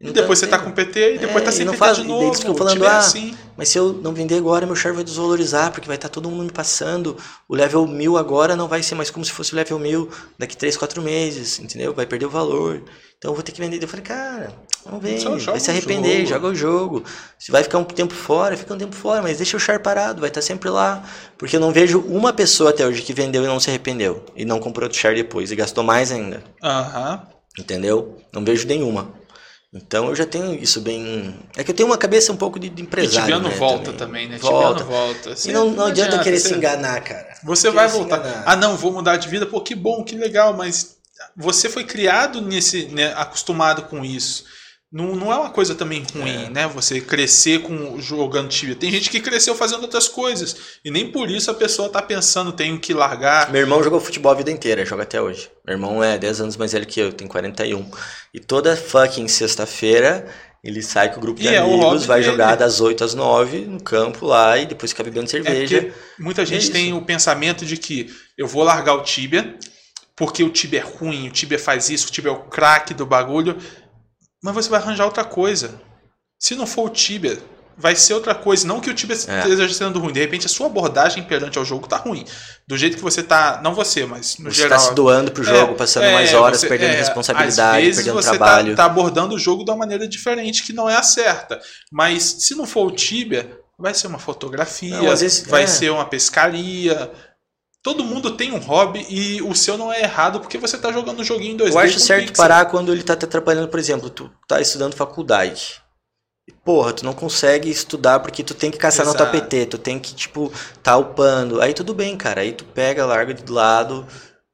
E depois você tá com PT e depois É, tá sem PT de e novo. eles ficam falando, é ah, assim. Mas se eu não vender agora, meu char vai desvalorizar, porque vai estar todo mundo me passando. O level 1000 agora não vai ser mais como se fosse o level 1000 daqui 3, 4 meses, entendeu? Vai perder o valor. Então eu vou ter que vender. Eu falei, cara, não Só joga vai se arrepender, joga o jogo. Se vai ficar um tempo fora, fica um tempo fora, mas deixa o char parado, vai estar sempre lá. Porque eu não vejo uma pessoa até hoje que vendeu e não se arrependeu. E não comprou outro char depois, e gastou mais ainda. Aham. Entendeu? Não vejo nenhuma. Então eu já tenho isso bem. É que eu tenho uma cabeça um pouco de, de empresário. Tibiano né, volta também, né? Volta. Tibiano volta. E Você- não, não adianta querer você- se enganar, cara. Você vai voltar. Ah, não, vou mudar de vida. Pô, que bom, que legal, mas você foi criado nesse, né, acostumado com isso. Não, não é uma coisa também ruim, né? Você crescer com jogando Tibia. Tem gente que cresceu fazendo outras coisas. E nem por isso a pessoa tá pensando, tenho que largar. Meu irmão jogou futebol a vida inteira, joga até hoje. Meu irmão é 10 anos mais velho que eu, tem 41. E toda fucking sexta-feira ele sai com o grupo de E é o amigos, vai dele. jogar das 8 às 9 no campo lá e depois fica bebendo É cerveja. porque muita gente isso. tem o pensamento de que eu vou largar o Tibia porque o Tibia é ruim, o Tibia faz isso, o Tibia é o craque do bagulho. Mas você vai arranjar outra coisa. Se não for o Tibia, vai ser outra coisa. Não que o Tibia É. esteja sendo ruim. De repente a sua abordagem perante ao jogo tá ruim. Do jeito que você tá. Não você, mas no Você geral. tá se doando pro jogo, É, passando é, mais horas, você- perdendo é, responsabilidade, às vezes perdendo você trabalho. Tá, tá abordando o jogo de uma maneira diferente, que não é a certa. Mas se não for o Tibia, vai ser uma fotografia, Não, vezes- vai é. ser uma pescaria. Todo mundo tem um hobby e o seu não é errado porque você tá jogando um joguinho em 2D. Eu acho certo pixel. parar quando ele tá te atrapalhando, por exemplo, tu tá estudando faculdade. Porra, tu não consegue estudar porque tu tem que caçar no Exato. tapete, tu tem que, tipo, tá upando. Aí tudo bem, cara. Aí tu pega, larga de lado,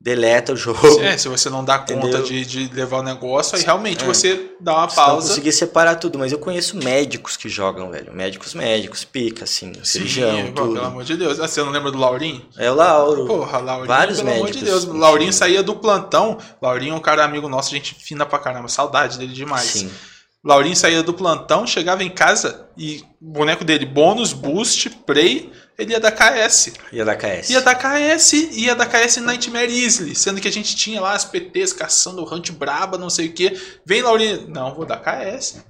deleta o jogo. É, se você não dá conta de, de levar o negócio, aí realmente É. você dá uma Se não pausa. conseguir separar tudo, mas eu conheço médicos que jogam, velho. Médicos, médicos, pica, assim, cirurgião, Sim, pô, pelo amor de Deus. Ah, você não lembra do Laurinho? É o Lauro. Porra, Laurinho, Vários pelo amor médicos. de Deus. Laurinho saía do plantão. Laurinho é um cara amigo nosso, gente fina pra caramba. Saudade dele demais. Sim. Laurinho saía do plantão, chegava em casa e boneco dele, bônus, boost, prey, ele ia dar KS. Ia dar KS. Ia dar KS, ia dar KS Nightmare Easily, sendo que a gente tinha lá as PTs caçando Hunt braba, não sei o que. Vem Laurinho, não, vou dar KS.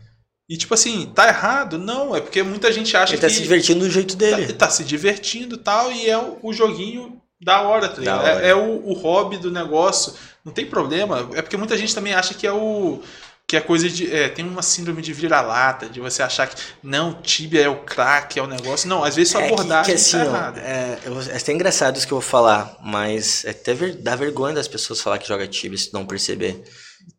E tipo assim, tá errado? Não, é porque muita gente acha Ele tá que se divertindo do jeito tá, dele. tá se divertindo e tal, e é o, o joguinho da hora, tá ligado? É, é o, o hobby do negócio. Não tem problema. É porque muita gente também acha que é o. Que é coisa de. É, tem uma síndrome de vira-lata, de você achar que. Não, Tibia é o craque, é o negócio. Não, às vezes sua É que- que, assim, tá é, eu é até engraçado isso que eu vou falar, mas é até ver- dá vergonha das pessoas falar que joga Tibia se não perceber.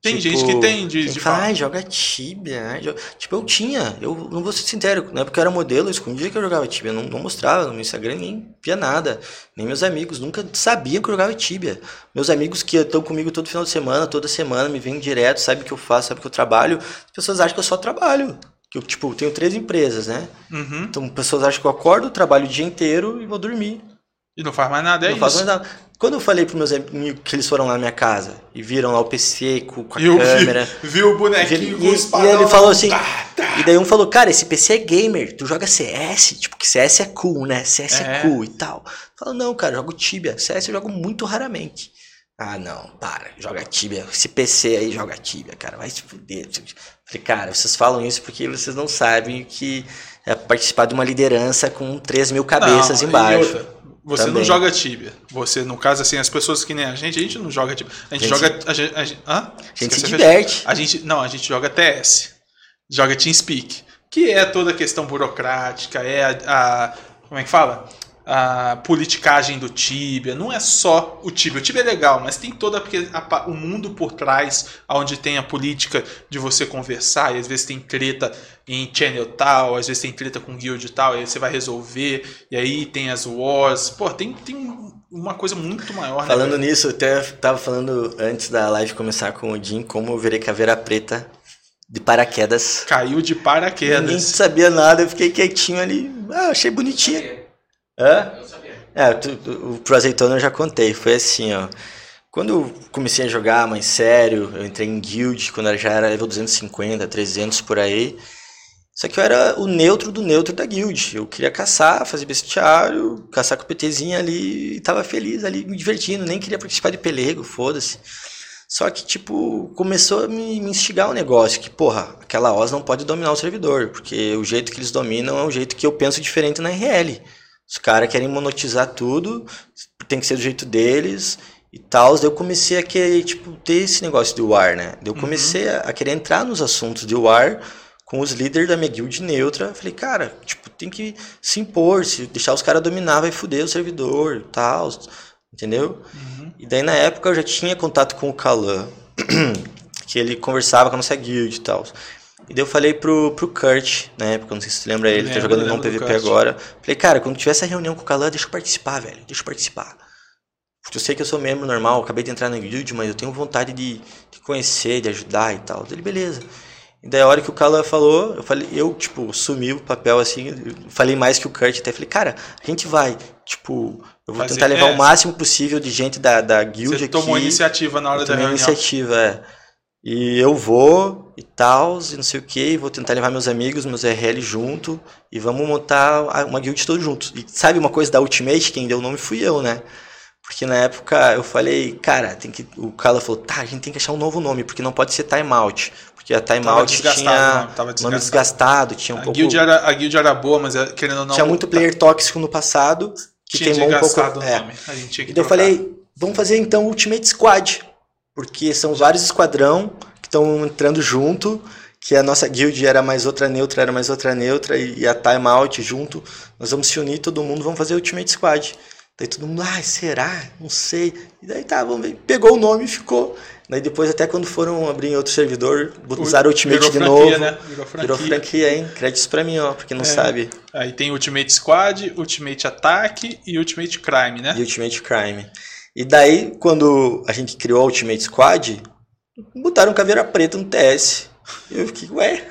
Tem Tipo, gente que tem de, de fala, ai, joga Tibia. ai, jo-" Tipo, eu tinha. Eu não vou ser sincero. Na época eu era modelo, eu escondia que eu jogava Tibia. Não, não mostrava no Instagram, nem via nada. Nem meus amigos. Nunca sabiam que eu jogava Tibia. Meus amigos que estão comigo todo final de semana, toda semana, me vêm direto, sabem o que eu faço, sabem que eu trabalho. As pessoas acham que eu só trabalho. Que eu, tipo, tenho três empresas, né? Uhum. Então, pessoas acham que eu acordo, trabalho o dia inteiro e vou dormir. E não faz mais nada, é não isso. faço mais nada. Quando eu falei pros meus amigos que eles foram lá na minha casa e viram lá o PC com, com a eu vi, câmera. vi o bonequinho ele- com e- o e ele falou assim. Tá, tá. E daí um falou, cara, esse PC é gamer, tu joga CS, tipo, que CS é cool, né? CS é, É. cool e tal. Falou, não, cara, eu jogo Tibia. CS eu jogo muito raramente. Ah, não, para, joga Tibia. Esse PC aí joga Tibia, cara, vai se fuder. Falei, cara, vocês falam isso porque vocês não sabem que é participar de uma liderança com 3 mil cabeças Não, embaixo. Você não Também. joga Tibia. Você, no caso, assim, as pessoas que nem a gente, a gente não joga Tibia. A gente, Gente- joga. A gente, a gente, hã? A gente se diverte. A gente, não, a gente joga TS. Joga TeamSpeak. Que é toda a questão burocrática, é a. a- como é que fala? A politicagem do Tibia. Não é só o Tibia. O Tibia é legal, mas tem todo o mundo por trás, onde tem a política de você conversar, e às vezes tem treta em channel tal, às vezes tem treta com guild tal, e aí você vai resolver, e aí tem as wars. Pô, tem, tem uma coisa muito maior, né? Falando velho? nisso, eu até tava falando antes da live começar com o Jim como eu virei caveira preta de paraquedas. Caiu de Ninguém paraquedas. sabia nada, eu fiquei quietinho ali. Ah, achei bonitinho. Hã? Eu sabia. É, o pro azeitona eu já contei. Foi assim, ó. Quando eu comecei a jogar mais sério, eu entrei em guild, quando já era level 250, 300 por aí. Só que eu era o neutro do neutro da guild. Eu queria caçar, fazer bestiário, caçar com o PTzinho ali e tava feliz ali, me divertindo. Nem queria participar de pelego, foda-se. Só que, tipo, começou a me, me instigar o negócio. Que, porra, aquela OS não pode dominar o servidor. Porque o jeito que eles dominam é o jeito que eu penso diferente na RL. Os caras querem monetizar tudo, tem que ser do jeito deles e tal. Daí eu comecei a querer, tipo, ter esse negócio de war, né? Daí eu comecei a, a querer entrar nos assuntos de war com os líderes da minha guild neutra. Falei, cara, tipo, tem que se impor, se deixar os caras dominar vai foder o servidor e tal, entendeu? E daí na época eu já tinha contato com o Kalan, que ele conversava com a nossa guild e tal. E daí eu falei pro, pro Kurt, na época, não sei se você lembra ele, tá Lembro, jogando não lembro do PVP agora. Falei, cara, quando tiver essa reunião com o Kalan, deixa eu participar, velho, deixa eu participar. Eu sei que eu sou membro normal, acabei de entrar na guild, mas eu tenho vontade de, de conhecer, de ajudar e tal. Ele, beleza. E daí a hora que o Kalan falou, eu falei, eu, tipo, sumi o papel assim, falei mais que o Kurt até. Falei, cara, a gente vai, tipo, eu vou Fazer- tentar levar é. o máximo possível de gente da, da guild Você aqui. tomou iniciativa na hora da reunião. iniciativa, é. E eu vou e tal, e não sei o que, vou tentar levar meus amigos, meus RL junto, e vamos montar uma guild todos juntos. E sabe uma coisa da Ultimate, quem deu o nome fui eu, né? Porque na época eu falei, cara, tem que. O Carla falou, tá, a gente tem que achar um novo nome, porque não pode ser timeout. Porque a timeout tinha né? Nome desgastado. tinha um A pouco. guild, era, a guild era boa, mas é, querendo ou não. tinha muito player tóxico no passado, que tinha queimou um pouco. o é. nome. A gente tinha que E daí eu falei, vamos fazer então o Ultimate Squad. Porque são vários esquadrão que estão entrando junto. Que a nossa guild era mais outra neutra, era mais outra neutra, e a timeout junto. Nós vamos se unir, todo mundo, vamos fazer o Ultimate Squad. Daí todo mundo, ai, será? Não sei. E daí tá, vamos ver. Pegou o nome e ficou. Daí depois, até quando foram abrir em outro servidor, usaram o Ultimate Virou de franquia, novo. Né? Virou franquia. Virou franquia, hein? Créditos pra mim, ó, porque não É. sabe. Aí tem Ultimate Squad, Ultimate Ataque e Ultimate Crime, né? E Ultimate Crime. E daí, quando a gente criou a Ultimate Squad, botaram caveira preta no TS. E eu fiquei, ué,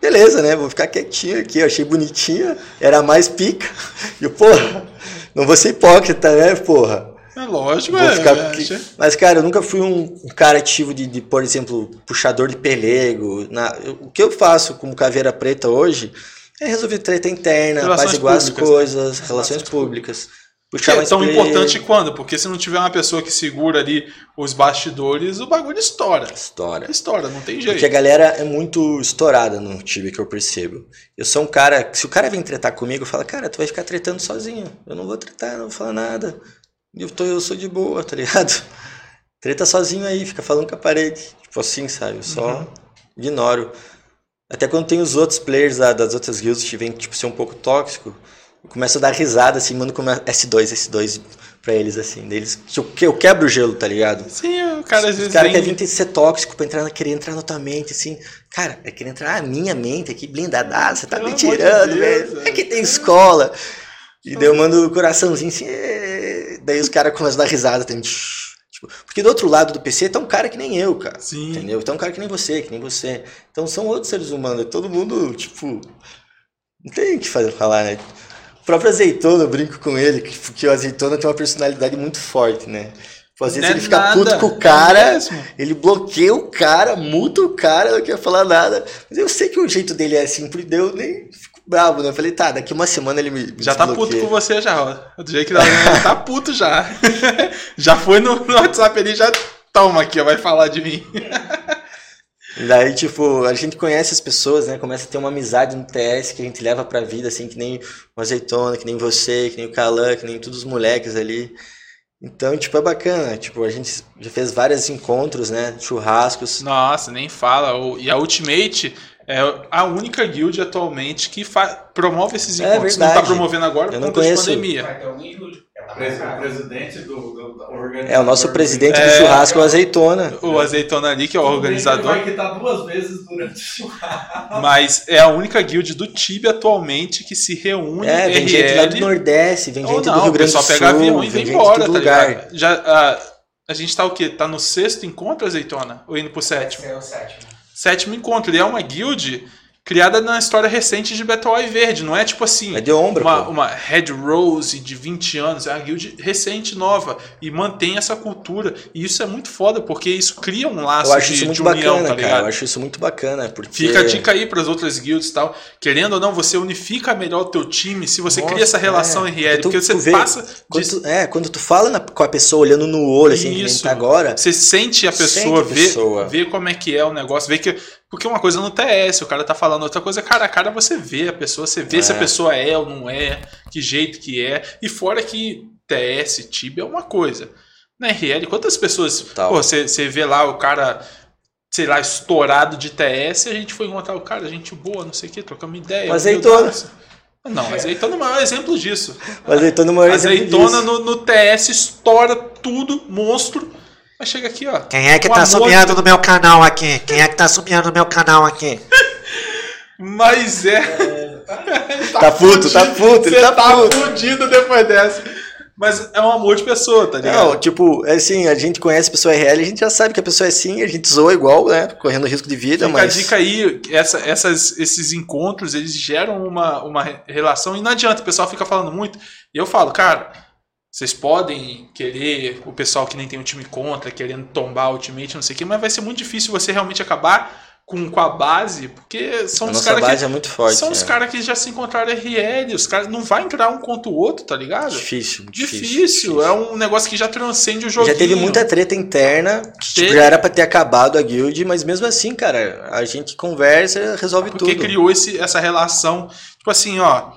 beleza, né? Vou ficar quietinho aqui. Eu achei bonitinha, era mais pica. E eu, porra, não vou ser hipócrita, né, porra? É lógico, Vou é. ficar é, Mas, cara, eu nunca fui um, um cara ativo de, de, por exemplo, puxador de pelego. Na, o que eu faço como caveira preta hoje é resolver treta interna, Relações apaziguar as públicas, coisas, né? relações Relações públicas. Que Puxar é tão importante quando? Porque se não tiver uma pessoa que segura ali os bastidores, o bagulho estoura. História. Estoura, não tem Porque a jeito. galera é muito estourada no time que eu percebo. Eu sou um cara, se o cara vem tretar comigo, eu falo, cara, tu vai ficar tretando sozinho. Eu não vou tretar, não vou falar nada. Eu, tô, eu sou de boa, tá ligado? Treta sozinho aí, fica falando com a parede. Tipo assim, sabe? Eu só Uhum. ignoro. Até quando tem os outros players da- das outras guilds que vêm tipo, ser um pouco tóxico, começo a dar risada, assim, mando como S2, S2 pra eles, assim. Deles, eu, eu quebro o gelo, tá ligado? Sim, o cara às Os vezes. caras vem- querem vir ser tóxico pra entrar, querer entrar na tua mente, assim. Cara, é querer entrar na minha mente aqui, blindada, você tá Pelo me de tirando, Deus, velho. É que tem escola. E daí eu mando o coraçãozinho assim, "Ê". daí os caras começam a dar risada também. Tipo, porque do outro lado do PC tá um cara que nem eu, cara. Sim. Entendeu? Então um cara que nem você, que nem você. Então são outros seres humanos. é Todo mundo, tipo. Não tem o que fazer falar, né? O próprio azeitona, eu brinco com ele, que, o azeitona tem uma personalidade muito forte, né? Tipo, às vezes Não é ele fica nada, puto com o é cara, mesmo. ele bloqueia o cara, multa o cara, não quer falar nada. Mas eu sei que o jeito dele é assim, por eu nem fico bravo, né? Eu falei, tá, daqui uma semana ele me. Já tá puto com você já, ó. Do jeito que tá, ele tá puto já. já foi no, no WhatsApp ali, já toma aqui, ó, vai falar de mim. Daí, tipo, a gente conhece as pessoas, né? Começa a ter uma amizade no TS que a gente leva pra vida, assim, que nem o Azeitona, que nem você, que nem o Calan, que nem todos os moleques ali. Então, tipo, é bacana. Tipo, a gente já fez vários encontros, né? Churrascos. Nossa, nem fala. E a Ultimate é a única guild atualmente que promove esses É encontros. não tá verdade. promovendo agora por não conta de pandemia. Já tá Pres- O marcado. presidente do, do, do organizador. É, o nosso presidente do É. churrasco é o Azeitona. O Azeitona ali, que é o que Ele organizador. vai quitar duas vezes durante o churrasco. Mas é a única guild do Tibia atualmente que se reúne É, vem gente lá do RL. Nordeste, vem gente não, do Rio o Grande do pessoal Sul, pega avião e vem vem gente embora, tá lugar. ligado? Já, a, a gente tá o quê? Tá no sexto encontro, Azeitona? Ou indo pro sétimo? ser o sétimo. Sétimo encontro. E é uma guild criada na história recente de Battle Eye Verde. Não é tipo assim... É de ombro, uma, uma Red Rose de 20 anos, é uma guild recente, nova, e mantém essa cultura. E isso é muito foda, porque isso cria um laço Eu acho de, isso de muito união, bacana, tá cara. ligado? Eu acho isso muito bacana, porque... Fica a dica aí para as outras guilds e tal. Querendo ou não, você unifica melhor o teu time se você Nossa, cria essa relação é. RL. Tu- porque você tu vê, passa. Quando de- tu, é, quando tu fala na- com a pessoa olhando no olho, assim, nem Isso. tá agora, Você sente a Sente pessoa, a vê, pessoa. vê como é que é o negócio, vê que. Porque uma coisa no TS, o cara tá falando outra coisa, cara a cara você vê a pessoa, você vê É. se a pessoa é ou não é, que jeito que é. E fora que TS, Tibia é uma coisa. Na RL, quantas pessoas. Pô, você, você vê lá o cara, sei lá, estourado de TS, a gente foi encontrar o cara, gente boa, não sei o que, trocamos ideia. O humildaço. azeitona. Não, azeitona é o maior exemplo disso. azeitona é o maior exemplo Azeitona disso. no, no TS estoura tudo, monstro. Mas chega aqui, ó. Quem é que tá subindo de- no meu canal aqui? Quem é que tá subindo no meu canal aqui? Mas é. Tá puto, tá puto, ele tá tá puto. fudido depois dessa. Mas é um amor de pessoa, tá ligado? Não, tipo, é assim, a gente conhece a pessoa RL, a gente já sabe que a pessoa é assim, a gente zoa igual, né? Correndo risco de vida, Fica mas. a dica aí, essa, essas, esses encontros, eles geram uma, uma re- relação e não adianta, o pessoal fica falando muito. E eu falo, cara, vocês podem querer o pessoal que nem tem um time contra, querendo tombar o ultimate, não sei o quê, mas vai ser muito difícil você realmente acabar com, com a base, porque são a os caras que. é muito forte. São os é. caras que já se encontraram RL, os caras não vai entrar um contra o outro, tá ligado? Difícil, Difícil, difícil. é um negócio que já transcende o jogo. Já teve muita treta interna, que tipo, já era pra ter acabado a guild, mas mesmo assim, cara, a gente conversa, resolve Porque tudo. criou esse, essa relação, tipo assim, ó,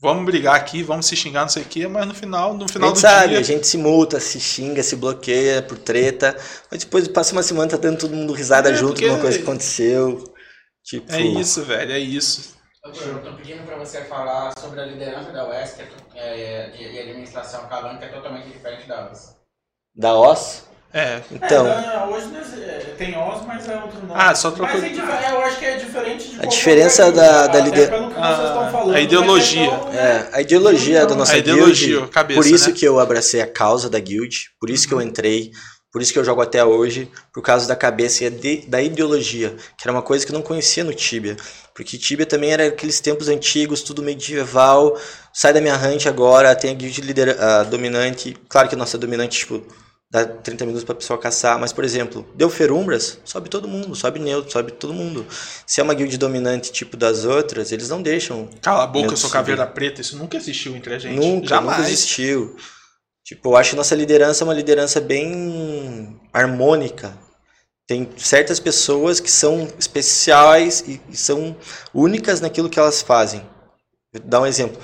vamos brigar aqui, vamos se xingar, não sei o quê, mas no final, no A final gente do sabe, dia, a gente se multa, se xinga, se bloqueia por treta, mas depois passa uma semana tá dando todo mundo risada É, junto porque- de uma coisa que aconteceu. Tipo, é isso, velho, é isso. Eu tô pedindo pra você falar sobre a liderança da UES que é, é, de, de administração Calan, que é totalmente diferente da UES. da OS. É, Então, É, hoje né, é, tem OS, mas é outro nome. Ah, só trocou- Mas é é, eu acho que é diferente de A diferença da- da até lider- pelo que Ah, a mas ideologia. então, é, a ideologia da nossa a ideologia, guild, a cabeça, por isso né? que eu abracei a causa da guild, por isso que eu entrei, por isso que eu jogo até hoje, por causa da cabeça e de- da ideologia, que era uma coisa que eu não conhecia no Tibia. Porque Tibia também era aqueles tempos antigos, tudo medieval. Sai da minha hunt agora, tem a guild líder, a dominante. Claro que a nossa dominante, tipo, dá 30 minutos pra pessoa caçar. Mas, por exemplo, deu Ferumbras, sobe todo mundo, sobe neutro, sobe todo mundo. Se é uma guild dominante tipo das outras, eles não deixam Cala a boca, eu sou caveira preta, isso nunca existiu entre a gente. Nunca, Jamais. nunca existiu. Tipo, eu acho que nossa liderança é uma liderança bem harmônica. Tem certas pessoas que são especiais e, e são únicas naquilo que elas fazem. Vou dar um exemplo.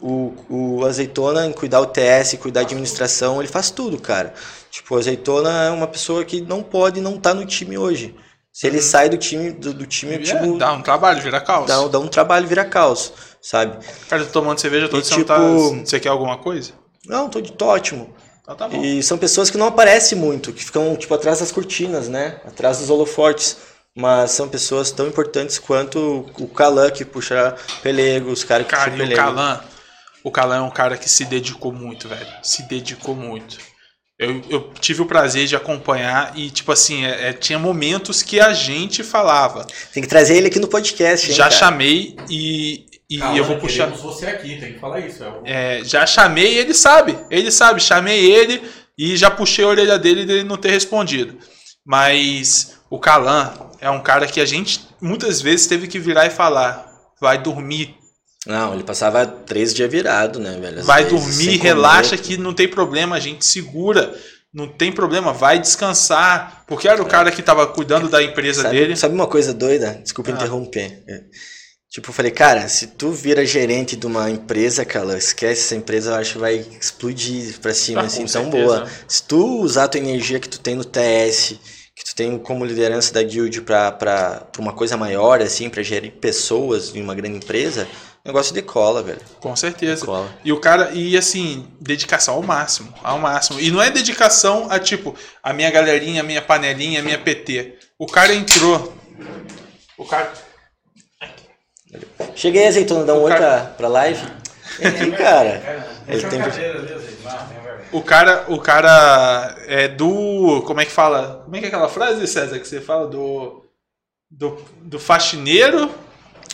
O, o Azeitona, em cuidar o TS, cuidar da administração, ele faz tudo, cara. Tipo, o Azeitona é uma pessoa que não pode não estar no time hoje. Se ele sai do time, do, do time, É, tipo, dá um trabalho, vira caos. dá, dá um trabalho, vira caos, sabe? Cara, tô tomando cerveja todo E, tá- tipo- Você quer alguma coisa? Não, tô, tô ótimo. Então tá bom. E são pessoas que não aparecem muito, que ficam, tipo, atrás das cortinas, né? Atrás dos holofortes. Mas são pessoas tão importantes quanto o Kalan, que puxa pelego, os caras que Cara, puxam e o pelego. Calan, o Calan é um cara que se dedicou muito, velho. Se dedicou muito. Eu, eu tive o prazer de acompanhar e, tipo assim, é- é, tinha momentos que a gente falava. Tem que trazer ele aqui no podcast, hein, já cara? chamei e, e Calma, eu vou puxar. você aqui, tem que falar isso. É É, já chamei, ele sabe. Ele sabe, chamei ele e já puxei a orelha dele dele não ter respondido. Mas o Calan é um cara que a gente muitas vezes teve que virar e falar: vai dormir, Não, ele passava três dias virado, né, velho? Às vai vezes, dormir, relaxa comer. que não tem problema, a gente segura. Não tem problema, vai descansar. Porque era o cara que tava cuidando da empresa sabe, dele. Sabe uma coisa doida? Desculpa Ah. interromper. É. Tipo, eu falei, cara, se tu vira gerente de uma empresa, cara, esquece essa empresa, eu acho que vai explodir pra cima, Ah, assim, tão certeza. boa. Se tu usar a tua energia que tu tem no TS, que tu tem como liderança da guild pra, pra, pra uma coisa maior, assim, pra gerir pessoas em uma grande empresa, o negócio decola, velho. Com certeza. Decola. E o cara, e assim, dedicação ao máximo, ao máximo. E não é dedicação a tipo, a minha galerinha, a minha panelinha, a minha PT. O cara entrou. O cara. Cheguei, azeitona, dá um O oi cara- pra, pra live. Aqui, cara. Ele Deixa tem... a cadeira ali, gente. Não, tem vergonha. O cara, o cara é do. Como é que fala? Como é que é aquela frase, César, que você fala? Do. Do, do faxineiro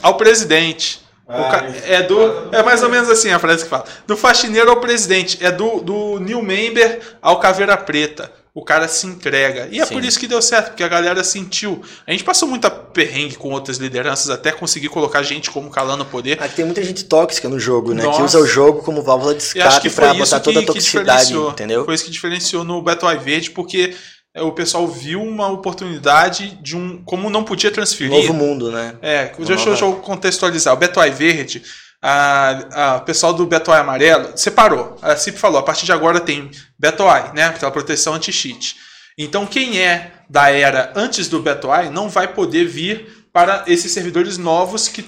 ao presidente. Ah, ca- é do. É mais ou menos assim a frase que fala. Do faxineiro ao presidente. É do, do new member ao caveira preta. O cara se entrega. E é Sim. por isso que deu certo, porque a galera sentiu. A gente passou muita perrengue com outras lideranças até conseguir colocar gente como Calan no poder. Aqui tem muita gente tóxica no jogo, né? Que Nossa. usa o jogo como válvula de acho que escape isso botar toda a que, que toxicidade, diferenciou. entendeu? Foi isso que diferenciou no Battle Eye Verde, porque é, o pessoal viu uma oportunidade de um. Como não podia transferir. Novo mundo, né? É, deixa, eu- deixa eu contextualizar. O Beto Eye Verde, o pessoal do Beto Eye Amarelo separou. A CIP falou: a partir de agora tem Beto Eye, né? Aquela proteção anti-cheat. Então, quem é da era antes do Beto Eye não vai poder vir para esses servidores novos que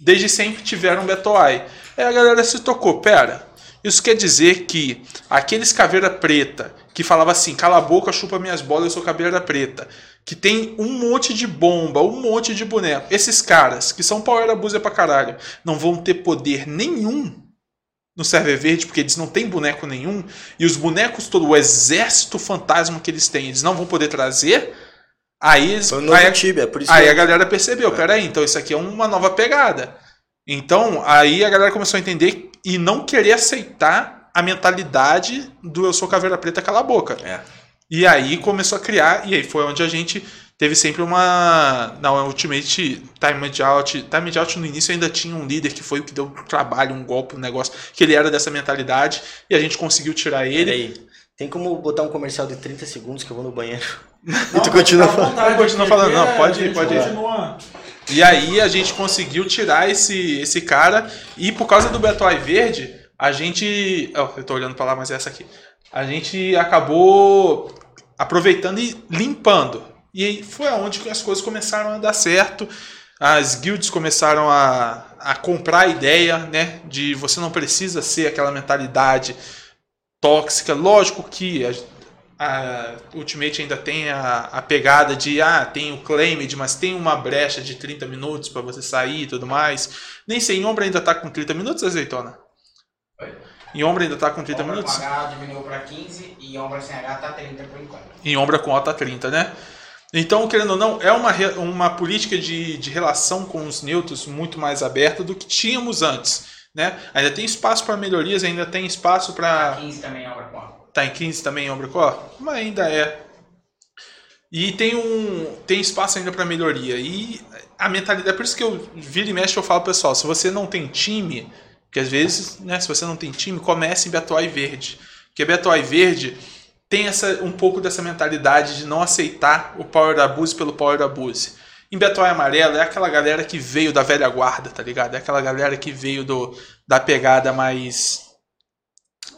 desde sempre tiveram Beto Eye. Aí a galera se tocou: pera, isso quer dizer que aqueles caveira preta que falava assim, cala a boca, chupa minhas bolas, eu sou caveira preta, que tem um monte de bomba, um monte de boneco. Esses caras, que são power abuser pra caralho, não vão ter poder nenhum no server verde, porque eles não têm boneco nenhum, e os bonecos todo, o exército fantasma que eles têm, eles não vão poder trazer. Aí, eles, aí, Tibia, é por isso aí que a galera percebeu, peraí, então isso aqui é uma nova pegada. Então, aí a galera começou a entender e não querer aceitar a mentalidade do eu sou caveira preta, cala a boca. É. E aí começou a criar, e aí foi onde a gente teve sempre uma. Na Ultimate Time Out. Time Out no início ainda tinha um líder que foi o que deu trabalho, um golpe, um negócio, que ele era dessa mentalidade, e a gente conseguiu tirar ele. Peraí. Tem como botar um comercial de 30 segundos que eu vou no banheiro? Não, tu continua falando. vontade, Continua falando, não, a pode ir, pode ir. continua. E aí a gente conseguiu tirar esse, esse cara. E por causa do Beto Eye Verde, a gente. Oh, eu tô olhando pra lá, mas é essa aqui. A gente acabou aproveitando e limpando. E foi aonde as coisas começaram a dar certo. As guilds começaram a, a comprar a ideia, né? De você não precisa ser aquela mentalidade tóxica. Lógico que a, a Ultimate ainda tem a, a pegada de ah, tem o Claimed, mas tem uma brecha de 30 minutos para você sair e tudo mais. Nem sei, em Ombra ainda tá com 30 minutos, azeitona? Em Ombra ainda tá com 30 Ombra minutos? com H diminuiu pra 15 e Ombra sem H tá 30 por enquanto. Em Ombra com OTA 30, né? Então, querendo ou não, é uma, uma política de, de relação com os neutros muito mais aberta do que tínhamos antes. Né? Ainda tem espaço para melhorias, ainda tem espaço para. 15 também Ombra com A. Tá em 15 também em Ombrecó? Mas ainda é. E tem um tem espaço ainda para melhoria. E a mentalidade, é por isso que eu vira e mexe eu falo, pessoal, se você não tem time, porque às vezes, né, se você não tem time, comece em Betuai Verde. Porque Betuai Verde tem essa, um pouco dessa mentalidade de não aceitar o Power Abuse pelo Power Abuse. Em Betuai Amarelo é aquela galera que veio da velha guarda, tá ligado? É aquela galera que veio do, da pegada mais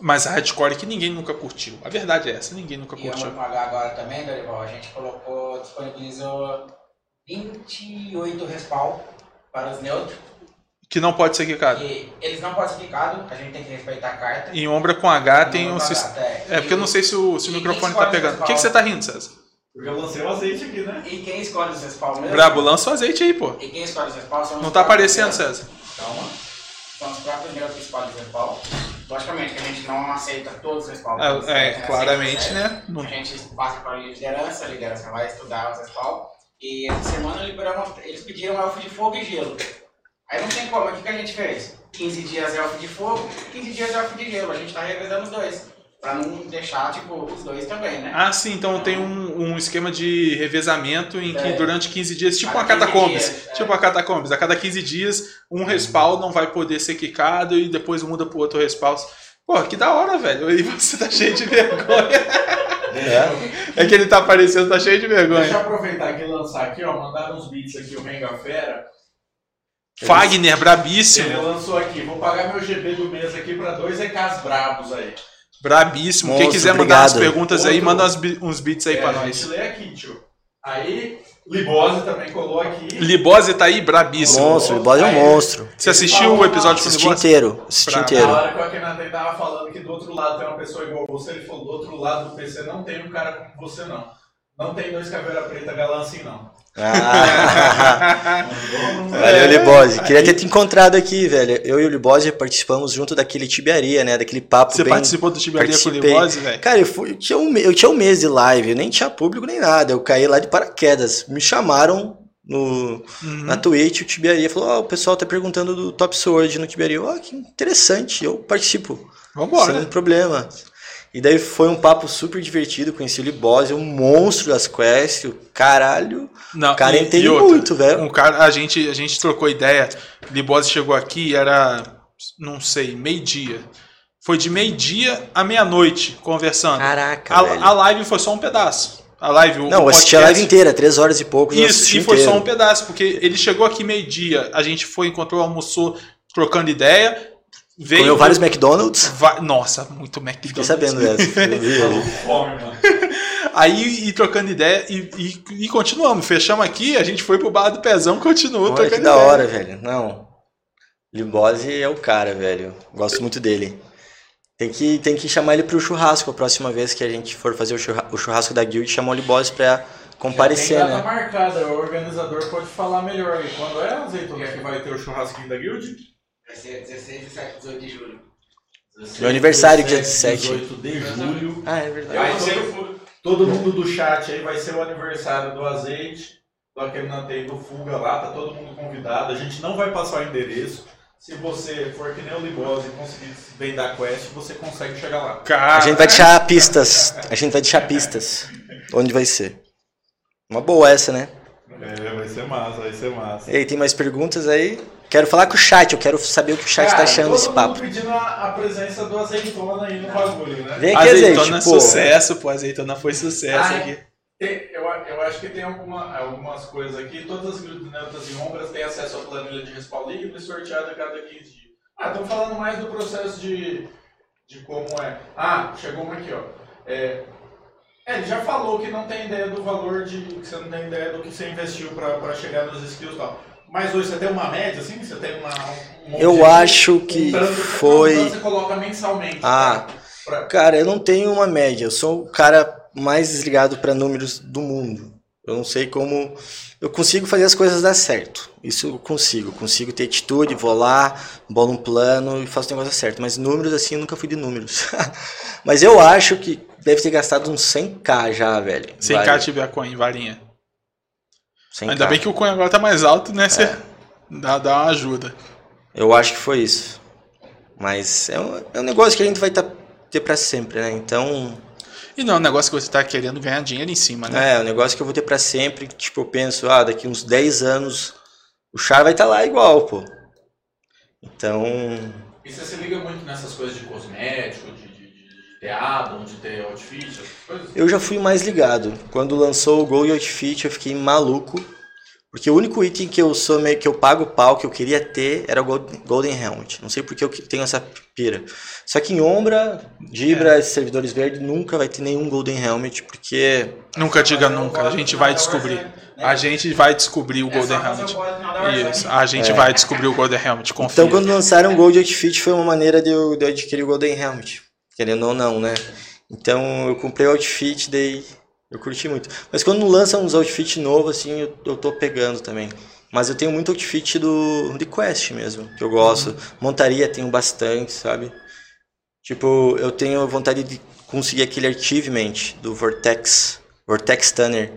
mais hardcore que ninguém nunca curtiu. A verdade é essa, ninguém nunca E curtiu. Ombra com H agora também, Dorival, a gente colocou, disponibilizou 28 respawn para os neutros. Que não pode ser quicado. E eles não podem ser picados, a gente tem que respeitar a carta. Em Ombra com H tem um sistema. é. É, porque eu não sei se o, se o microfone tá pegando. Por que, que você tá rindo, César? Porque eu lancei o azeite aqui, né? E quem escolhe os respawn mesmo? Brabo, lança o azeite aí, pô. E quem escolhe os respawn são os Não tá aparecendo, neutros. César. Calma. São os próprios neutros que escolhem os respawn. Logicamente que a gente não aceita todos os respawn. É, todos, é, né? claramente, Aceita, né? A Não- gente passa para a liderança, a liderança vai estudar os respawn. E essa semana liberamos, eles pediram elfo de fogo e gelo. Aí não tem como, o que, que a gente fez? 15 dias elfo de fogo, 15 dias elfo de gelo. A gente tá revezando os dois. Pra não deixar, tipo, os dois também, né? Ah, sim, então tem um, um esquema de revezamento em que É. durante 15 dias, tipo 15 catacombs, dias, é. tipo uma catacombs, a cada 15 dias um respawn não vai poder ser quicado e depois muda pro outro respawn. Pô, que da hora, velho. E você tá cheio de vergonha. É. É que ele tá aparecendo, tá cheio de Deixa eu vergonha. aproveitar aqui e lançar aqui, ó. Mandaram uns beats aqui, o Renga Fera. Fagner, Ele brabíssimo. lançou aqui. Vou pagar meu GB do mês aqui pra dois EKs brabos aí. Brabíssimo. Quem Monstro, quiser mandar umas obrigado. perguntas aí, Outro- manda umas bi- uns beats aí é, pra a nós. gente lê aqui, tio. Aí, Libose também colou aqui. Libose tá aí, brabíssimo. Monstro, o Boss é um Aí, monstro. Você assistiu o episódio com o Libose? inteiro, assisti Pra- Na inteiro. hora que o Akhenaten tava falando que do outro lado tem uma pessoa igual você, ele falou, do outro lado do PC não tem um cara como você não. Não tem dois caveira preta galã assim não. Ah, valeu, Libose. Queria ter te encontrado aqui, velho. Eu e o Libose participamos junto daquele tibiaria, né? Daquele papo Você bem... participou do Tiberia com o Participei. Libose, velho? Cara, eu, fui, eu, tinha um, eu tinha um mês de live, eu nem tinha público nem nada. Eu caí lá de paraquedas. Me chamaram no, Uhum. na Twitch, o Tibiaria falou: Ó, o pessoal tá perguntando do Top Sword no Tibiaria. Ó, que interessante, eu participo. Vambora. Sem problema. E daí foi um papo super divertido. Conheci o Libose, um monstro das quests. o Caralho. Não, O cara e- entende e outra, muito, velho. Um cara, a gente, a gente trocou ideia. Libose chegou aqui e era, não sei, meio-dia. Foi de meio-dia a meia-noite conversando. Caraca, velho. A, a live foi só um pedaço. A live, Não, o eu assisti a live inteira, três horas e pouco. Isso, e foi inteiro. só um pedaço, porque ele chegou aqui meio-dia, a gente foi, encontrou, almoçou, trocando ideia. Veio. Comeu vários McDonald's. Va- Nossa, muito McDonald's. Fiquei sabendo dessa. Aí, e trocando ideia, e, e, e continuamos. Fechamos aqui, a gente foi pro bar do Pezão, continuou Olha trocando que da ideia. hora, velho. Não. Libose é o cara, velho. Gosto muito dele. Tem que, tem que chamar ele pro churrasco a próxima vez que a gente for fazer o churra- o churrasco da guild, chamar o Libose pra comparecer, Já tem data né? marcada, o organizador pode falar melhor aí. Quando é, Azeitona, que vai ter o churrasquinho da guild? Vai ser 16, 17, 18 de julho. Meu aniversário, dia 17. 18 de julho. Ah, é verdade. Vai ser, todo mundo do chat aí vai ser o aniversário do azeite, do aquele Nantei do Fuga lá, tá todo mundo convidado. A gente não vai passar o endereço. Se você for que nem o Libose e conseguir vender a quest, você consegue chegar lá. Cara, A gente vai deixar pistas. A gente vai deixar pistas. Onde vai ser? Uma boa essa, né? É, vai ser massa, vai ser massa. E aí, tem mais perguntas aí? Quero falar com o chat, eu quero saber o que o chat tá Cara, achando todo desse papo. pedindo a, a presença do azeitona aí no bagulho, né? Vem aqui, azeitona azeite, é pô. sucesso, pô. Azeitona foi sucesso Ah, aqui. Tem- eu, eu acho que tem alguma, algumas coisas aqui. Todas as guildas neutras e ombras têm acesso à planilha de respawn livre sorteada a cada 15 dias. Ah, estão falando mais do processo de, de como é. Ah, chegou uma aqui, ó. É, é, ele já falou que não tem ideia do valor de. que você não tem ideia do que você investiu pra, pra chegar nos skills e tal. Mas hoje você tem uma média, assim? Você tem uma. um Eu acho que Um foi- você coloca mensalmente. Ah. pra- Cara, eu não tenho uma média. Eu sou o cara mais desligado para números do mundo. Eu não sei como. Eu consigo fazer as coisas dar certo. Isso eu consigo. Consigo ter atitude, vou lá, bolo um plano e faço o negócio certo. Mas números, assim, eu nunca fui de números. Mas eu acho que deve ter gastado uns 100k já, velho. Sem cá tiver a coin, varinha. 100K. Ainda bem que o coin agora tá mais alto, né? Você É. dá, dá uma ajuda. Eu acho que foi isso. Mas é um, é um negócio que a gente vai tá, ter para sempre, né? Então. E não é um negócio que você tá querendo ganhar dinheiro em cima, né? É, é um negócio que eu vou ter pra sempre. Tipo, eu penso, ah, daqui uns 10 anos o char vai estar lá igual, pô. Então, E você se liga muito nessas coisas de cosmético, de, de, de, de ter addon, de ter outfit, essas coisas? eu já fui mais ligado. Quando lançou o Go Outfit, eu fiquei maluco. Porque o único item que eu sou meio que eu pago o pau que eu queria ter era o Gold- Golden Helmet. Não sei porque eu que- tenho essa pira. Só que em Ombra, Dibra, esses servidores verdes, nunca vai ter nenhum Golden Helmet, porque Nunca diga nunca, a gente vai descobrir. A gente vai descobrir o É Golden Helmet. Isso, a gente vai descobrir o Golden Helmet, confia. Então, quando lançaram o Gold Outfit, foi uma maneira de eu, de eu adquirir o Golden Helmet. Querendo ou não, né? Então, eu comprei o Outfit, daí eu curti muito. Mas quando lançam uns Outfit novos, assim, eu, eu tô pegando também. Mas eu tenho muito Outfit do de Quest mesmo, que eu gosto. Montaria tenho bastante, sabe? Tipo, eu tenho vontade de conseguir aquele Achievement do Vortex, Vortex Stunner,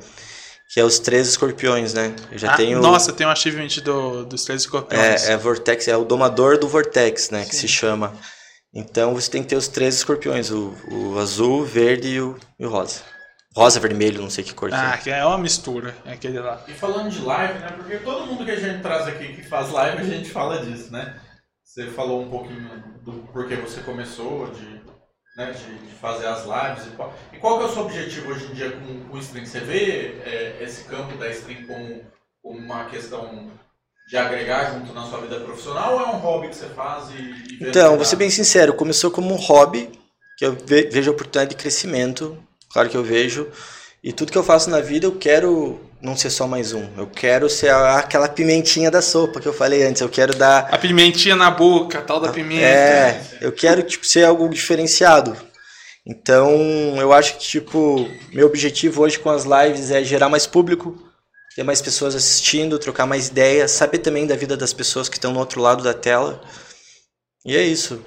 que é os três escorpiões, né? Eu já Ah, tenho... Nossa, tem um achievement do, dos três escorpiões. É, é Vortex, é o domador do Vortex, né? Que Sim. se chama. Então você tem que ter os três escorpiões, o, o azul, o verde e o, e o rosa. Rosa, vermelho, não sei que cor Ah, é. que é uma mistura, é aquele lá. E falando de live, né? Porque todo mundo que a gente traz aqui que faz live, a gente fala disso, né? Você falou um pouquinho do porquê você começou, de, né, de, de fazer as lives e qual. E qual que é o seu objetivo hoje em dia com, com o stream? Você vê é, esse campo da stream como, como uma questão de agregar junto na sua vida profissional ou é um hobby que você faz e. e Então, vou ser bem sincero, começou como um hobby, que eu ve- vejo a oportunidade de crescimento, claro que eu vejo. E tudo que eu faço na vida, eu quero não ser só mais um. Eu quero ser aquela pimentinha da sopa que eu falei antes. Eu quero dar A pimentinha na boca, a tal da pimenta. É, eu quero tipo, ser algo diferenciado. Então, eu acho que tipo, meu objetivo hoje com as lives é gerar mais público, ter mais pessoas assistindo, trocar mais ideias, saber também da vida das pessoas que estão no outro lado da tela. E é isso.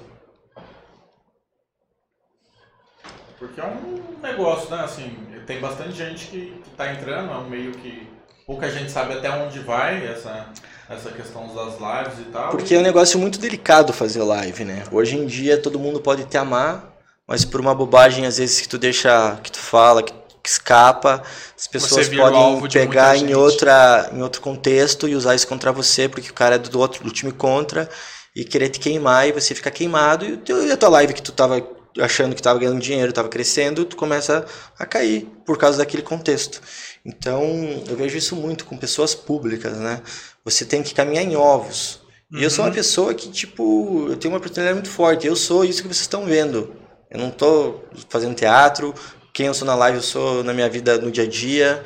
Porque é um negócio, né? Assim, tem bastante gente que, que tá entrando, é um meio que pouca gente sabe até onde vai essa, essa questão das lives e tal. Porque é um negócio muito delicado fazer live, né? Hoje em dia todo mundo pode te amar, mas por uma bobagem às vezes que tu deixa, que tu fala, que, que escapa, as pessoas podem pegar em outra, em outro contexto e usar isso contra você, porque o cara é do outro do time contra e querer te queimar e você fica queimado e, teu, e a tua live que tu tava achando que tava ganhando dinheiro, tava crescendo, tu começa a cair por causa daquele contexto. Então, eu vejo isso muito com pessoas públicas, né? Você tem que caminhar em ovos. E eu sou uma Uhum. pessoa que, tipo, eu tenho uma personalidade muito forte. Eu sou isso que vocês estão vendo. Eu não tô fazendo teatro. Quem eu sou na live, eu sou na minha vida no dia a dia.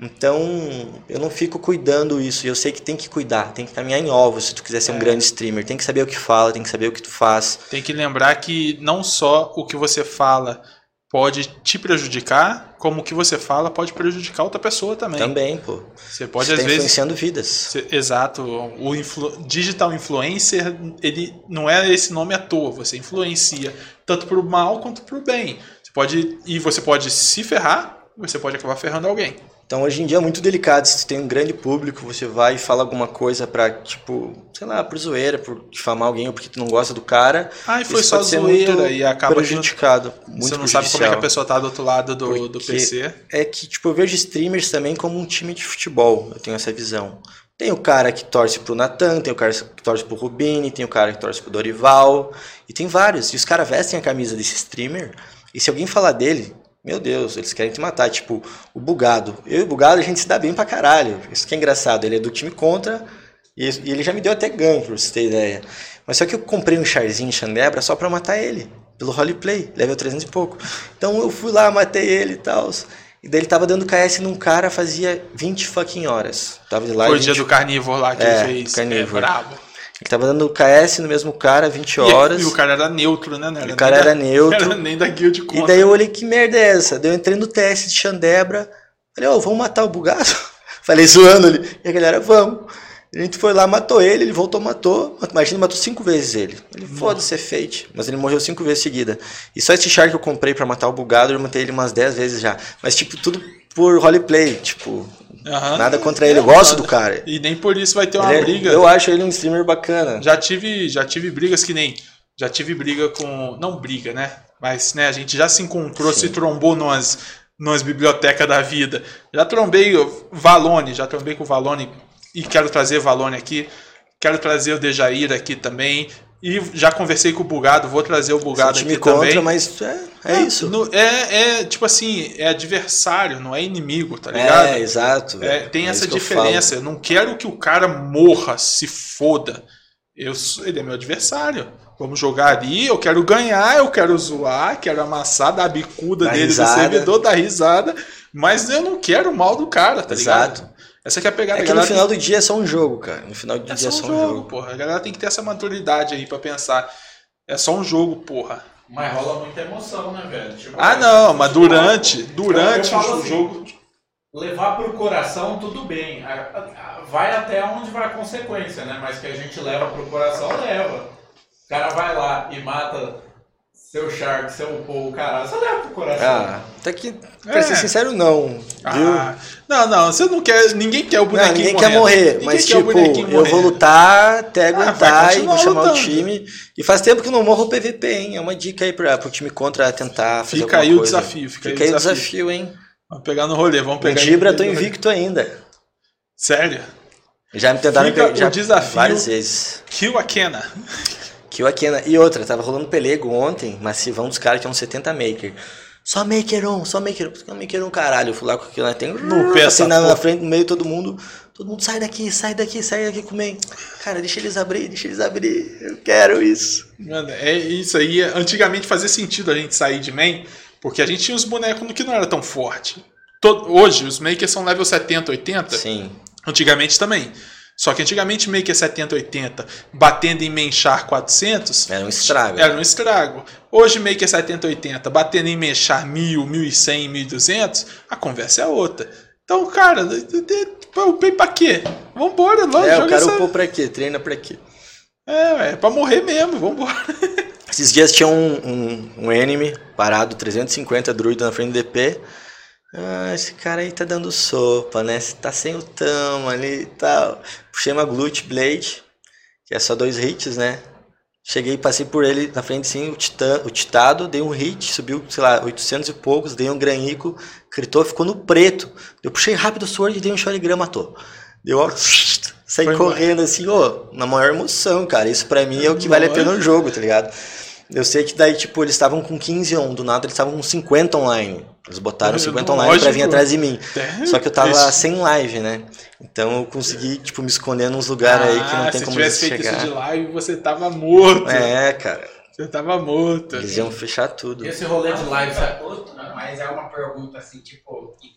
Então, eu não fico cuidando isso. E eu sei que tem que cuidar, tem que caminhar em ovos se tu quiser ser um É. grande streamer. Tem que saber o que fala, tem que saber o que tu faz. Tem que lembrar que não só o que você fala pode te prejudicar, como o que você fala pode prejudicar outra pessoa também. Também, pô. Você pode, Você às tá vezes. influenciando vidas. Exato. O influ- digital influencer, ele não é esse nome à toa. Você influencia tanto pro mal quanto pro bem. Pode e você pode se ferrar, você pode acabar ferrando alguém. Então hoje em dia é muito delicado, se tu tem um grande público, você vai e fala alguma coisa pra, tipo, sei lá, por zoeira, por difamar alguém ou porque tu não gosta do cara. Ah, e foi só zoeira e acaba prejudicado, muito você não sabe como é que a pessoa tá do outro lado do, do PC. É que, tipo, eu vejo streamers também como um time de futebol, eu tenho essa visão. Tem o cara que torce pro Natan, tem o cara que torce pro Rubini, tem o cara que torce pro Dorival, e tem vários. E os caras vestem a camisa desse streamer, e se alguém falar dele, meu Deus, eles querem te matar. Tipo, o Bugado. Eu e o Bugado a gente se dá bem pra caralho. Isso que é engraçado. Ele é do time contra e ele já me deu até ganho, pra você ter ideia. Mas só que eu comprei um charzinho Xandebra só pra matar ele. Pelo roleplay, level 300 e pouco. Então eu fui lá, matei ele e tal. E daí ele tava dando KS num cara fazia 20 fucking horas. Tava de live. Foi o dia 20 do carnívoro lá que É, ele fez. carnívoro. É, brabo. Ele tava dando KS no mesmo cara 20 E- horas. E, o cara era neutro, né? Não O cara da- era neutro. Era nem da guild E contra. daí eu olhei, que merda é essa? Daí eu entrei no TS de Xandebra. Falei, ô, vamos matar o bugado? Falei zoando ali. E a galera, vamos. A gente foi lá, matou ele, ele voltou, matou. Imagina, ele matou cinco vezes ele. Ele, foda-se, é fate. Mas ele morreu cinco vezes seguida. E só esse char que eu comprei pra matar o bugado, eu matei ele umas dez vezes já. Mas, tipo, tudo por roleplay. Tipo, Aham. nada contra ele. Eu gosto do cara. E nem por isso vai ter uma Ele é- briga. eu acho ele um streamer bacana. Já tive, já tive brigas que nem. Já tive briga com. Não briga, né? Mas né, a gente já se encontrou, se trombou numas, numas bibliotecas da vida. Já trombei o Valone, já trombei com o Valone e quero trazer o Valone aqui. Quero trazer o Dejair aqui também. E já conversei com o Bugado, vou trazer o Bugado aqui contra, também. mas é, é isso. No- é, é, tipo assim, é adversário, não é inimigo, tá ligado? É, exato. É, tem É essa que eu diferença. Eu, não quero que o cara morra, se foda. Eu, ele é meu adversário. Vamos jogar ali, eu quero ganhar, eu quero zoar, quero amassar, dar a bicuda Dar dele risada. do servidor, dar risada. Mas eu não quero o mal do cara, tá Exato. ligado? Essa que é a pegada. É que no final do dia é só um jogo, cara. No final do é dia só é só um jogo, jogo. porra. A galera tem que ter essa maturidade aí pra pensar. É só um jogo, porra. Mas rola muita emoção, né, velho? Tipo, Ah, é, não, mas durante, pô. durante o assim, jogo. Levar pro coração, tudo bem. Vai até onde vai a consequência, né? Mas que a gente leva pro coração, leva. O cara vai lá e mata seu Shark, seu Paul, caralho. Você leva pro coração. Ah, até que, pra ser É. sincero, não. Viu? Ah, não, não, você não quer. Ninguém quer o Não, bonequinho ninguém morrendo. quer morrer, Ninguém mas quer o tipo, eu vou lutar até Ah, aguentar e continuar vou chamar o lutando. time. E faz tempo que não morro o PVP, hein? É uma dica aí pra, pro time contra tentar fazer Fica aí o coisa. desafio, fica, Fica aí o desafio, hein? Vamos pegar no rolê, vamos pegar. Dibra, aí- tô invicto ainda. Sério? Já me tentaram o desafio. várias vezes. Kill a Kena. Que o Akena. E outra, tava rolando pelego ontem, massivão dos caras tinham 70 maker. Só maker on, só maker on. Só maker on, caralho. Eu fui lá com aquilo lá, tem No pé assim, na, na frente, no meio todo mundo. Todo mundo sai daqui, sai daqui, sai daqui comer. Cara, deixa eles abrir, deixa eles abrir. Eu quero isso. Mano, é isso aí. Antigamente fazia sentido a gente sair de main, porque a gente tinha uns bonecos que não era tão forte. To- Hoje, os makers são level 70, 80. Sim. Antigamente também. Só que antigamente Maker 70, 80, batendo em Menchar 400, Era um estrago. era um estrago. Hoje Maker 70, 80, batendo em Menchar 1000, 1100, 1200, a conversa é outra. Então, cara, eu upei pra quê? Vambora, logo, É, o joga cara essa... upou pra quê? Treina pra quê? É, é pra morrer mesmo, vambora. Esses dias tinha um, um, um enemy parado, 350 druida na frente do DP. Ah, esse cara aí tá dando sopa, né? Tá sem o tamo ali e tal. Puxei uma Glut Blade, que é só dois hits, né? Cheguei e passei por ele na frente sim, o, titã, o titado, dei um hit, subiu, sei lá, 800 e poucos, dei um granico, critou, ficou no preto. Eu puxei rápido o sword e dei um Shurigram, matou. Deu ó, saí Foi correndo assim, ô, na maior emoção, cara. Isso pra mim é o que vale a pena no jogo, tá ligado? Eu sei que daí, tipo, eles estavam com 15 on, do nada eles estavam com 50 online. Eles botaram Eu- 50 online pra vir lógico. atrás de mim. É, Só que eu tava isso. sem live, né? Então eu consegui, tipo, me esconder nos lugares aí que não Ah, tem se como tivesse eles feito chegar. isso de live, você tava morto. É, cara. Você tava morto. Eles iam fechar tudo. Esse rolê de live, sabe? Mas é uma pergunta assim, tipo, que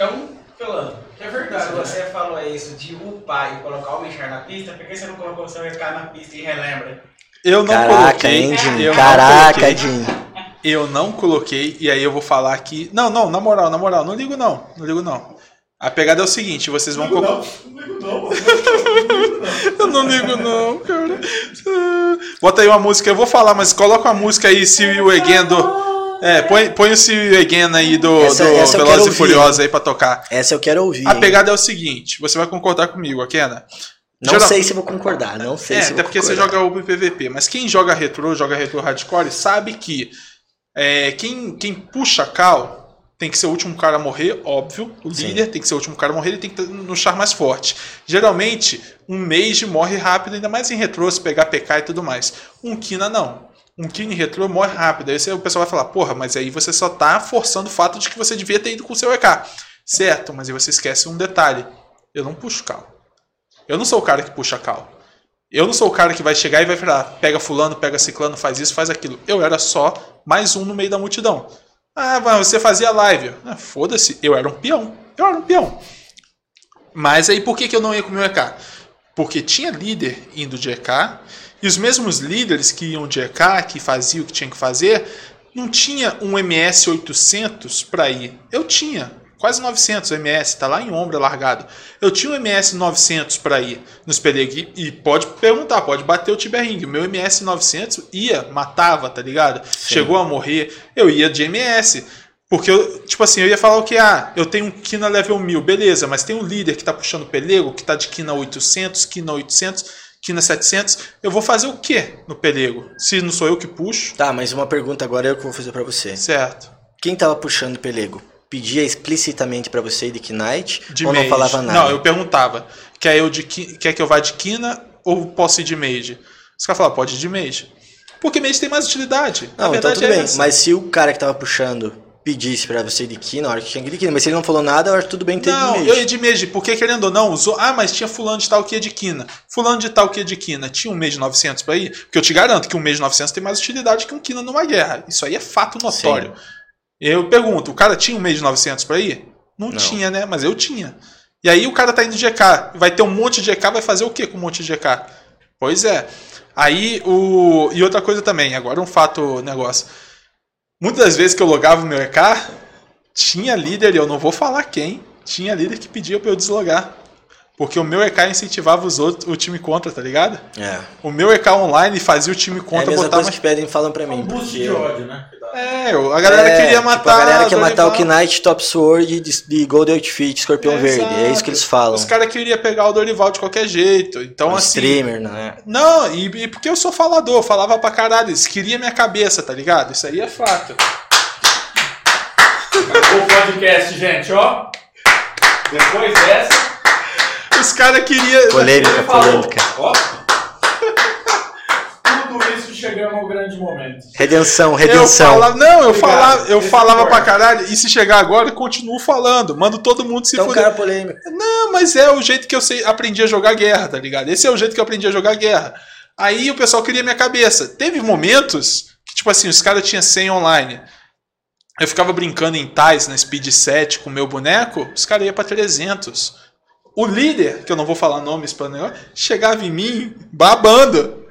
estão falando. Que é verdade, Se né? você falou isso de upar e colocar o Mexer na pista, por que você não colocou o seu EK na pista e relembra? Eu não Caraca, coloquei. hein, Jim? eu não Caraca, coloquei. Jim. Eu não coloquei, e aí eu vou falar aqui. Não, não, na moral, na moral, não ligo não. Não ligo não. A pegada é o seguinte, vocês vão Não, colocar. não ligo não. Eu não ligo não, cara. Bota aí uma música, eu vou falar, mas coloca uma música aí, See You Again do. É, põe, põe o See You Again aí do, Essa- do essa Velozes e. Furiosos aí pra tocar. Essa eu quero ouvir. A hein? pegada é o seguinte, você vai concordar comigo, Akena? Não Geral- sei se vou concordar, não sei É, se até porque você joga UP PVP, mas quem joga retro, joga retro hardcore, sabe que é, quem, quem puxa cal tem que ser o último cara a morrer, óbvio. O Sim. líder tem que ser o último cara a morrer, ele tem que estar no char mais forte. Geralmente, um mage morre rápido, ainda mais em retro, se pegar PK e tudo mais. Um Kina não. Um Kina em retro morre rápido. Aí o pessoal vai falar, porra, mas aí você só tá forçando o fato de que você devia ter ido com o seu EK. Certo, mas aí você esquece um detalhe. Eu não puxo cal. Eu não sou o cara que puxa cal. Eu não sou o cara que vai chegar e vai falar, pega fulano, pega ciclano, faz isso, faz aquilo. Eu era só mais um no meio da multidão. Ah, mas você fazia live. Ah, Foda-se, eu era um peão. Eu era um peão. Mas aí por que, que eu não ia com o meu EK? Porque tinha líder indo de EK, e os mesmos líderes que iam de EK, que faziam o que tinha que fazer, não tinha um MS 800 para ir. Eu tinha, quase 900 MS, tá lá em ombro largado. Eu tinha um MS 900 para ir nos Peleg e pode perguntar, pode bater o Tiberring. O meu MS 900 ia, matava, tá ligado? Chegou a morrer, eu ia de MS. Porque, eu, tipo assim, eu ia falar o que? Ah, eu tenho um Kina level 1000, beleza, mas tem um líder que tá puxando pelego, que tá de Kina 800, Kina 800, Kina 700. Eu vou fazer o que no pelego? Se não sou eu que puxo, Tá, mas uma pergunta agora eu que vou fazer pra você. certo. Quem tava puxando o pelego? Pedia explicitamente pra você ir de Knight De ou não mage. falava nada? Não, eu perguntava, quer, eu de, quer que eu vá de Kina ou posso ir de mage? Os caras falaram, pode ir de Mage. Porque Mage tem mais utilidade. A Não, então verdade tudo é bem. essa. Mas se o cara que tava puxando pedisse pra você ir de Ki, na hora que tinha que ir de Ki, mas se ele não falou nada, eu acho tudo bem ter Não, de eu Mage. ia de Mage, porque querendo ou não, usou. Ah, mas tinha fulano de tal que ia de Quina. Fulano de tal que ia de Quina. Tinha um Mage 900 pra ir? Porque eu te garanto que um Mage 900 tem mais utilidade que um Quina numa guerra. Isso aí é fato notório. Eu pergunto, o cara tinha um Mage 900 pra ir? Não, Não. tinha, né? Mas eu tinha. E aí o cara tá indo de EK. Vai ter um monte de EK, vai fazer o que com um monte de EK? Pois é. Aí o. E outra coisa também, agora um fato negócio. Muitas das vezes que eu logava o meu EK, tinha líder, e eu não vou falar quem, tinha líder que pedia pra eu deslogar. Porque o meu EK incentivava os outros, o time contra, tá ligado? É. O meu EK online fazia o time É a contra mesma botar coisa mais. que pedem e falam pra É mim. um boost porque de ódio, né? É, eu- a galera É, queria matar. Tipo, a galera quer matar o. Knight, Top Sword de, de Gold Outfit, Escorpião Verde. É isso que eles falam. Os caras queriam pegar o Dorival de qualquer jeito. Então, Um assim. streamer, né? Não, e, e porque eu sou falador, eu falava pra caralho. Eles queriam minha cabeça, tá ligado? Isso aí é fato. O podcast, gente, ó. Depois dessa. Os caras queriam. Polêmica, polêmica. Ó. Tudo isso chegamos ao grande momento. Redenção, Eu redenção. falava, não, eu Obrigado. falava, eu Esse falava pra caralho, e se chegar agora, eu continuo falando. Mando todo mundo se Então, fuder. cara polêmico. Não, mas é o jeito que eu sei, aprendi a jogar guerra, tá ligado? Esse é o jeito que eu aprendi a jogar guerra. Aí o pessoal queria minha cabeça. Teve momentos que, tipo assim, os caras tinham 100 online. Eu ficava brincando em tais na Speed 7 com o meu boneco, os caras iam pra 300. O líder, que eu não vou falar nomes pra negócio, chegava em mim babando.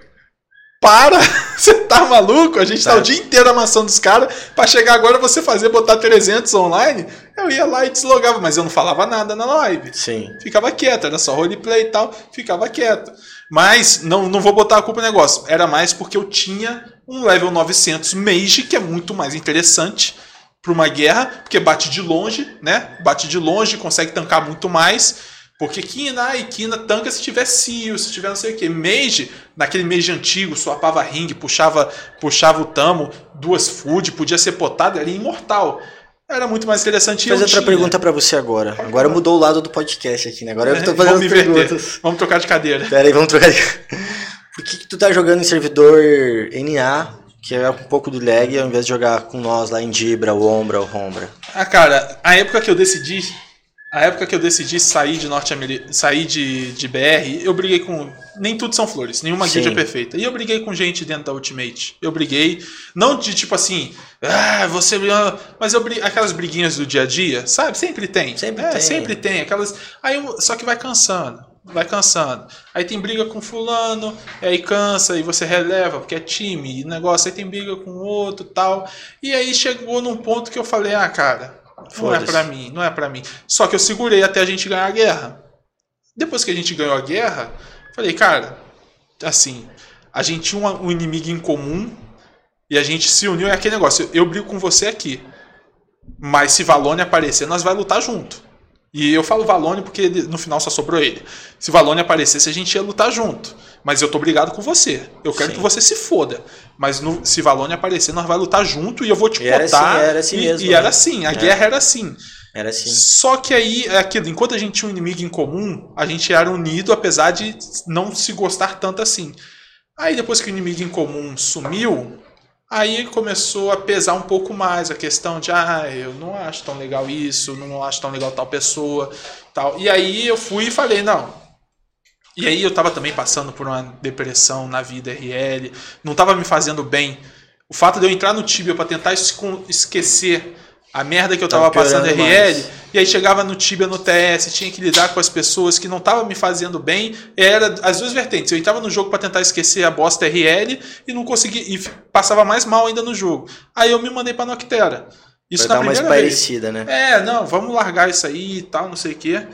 Para! Você tá maluco? A gente tá, Tá. o dia inteiro amassando os caras. Pra chegar agora você fazer botar 300 online, eu ia lá e deslogava, mas eu não falava nada na live Sim. ficava quieto, era só roleplay e tal, ficava quieto. Mas não, não vou botar a culpa no negócio, era mais porque eu tinha um level 900 mage, que é muito mais interessante para uma guerra, porque bate de longe, né? Bate de longe, consegue tancar muito mais. Porque Kina e Kina tanca se tiver Seal, se tiver não sei o que. Mage, naquele Mage antigo, swapava ring, puxava, puxava o tamo, duas food, podia ser potado, era imortal. Era muito mais interessante. Vou fazer outra tinha. pergunta pra você agora. Agora mudou o lado do podcast aqui, né? Agora eu tô Vamos fazendo inverter. perguntas. Vamos trocar de cadeira. Pera aí, vamos trocar. de- Por que, que tu tá jogando em servidor NA, que é um pouco do lag, ao invés de jogar com nós lá em Dibra, o Ombra, o Rombra? Ah, cara, a época que eu decidi. A época que eu decidi sair de Norte sair de, de BR, eu briguei com. Nem tudo são flores, nenhuma Sim. guilda é perfeita. E eu briguei com gente dentro da Ultimate. Eu briguei, não de tipo assim, ah, você. Mas eu briguei. Aquelas briguinhas do dia a dia, sabe? Sempre tem. Sempre É, tem. Sempre tem. Aquelas. Aí, eu- só que vai cansando. Vai cansando. Aí tem briga com fulano, aí cansa, e você releva, porque é time, e negócio, aí tem briga com outro tal. E aí chegou num ponto que eu falei, ah, cara, não é pra mim, não é pra mim. Só que eu segurei até a gente ganhar a guerra. Depois que a gente ganhou a guerra, falei, cara, assim, a gente tinha um inimigo em comum e a gente se uniu. É aquele negócio, eu, brigo com você aqui. Mas se Valone aparecer, nós vai lutar junto. E eu falo Valone porque ele- no final só sobrou ele. Se Valone aparecesse, a gente ia lutar junto. Mas eu tô brigado com você. Eu quero Sim. que você se foda. Mas no- se Valone aparecer, nós vai lutar junto e eu vou te E era botar. assim, era assim e, mesmo, E né? era assim, a É. guerra era assim. Era assim. Só que aí, é aquilo, enquanto a gente tinha um inimigo em comum, a gente era unido, apesar de não se gostar tanto assim. Aí depois que o inimigo em comum sumiu, aí começou a pesar um pouco mais a questão de, ah, eu não acho tão legal isso, não acho tão legal tal pessoa, tal. E aí eu fui e falei, não. E aí eu tava também passando por uma depressão na vida RL, não tava me fazendo bem. O fato de eu entrar no Tibia pra tentar esquecer a merda que eu tava Tava passando RL, mais. e aí chegava no Tibia, no TS, tinha que lidar com as pessoas que não estavam me fazendo bem. Era as duas vertentes. Eu entrava no jogo pra tentar esquecer a bosta RL e não conseguia e passava mais mal ainda no jogo. Aí eu me mandei pra Noctera. Isso Vai na dar uma primeira vez. parecida, né? É, não, vamos largar isso aí e tal, não sei o quê.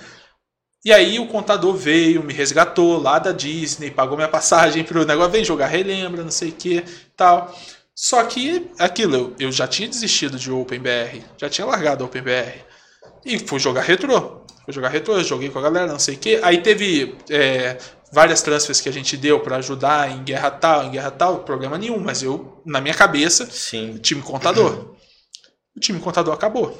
E aí o contador veio, me resgatou lá da Disney, pagou minha passagem pro negócio, vem jogar relembra, não sei o que, tal. Só que aquilo, eu, eu já tinha desistido de OpenBR, já tinha largado o OpenBR. E fui jogar retrô. Fui jogar retrô, joguei com a galera, não sei o que. Aí teve é, várias transfers que a gente deu pra ajudar em guerra tal, em guerra tal, problema nenhum, mas eu, na minha cabeça, Sim. time contador. O time contador acabou.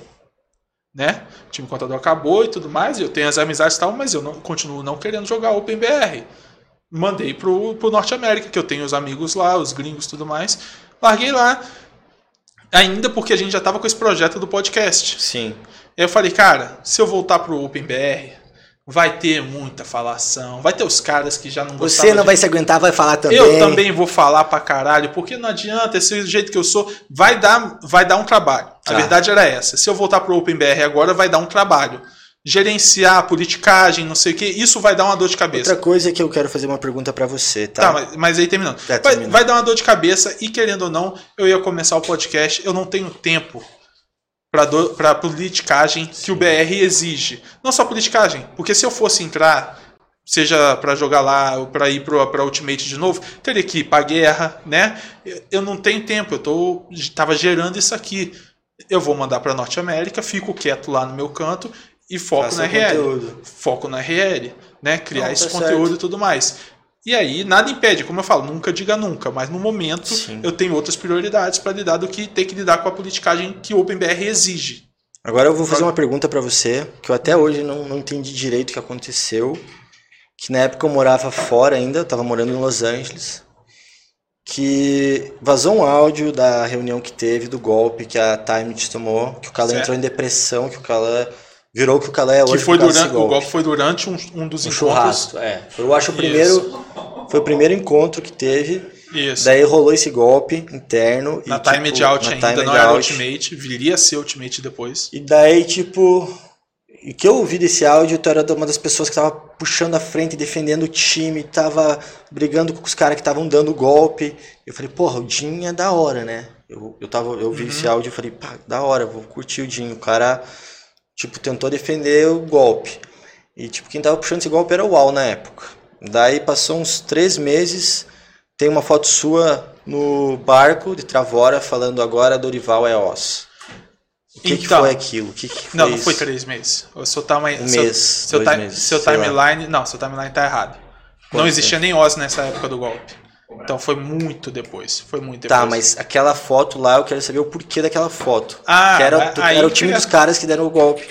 Né? O time contador acabou e tudo mais. Eu tenho as amizades e tal, mas eu não, continuo não querendo jogar OpenBR. mandei pro, pro Norte América, que eu tenho os amigos lá, os gringos e tudo mais. Larguei lá. Ainda porque a gente já tava com esse projeto do podcast. Sim. Eu falei, cara, se eu voltar pro OpenBR, vai ter muita falação, vai ter os caras que já não Você gostavam não de vai se aguentar, vai falar também. eu também vou falar pra caralho, porque não adianta, esse jeito que eu sou, vai dar, vai dar um trabalho. A Tá. verdade era essa. Se eu voltar pro OpenBR agora, vai dar um trabalho. Gerenciar, politicagem, não sei o que, isso vai dar uma dor de cabeça. Outra coisa que eu quero fazer uma pergunta pra você, tá? Tá, mas, mas aí terminando. É, vai, vai dar uma dor de cabeça e querendo ou não, eu ia começar o podcast, eu não tenho tempo pra politicagem que o BR exige. Não só politicagem, porque se eu fosse entrar, seja pra jogar lá ou pra ir pro, pra Ultimate de novo, teria que ir pra guerra, né? Eu, eu não tenho tempo, eu tô, tava gerando isso aqui. Eu vou mandar pra Norte América, fico quieto lá no meu canto e foco Faça na RL conteúdo. foco na RL, né? Criar Não, esse tá conteúdo certo. e tudo mais. E aí, nada impede, como eu falo, nunca diga nunca, mas no momento Sim. eu tenho outras prioridades para lidar do que ter que lidar com a politicagem que o OpenBR exige. Agora eu vou fazer uma pergunta pra você, que eu até hoje não, não entendi direito o que aconteceu. Que na época eu morava fora ainda, eu tava morando em Los Angeles. Que vazou um áudio da reunião que teve, do golpe que a Time te tomou, que o Certo. entrou em depressão, que o Calé virou que o Calé é hoje que foi durante, desse o golpe foi durante um, um dos Um encontros. churrasco, é. Eu acho o Isso. primeiro, foi o primeiro encontro que teve. Isso. Daí rolou esse golpe interno. na e, Time tipo, de Out ainda, Time não era Out. Ultimate, viria a ser Ultimate depois. E daí, tipo, o que eu ouvi desse áudio, tu era uma das pessoas que tava puxando a frente, defendendo o time, tava brigando com os caras que estavam dando golpe. Eu falei, porra, o Jim é da hora, né? Eu, eu, tava, eu vi esse áudio e falei, pá, da hora, vou curtir o Jim. O cara, tipo, tentou defender o golpe. E, tipo, quem tava puxando esse golpe era o Al na época. Daí passou uns três meses, tem uma foto sua no barco de Travora falando agora Dorival é osso. O que, que Então. foi aquilo? O que, que foi não, não foi três meses. O seu, time, Um seu, mês, seu, dois ti- meses, seu timeline. Não, seu timeline tá errado. não Quanto existia nem Oz nessa época do golpe. Então foi muito depois. Foi muito depois. Tá, mas aquela foto lá, eu quero saber o porquê daquela foto. Ah, que era, aí era o time cria- dos caras que deram o golpe.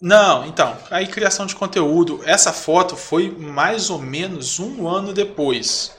Não, então, aí criação de conteúdo. Essa foto foi mais ou menos um ano depois.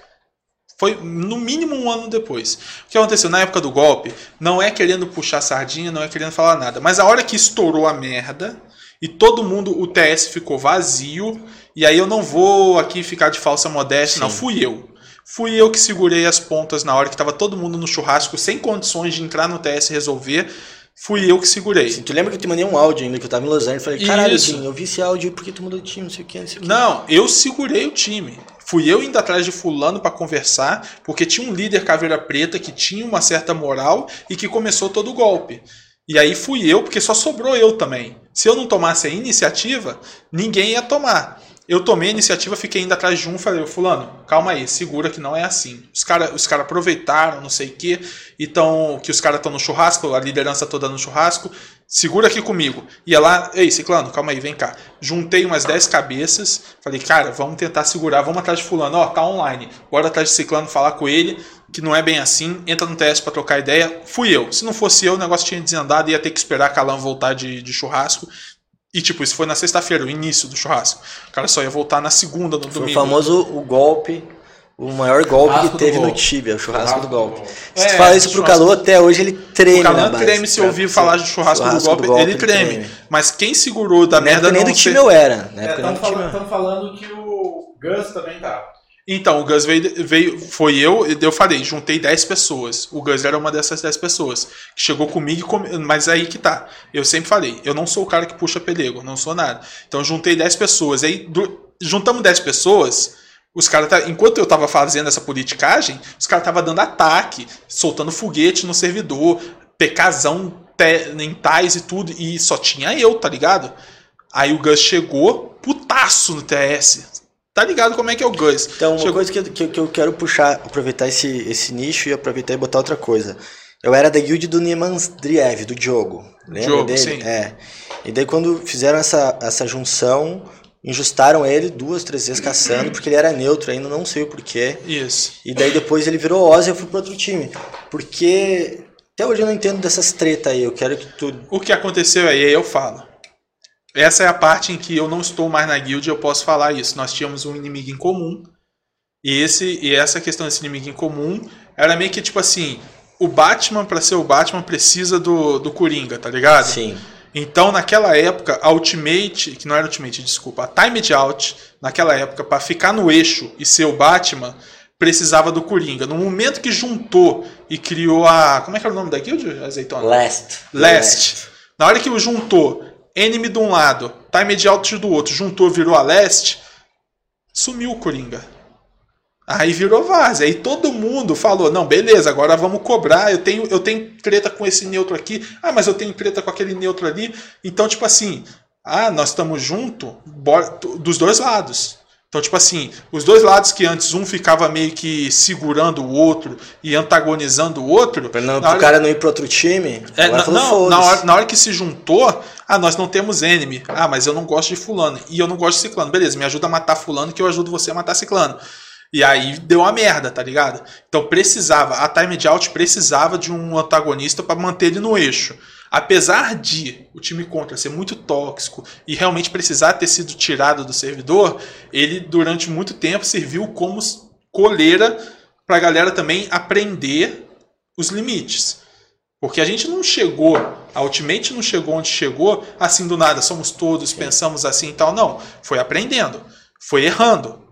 Foi no mínimo um ano depois. O que aconteceu na época do golpe não é querendo puxar sardinha, não é querendo falar nada. Mas a hora que estourou a merda e todo mundo, o TS ficou vazio. E aí eu não vou aqui ficar de falsa modéstia, não. Sim. Fui eu. Fui eu que segurei as pontas na hora que tava todo mundo no churrasco, sem condições de entrar no TS e resolver. Fui eu que segurei. Assim, tu lembra que eu te mandei um áudio ainda, que eu tava em Los Angeles, falei, caralho. Jim, eu vi esse áudio, por que tu mudou de time, não sei o que, não sei o que. Não, eu segurei o time. Fui eu indo atrás de fulano pra conversar, porque tinha um líder caveira preta que tinha uma certa moral e que começou todo o golpe. E aí fui eu, porque só sobrou eu também. Se eu não tomasse a iniciativa, ninguém ia tomar. Eu tomei a iniciativa, fiquei indo atrás de um, falei, fulano, calma aí, segura que não é assim. Os caras os cara aproveitaram, não sei o quê, então, que os caras estão no churrasco, a liderança toda no churrasco, segura aqui comigo. Ia lá, ei, Ciclano, calma aí, vem cá. Juntei umas 10 cabeças, falei, cara, vamos tentar segurar, vamos atrás de fulano, ó, tá online. Bora atrás de Ciclano, falar com ele, que não é bem assim, entra no TS pra trocar ideia. Fui eu. Se não fosse eu, o negócio tinha desandado, ia ter que esperar a Calan voltar de, de churrasco. E tipo, isso foi na sexta-feira, o início do churrasco. O cara só ia voltar na segunda, no Foi o domingo. famoso o golpe, o maior golpe Churrasco que teve do no golpe. Tibia, o churrasco do golpe. Se É, tu fala isso pro churrasco- Calô, até hoje ele treme O Calan base. treme se ouvir falar de churrasco, do, golpe, ele treme. Mas quem segurou da Na merda época nem não do time sei- eu era. Época nem Estão do falando que o Gus também tava. Então, o Gus veio, veio, foi eu, eu falei, juntei 10 pessoas. O Gus era uma dessas 10 pessoas. Que chegou comigo, mas aí que tá. Eu sempre falei, eu não sou o cara que puxa pelego, não sou nada. Então, juntei 10 pessoas. Aí, do- juntamos 10 pessoas, os caras, tá, enquanto eu tava fazendo essa politicagem, os caras tava dando ataque, soltando foguete no servidor, pecazão te- em tais e tudo, e só tinha eu, tá ligado? Aí o Gus chegou, putaço no TS. Tá ligado como é que é o Gus? Então, uma Chegou- coisa que, que, que eu quero puxar, aproveitar esse, esse nicho e aproveitar e botar outra coisa. Eu era da guild do Nemandriev, do Diogo. Lembra Diogo, dele? sim. É. E daí quando fizeram essa, essa junção, injustaram ele duas, três vezes caçando, porque ele era neutro ainda, não sei o porquê. Isso. E daí depois ele virou Oz e eu fui pro outro time. Porque até hoje eu não entendo dessas treta aí. Eu quero que tu. O que aconteceu aí, aí eu falo. Essa é a parte em que eu não estou mais na guild e eu posso falar isso. Nós tínhamos um inimigo em comum. E, esse, e essa questão desse inimigo em comum era meio que tipo assim: o Batman, pra ser o Batman, precisa do, do Coringa, tá ligado? Sim. Então, naquela época, a Ultimate, que não era Ultimate, desculpa, a Time Out, naquela época, pra ficar no eixo e ser o Batman, precisava do Coringa. No momento que juntou e criou a. Como é que era o nome da guild, Azeitona? Last. Last. Na hora que o juntou Enemy de um lado, Time Out do outro, juntou, virou a Last, sumiu o Coringa. Aí virou várzea. Aí todo mundo falou: não, beleza, agora vamos cobrar. Eu tenho, eu tenho treta com esse neutro aqui. Ah, mas eu tenho treta com aquele neutro ali. Então, tipo assim, ah, nós estamos junto dos dois lados. Então, tipo assim, os dois lados que antes um ficava meio que segurando o outro e antagonizando o outro. Pra não, na pro hora- cara não ir pro outro time. é, na, não, na hora, na hora que se juntou, ah, nós não temos enemy. Ah, mas eu não gosto de fulano. E eu não gosto de ciclano. Beleza, me ajuda a matar fulano que eu ajudo você a matar ciclano. E aí deu uma merda, tá ligado? Então precisava, a Time Out precisava de um antagonista pra manter ele no eixo. Apesar de o time contra ser muito tóxico e realmente precisar ter sido tirado do servidor, ele durante muito tempo serviu como coleira pra galera também aprender os limites. Porque a gente não chegou, a Ultimate não chegou onde chegou assim do nada, somos todos, pensamos assim e tal. Não, foi aprendendo, foi errando.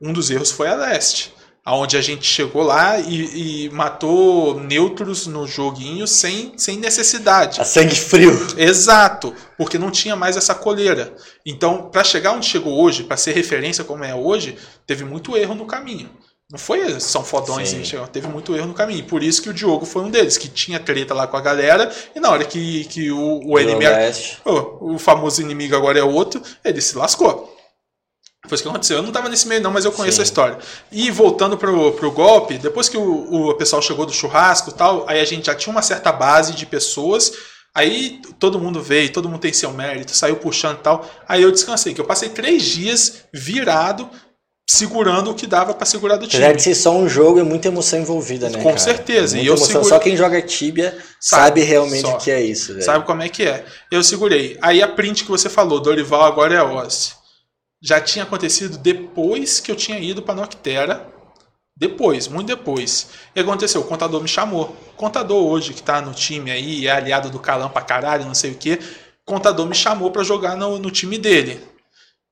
Um dos erros foi a Leste, aonde a gente chegou lá e, e matou neutros no joguinho sem, sem necessidade. A sangue frio. Exato, porque não tinha mais essa coleira. Então, para chegar onde chegou hoje, para ser referência como é hoje, teve muito erro no caminho. Não foi são fodões, chegou- teve muito erro no caminho. Por isso que o Diogo foi um deles, que tinha treta lá com a galera, e na hora que, que o, o inimigo. Pô, o famoso inimigo agora é outro, ele se lascou. Foi isso que aconteceu. Eu não tava nesse meio, não, mas eu conheço Sim. a história. E voltando pro, pro golpe, depois que o, o pessoal chegou do churrasco e tal, aí a gente já tinha uma certa base de pessoas. Aí todo mundo veio, todo mundo tem seu mérito, saiu puxando e tal. Aí eu descansei, que eu passei três dias virado, segurando o que dava pra segurar do time. Apesar de ser só um jogo, é muita emoção envolvida, né? Com cara? certeza, É e eu seguro- Só quem joga Tibia Sabe, sabe, realmente só. o que é isso. Sabe como é que é? Eu segurei. Aí a print que você falou, Dorival agora é Oz. Já tinha acontecido depois que eu tinha ido pra Noctera. Depois, muito depois. E aconteceu, o contador me chamou. O contador hoje, que tá no time aí, é aliado do Calam pra caralho, não sei o que. O contador me chamou pra jogar no, no time dele.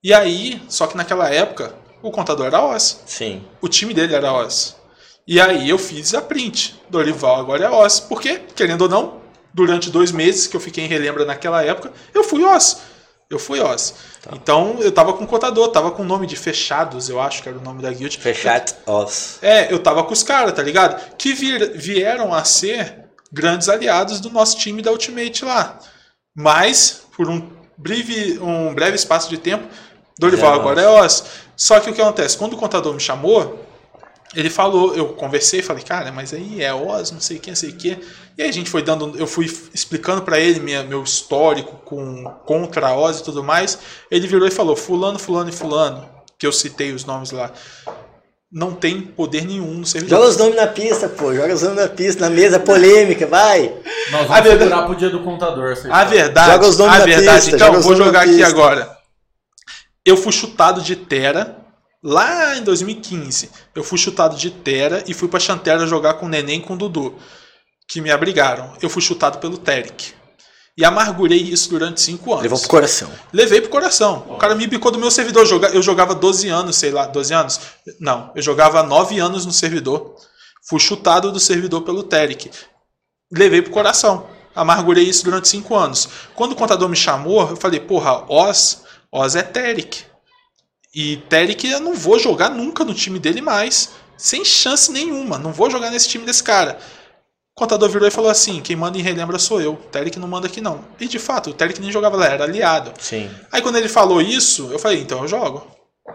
E aí, só que naquela época, o contador era Oz Sim. o time dele era Oz. E aí eu fiz a print. Dorival agora é Oz. Porque, querendo ou não, durante dois meses que eu fiquei em relembra naquela época, eu fui Oz. Eu fui Oz. Então eu tava com o contador, tava com o nome de Fechados, eu acho que era o nome da guild. Fechat Oz. É, eu tava com os caras, tá ligado? Que vir- vieram a ser grandes aliados do nosso time da Ultimate lá. Mas, por um breve, um breve espaço de tempo, Dorival é agora é Oz. Só que o que acontece? Quando o contador me chamou, ele falou, eu conversei, falei, cara, mas aí é Oz, não sei o que, não sei o que. E aí a gente foi dando, eu fui explicando pra ele minha, meu histórico com contra a Oz e tudo mais. Ele virou e falou, fulano, fulano e fulano, que eu citei os nomes lá, não tem poder nenhum no servidor. Joga os nomes na pista, pô. Joga os nomes na pista, na mesa polêmica, vai. Nós A vamos verdade- segurar pro dia do contador. A verdade, Joga os nomes a na verdade, pista, então, joga os vou jogar na aqui agora. Eu fui chutado de Terra lá em 2015. Eu fui chutado de Terra e fui pra Chantera jogar com o Neném e com o Dudu, que me abrigaram. Eu fui chutado pelo Terek. E amargurei isso durante cinco anos. Levou pro coração. Levei pro coração. O cara me bicou do meu servidor. Eu joga- Eu jogava 12 anos, sei lá, 12 anos? Não, eu jogava 9 anos no servidor. Fui chutado do servidor pelo Terek. Levei pro coração. Amargurei isso durante 5 anos. Quando o contador me chamou, eu falei, porra, Oz, Oz é Terek. E Terek eu não vou jogar nunca no time dele mais. Sem chance nenhuma. Não vou jogar nesse time desse cara. O contador virou e falou assim: quem manda em relembra sou eu. O Terek não manda aqui não. E de fato, o Terek nem jogava lá, era aliado. Sim. Aí quando ele falou isso, eu falei, então eu jogo.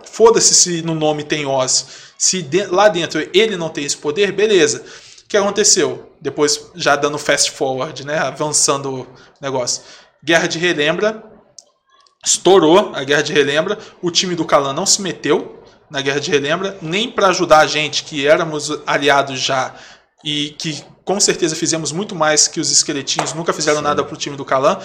Foda-se se no nome tem Oz. Se de- lá dentro ele não tem esse poder, beleza. O que aconteceu? Depois, já dando fast forward, né? Avançando o negócio. Guerra de Relembra. Estourou a Guerra de Relembra. O time do Calan não se meteu na Guerra de Relembra, nem para ajudar a gente, que éramos aliados já e que com certeza fizemos muito mais que os esqueletinhos, nunca fizeram nada pro time do Calan.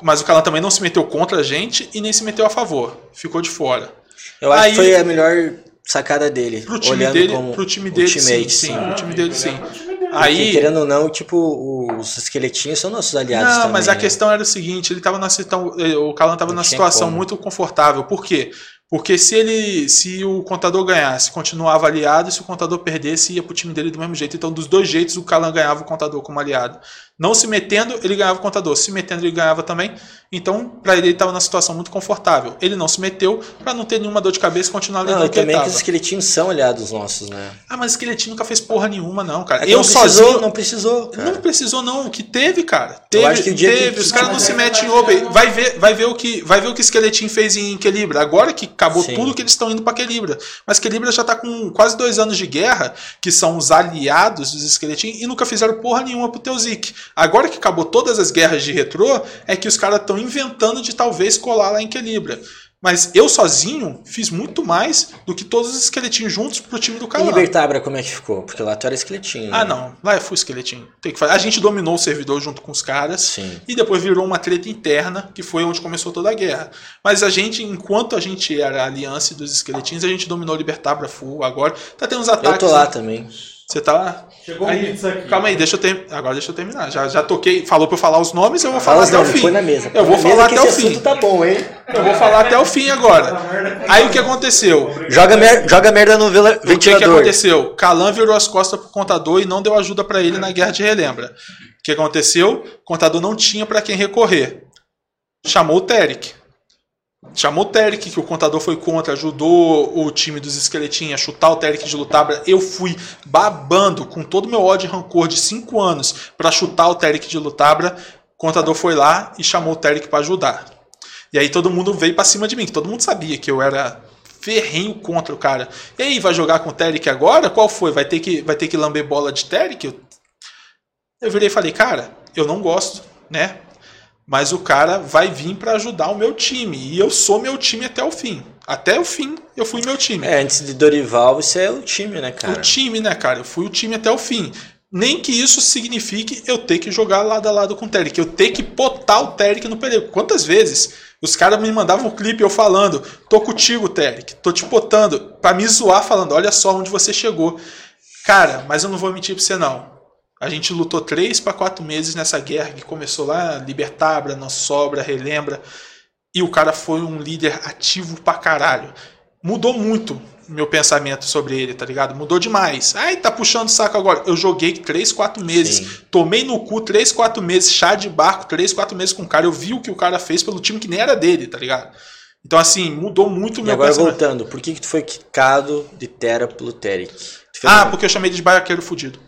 Mas o Calan também não se meteu contra a gente e nem se meteu a favor. Ficou de fora. Eu acho Aí- que foi a melhor sacada dele. Pro time olhando dele, como pro time dele, sim, sim, Ah, pro time dele, sim. dele. Porque, Aí, querendo ou não, tipo, os esqueletinhos são nossos aliados Não, também. mas a né? questão era o seguinte, ele tava na situa- eh, o Calan estava numa situação como. muito confortável. Por quê? Porque se ele, se o contador ganhasse, continuava aliado, e se o contador perdesse, ia pro time dele do mesmo jeito. Então, dos dois jeitos, o Calan ganhava o contador como aliado. Não se metendo, ele ganhava o contador. Se metendo, ele ganhava também. Então, para ele, ele estava numa situação muito confortável. Ele não se meteu para não ter nenhuma dor de cabeça e continuar ali Não, e que ele também que tava. os esqueletinhos são aliados nossos, né? Ah, mas esqueletinho nunca fez porra nenhuma, não, cara. É que eu não precisou, sozinho. não precisou, cara. Não precisou não, o que teve, cara. Teve, acho que o dia que- teve. Os caras não se metem em Open. Vai ver, vai ver o que, vai ver o que Skeletin fez em Equilibra. Agora que acabou Sim. tudo que eles estão indo pra Equilibra. Mas Equilibra já tá com quase dois anos de guerra, que são os aliados dos Skeletin e nunca fizeram porra nenhuma pro Teuzik. Agora que acabou todas as guerras de retrô, é que os caras estão inventando de talvez colar lá em Equilibra. Mas eu sozinho fiz muito mais do que todos os esqueletinhos juntos pro time do E Calan. Libertabra, como é que ficou? Porque lá tu era esqueletinho. Ah, né? não. Lá eu fui esqueletinho. Tem que fazer. A gente dominou o servidor junto com os caras. Sim. E depois virou uma treta interna, que foi onde começou toda a guerra. Mas a gente, enquanto a gente era a aliança dos esqueletinhos, a gente dominou Libertabra full. Agora tá tendo uns Eu ataques. tô lá né? também. Você tá lá? Chegou um Aí, aqui. calma aí, deixa eu ter... agora deixa eu terminar. Já, já toquei, falou pra eu falar os nomes, eu vou Fala falar até o fim. põe na mesa. Eu vou na falar até o fim. tá bom, hein? Eu vou falar até o fim agora. Aí o que aconteceu? Joga, mer joga merda no vela- O que, que ventilador. aconteceu? Calan virou as costas pro contador e não deu ajuda pra ele na guerra de relembra. O que aconteceu? O contador não tinha pra quem recorrer. Chamou o Terek. Chamou o Terek, que o contador foi contra, ajudou o time dos esqueletinhos a chutar o Terek de Lutabra. Eu fui babando com todo o meu ódio e rancor de 5 anos pra chutar o Terek de Lutabra. O contador foi lá e chamou o Terek pra ajudar. E aí todo mundo veio pra cima de mim, todo mundo sabia que eu era ferrenho contra o cara. E aí, vai jogar com o Terek agora? Qual foi? Vai ter que, vai ter que lamber bola de Terek? Eu, eu virei e falei, cara, eu não gosto, né? Mas o cara vai vir pra ajudar o meu time. E eu sou meu time até o fim. Até o fim, eu fui meu time. É, antes de Dorival, isso é o time, né, cara? O time, né, cara? Eu fui o time até o fim. Nem que isso signifique eu ter que jogar lado a lado com o Terek. Eu ter que botar o Terek no perigo. Quantas vezes os caras me mandavam um clipe eu falando: tô contigo, Terek. Tô te botando. Pra me zoar, falando: olha só onde você chegou. Cara, mas eu não vou mentir pra você, não. A gente lutou três para quatro meses nessa guerra que começou lá, Libertabra, Não Sobra, Relembra. E o cara foi um líder ativo pra caralho. Mudou muito meu pensamento sobre ele, tá ligado? Mudou demais. Ai, tá puxando o saco agora. Eu joguei 3, 4 meses. Sim. Tomei no cu 3, 4 meses. Chá de barco 3, 4 meses com o cara. Eu vi o que o cara fez pelo time que nem era dele, tá ligado? Então, assim, mudou muito o meu agora pensamento. voltando, por que, que tu foi quicado de Terra pelo Terek? Ah, porque eu chamei de baiaqueiro fudido.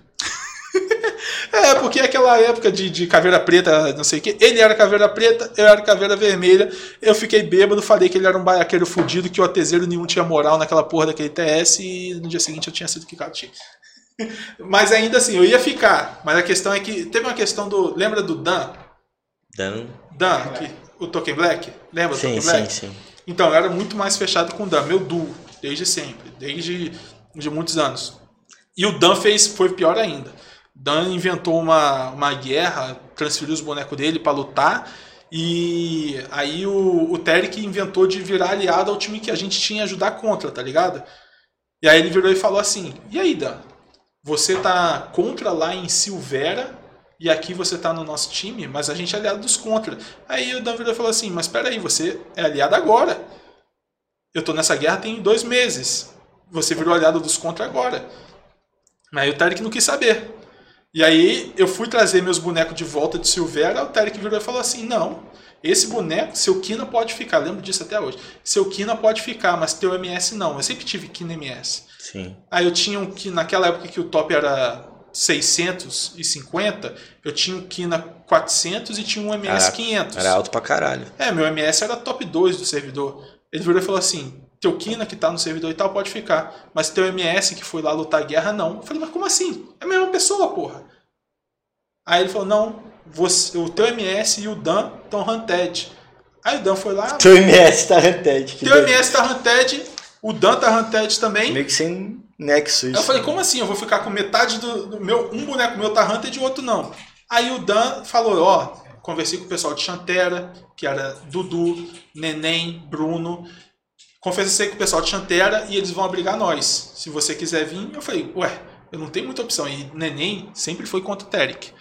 É, porque aquela época de, de caveira preta, não sei o que, ele era caveira preta, eu era caveira vermelha, eu fiquei bêbado, falei que ele era um baiaqueiro fudido, que o atezeiro nenhum tinha moral naquela porra daquele TS e no dia seguinte eu tinha sido quicado. Tinha. Mas ainda assim, eu ia ficar, mas a questão é que teve uma questão do. Lembra do Dan? Dan? Dan, que, o Token Black? Lembra do Sim, Token sim, Black? sim. Então, eu era muito mais fechado com o Dan, meu duo, desde sempre, desde de muitos anos. E o Dan fez, foi pior ainda. Dan inventou uma, uma guerra, transferiu os bonecos dele pra lutar, e aí o, o Terek inventou de virar aliado ao time que a gente tinha ajudar contra, tá ligado? E aí ele virou e falou assim: E aí, Dan? Você tá contra lá em Silvera e aqui você tá no nosso time, mas a gente é aliado dos contra. Aí o Dan virou e falou assim: Mas peraí, você é aliado agora. Eu tô nessa guerra tem dois meses. Você virou aliado dos contra agora. Aí o Tarek não quis saber. E aí eu fui trazer meus bonecos de volta de Silvera, o Tarek virou e falou assim: Não, esse boneco, seu Kina pode ficar. Lembro disso até hoje. Seu Kina pode ficar, mas teu MS não. Eu sempre tive Kina MS. Sim. Aí eu tinha um que naquela época que o top era 650, eu tinha um Kina 400 e tinha um MS Caraca, 500. Era alto pra caralho. É, meu MS era top 2 do servidor. Ele virou e falou assim: teu Kina que tá no servidor e tal pode ficar, mas teu MS que foi lá lutar a guerra não. Eu falei, mas como assim? É a mesma pessoa, porra. Aí ele falou: não, você, o teu MS e o Dan estão hunted. Aí o Dan foi lá, Teu MS tá que teu doido. MS tá hunted, o Dan tá hunted também. Meio que sem nexo Aí isso. eu falei, como assim? Eu vou ficar com metade do, do meu. Um boneco meu tá Hunter e o outro não. Aí o Dan falou, ó, conversei com o pessoal de Chantera, que era Dudu, Neném, Bruno. Conversei com o pessoal de Chantera e eles vão abrigar nós. Se você quiser vir, eu falei, ué, eu não tenho muita opção. E Neném sempre foi contra o Terek.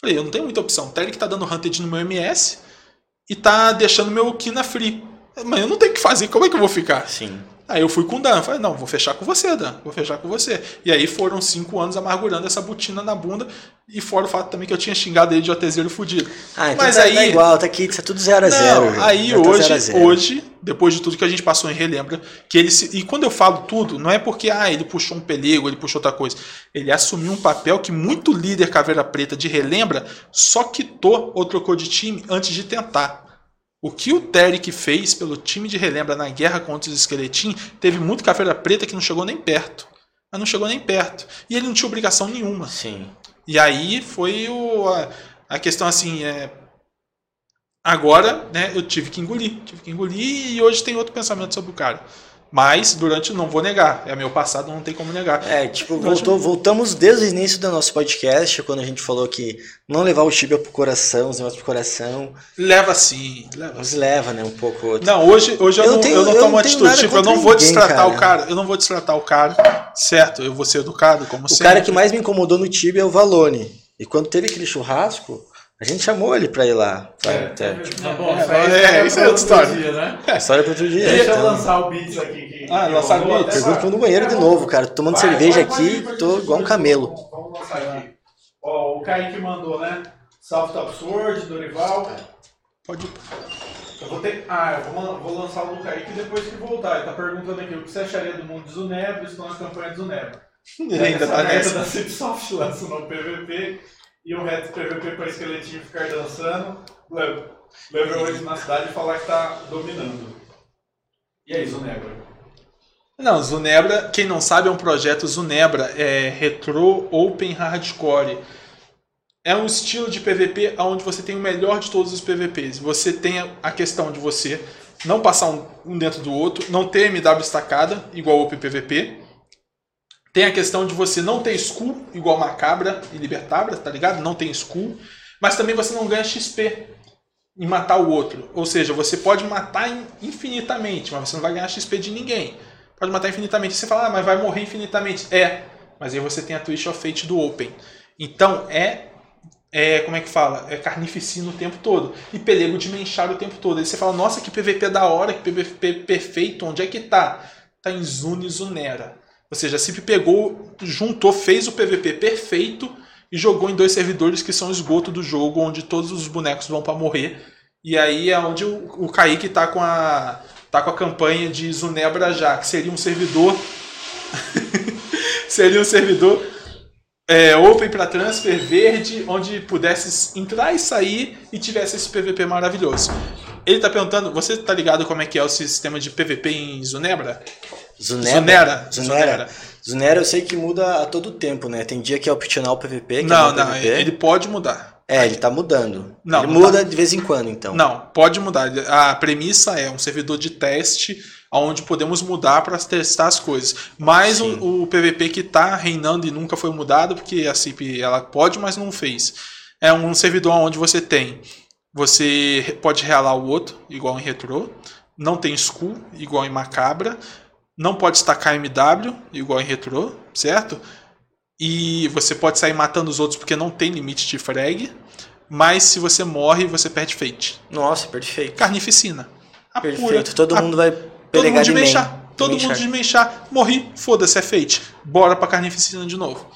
Falei, eu não tenho muita opção. O Terek tá dando Hunted no meu MS e tá deixando meu Kina free. Mas eu não tenho o que fazer, como é que eu vou ficar? Sim. Aí eu fui com o Dan, falei, não, vou fechar com você, Dan, vou fechar com você. E aí foram cinco anos amargurando essa botina na bunda, e fora o fato também que eu tinha xingado ele de OTZero fudido. Ah, então Mas tá, aí- tá igual, tá aqui, tá tudo 0 a 0 Não, aí hoje, hoje, depois de tudo que a gente passou em Relembra, que ele se, e quando eu falo tudo, não é porque ah, ele puxou um pelego, ele puxou outra coisa. Ele assumiu um papel que muito líder Caveira Preta de Relembra só quitou ou trocou de time antes de tentar. O que o Terek fez pelo time de Relembra na guerra contra os esqueletinhos, teve muito Caveira Preta que não chegou nem perto. Mas não chegou nem perto. E ele não tinha obrigação nenhuma. Sim. E aí foi o, a, a questão assim, é, agora, né, eu tive que engolir, tive que engolir e hoje tem outro pensamento sobre o cara. Mas durante, não vou negar, é meu passado, não tem como negar. É, tipo, voltou, voltamos desde o início do nosso podcast, quando a gente falou que não levar o Tibia pro coração, os negócios pro coração, Leva sim, leva sim. leva, né, um pouco outro. Não, hoje, hoje eu, Eu não, tenho- eu não eu tomo não atitude. Tipo, eu não vou ninguém, destratar cara. o cara. Eu não vou destratar o cara, certo? Eu vou ser educado, como O sempre. cara que mais me incomodou no Tibia é o Valone. E quando teve aquele churrasco, a gente chamou ele pra ir lá. Pra, É, até- Tá bom, É, isso aí é, isso é pra outra história. dia, né? História pra outro dia. Deixa eu então. lançar o Beats aqui. Que, Ah, que lançar Beats? até Pergunta agora. no banheiro de novo, cara. Tô tomando Vai, cerveja vai, aqui, vai, tô igual um camelo. Vamos, lançar aqui. Ó, o Kaique mandou, né? Salve Top Sword, Dorival. Pode Eu vou ter. Ah, eu vou, vou lançar o do Kaique depois que voltar. Ele tá perguntando aqui o que você acharia do mundo de Zunebra e estão as campanhas de Zunebra. Ele ainda Essa tá merda nessa. da Cipsoft lança no PVP e o reto PVP para esqueletinho ficar dançando. Level level 8 na cidade e falar que tá dominando. E aí, Zunebra? Não, Zunebra, quem não sabe, é um projeto Zunebra, é Retro Open Hardcore. É um estilo de PVP onde você tem o melhor de todos os PVPs. Você tem a- questão de você não passar um, um dentro do outro, não ter MW estacada, igual o PVP. Tem a questão de você não ter skull, igual Macabra e Libertabra, tá ligado? Não tem skull. Mas também você não ganha XP em matar o outro. Ou seja, você pode matar in- infinitamente, mas você não vai ganhar XP de ninguém. Pode matar infinitamente. Você fala, ah, mas vai morrer infinitamente. É, mas aí você tem a Twitch of Fate do Open. Então é, é como é que fala? É carnificina o tempo todo. E pelego de menchar o tempo todo. Aí você fala, nossa, que PVP da hora, que PVP perfeito. Onde é que tá? Tá em Zune Zunera. Ou seja, a CIP pegou, juntou, fez o PVP perfeito e jogou em dois servidores que são esgoto do jogo, onde todos os bonecos vão para morrer. E aí é onde o, o Kaique tá com a tá com a campanha de Zunebra já, que seria um servidor seria um servidor é, open para transfer verde, onde pudesse entrar e sair e tivesse esse PVP maravilhoso. Ele tá perguntando, você tá ligado como é que é o sistema de PVP em Zunebra? Zunera. Zunera. Zunera. Zunera eu sei que muda a todo tempo, né? Tem dia que é optional PVP, que Não, é não, PVP. ele pode mudar. É, ele tá mudando. Não, ele não muda de vez em quando, então. Não, pode mudar. A premissa é um servidor de teste onde podemos mudar para testar as coisas. Mas o, o PVP que está reinando e nunca foi mudado, porque a CIP ela pode, mas não fez. É um servidor onde você tem. Você pode realar o outro, igual em Retro. Não tem Skull, igual em Macabra. Não pode estacar MW, igual em Retro, certo? E você pode sair matando os outros porque não tem limite de frag. Mas se você morre, você perde fate. Nossa, perfeito. Carnificina. A Perfeito. pura. Todo a- mundo vai todo mundo de de main. mexar. Todo mundo mexer. de mexar. Morri, foda-se, é fate. Bora pra carnificina de novo.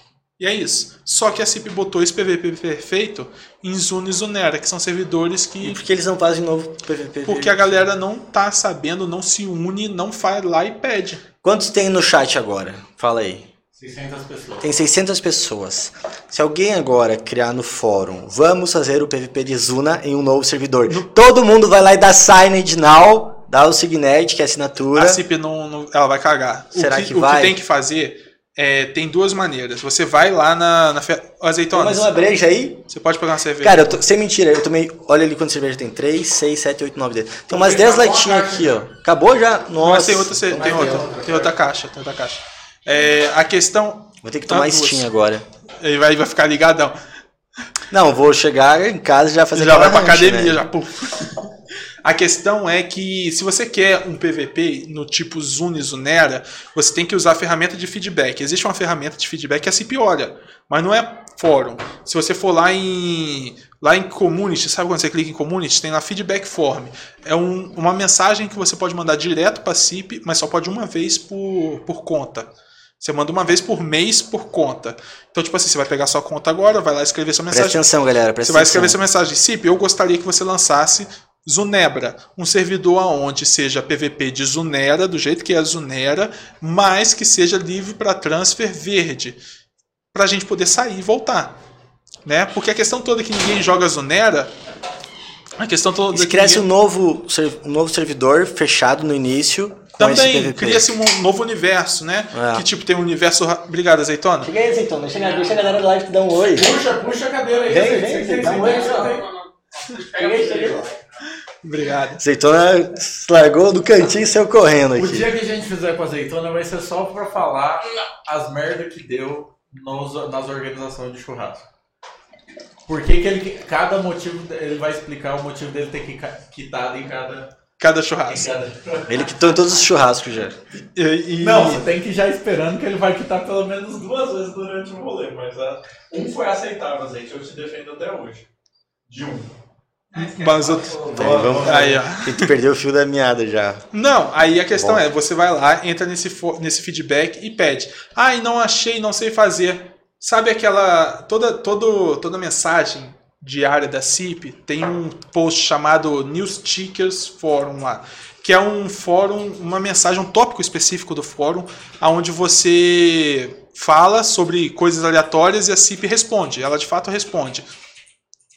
E é isso. Só que a CIP botou esse PVP perfeito em Zune e Zunera, que são servidores E que. por que eles não fazem novo PVP? Porque a galera não tá sabendo, não se une, não faz lá e pede. Quantos tem no chat agora? Fala aí. 600 pessoas. Tem 600 pessoas. Se alguém agora criar no fórum, vamos fazer o PVP de Zuna em um novo servidor. Todo mundo vai lá e dá signed now, dá o Signet, que é assinatura. A CIP não, não- ela vai cagar. Será o que, que o vai? que tem que fazer é, tem duas maneiras. Você vai lá na, na fe... Tem azeitonas. mais uma breja aí? Você pode pegar uma cerveja. Cara, eu tô, sem mentira, eu tomei. Olha ali quantas cervejas tem: 3, 6, 7, 8, 9, 10. Tem umas 10 acabou a latinhas aqui, ó. Acabou já? Nossa. Mas tem outra, tem, Tomar outra, outra. tem outra caixa, tem outra caixa. É, a questão. Vou ter que tomar duas. Steam agora. Ele vai, vai ficar ligadão. Não, vou chegar em casa e já fazer já vai pra academia, né? já. Puf. A questão é que se você quer um PVP no tipo Zune Zunera, você tem que usar a ferramenta de feedback. Existe uma ferramenta de feedback que a CIP olha, mas não é fórum. Se você for lá em lá em community, sabe quando você clica em community, tem lá feedback form. É um- uma mensagem que você pode mandar direto para a CIP, mas só pode uma vez por, por conta. Você manda uma vez por mês por conta. Então, tipo assim, você vai pegar sua conta agora, vai lá escrever sua Presta mensagem. atenção, galera. Você Presta vai atenção. escrever essa mensagem. Cip, eu gostaria que você lançasse Zunebra, um servidor aonde seja PVP de Zunera, do jeito que é a Zunera, mas que seja livre para transfer verde, para a gente poder sair e voltar, né? Porque a questão toda é que ninguém joga Zunera, a questão toda é Se que cresce um ninguém... novo, um novo servidor fechado no início também cria-se um novo universo, né? É. Que tipo tem um universo, obrigado azeitona. Chega aí, Azeitona. Chega, deixa a galera da live te dar um oi. Puxa, puxa a cadeira aí. Vem, vem, um oi, tem- só. você tem- Chega aí, chega aí. Obrigado. Azeitona largou do cantinho e saiu correndo O aqui. dia que a gente fizer com azeitona vai ser só pra falar as merdas que deu nos- nas organizações de churrasco. Por que, que ele. Cada motivo. Ele vai explicar o motivo dele ter que quitado em cada. Cada Em churrasco. cada... Ele quitou em todos os churrascos já. E, e- Não, você tem que ir já esperando que ele vai quitar pelo menos duas vezes durante o rolê, mas a- um foi aceitável, gente. Eu te defendo até hoje. De um. Mas eu- Então, vamos... Aí, ó. Tem que perder o fio da meada já. Não, aí a questão Bom. é, você vai lá, entra nesse, fo- nesse feedback e pede. Ai, não achei, não sei fazer. Sabe aquela. Toda, todo, toda mensagem diária da CIP tem um post chamado News Tickers Forum lá. Que é um fórum, uma mensagem, um tópico específico do fórum, onde você fala sobre coisas aleatórias e a CIP responde. Ela de fato responde.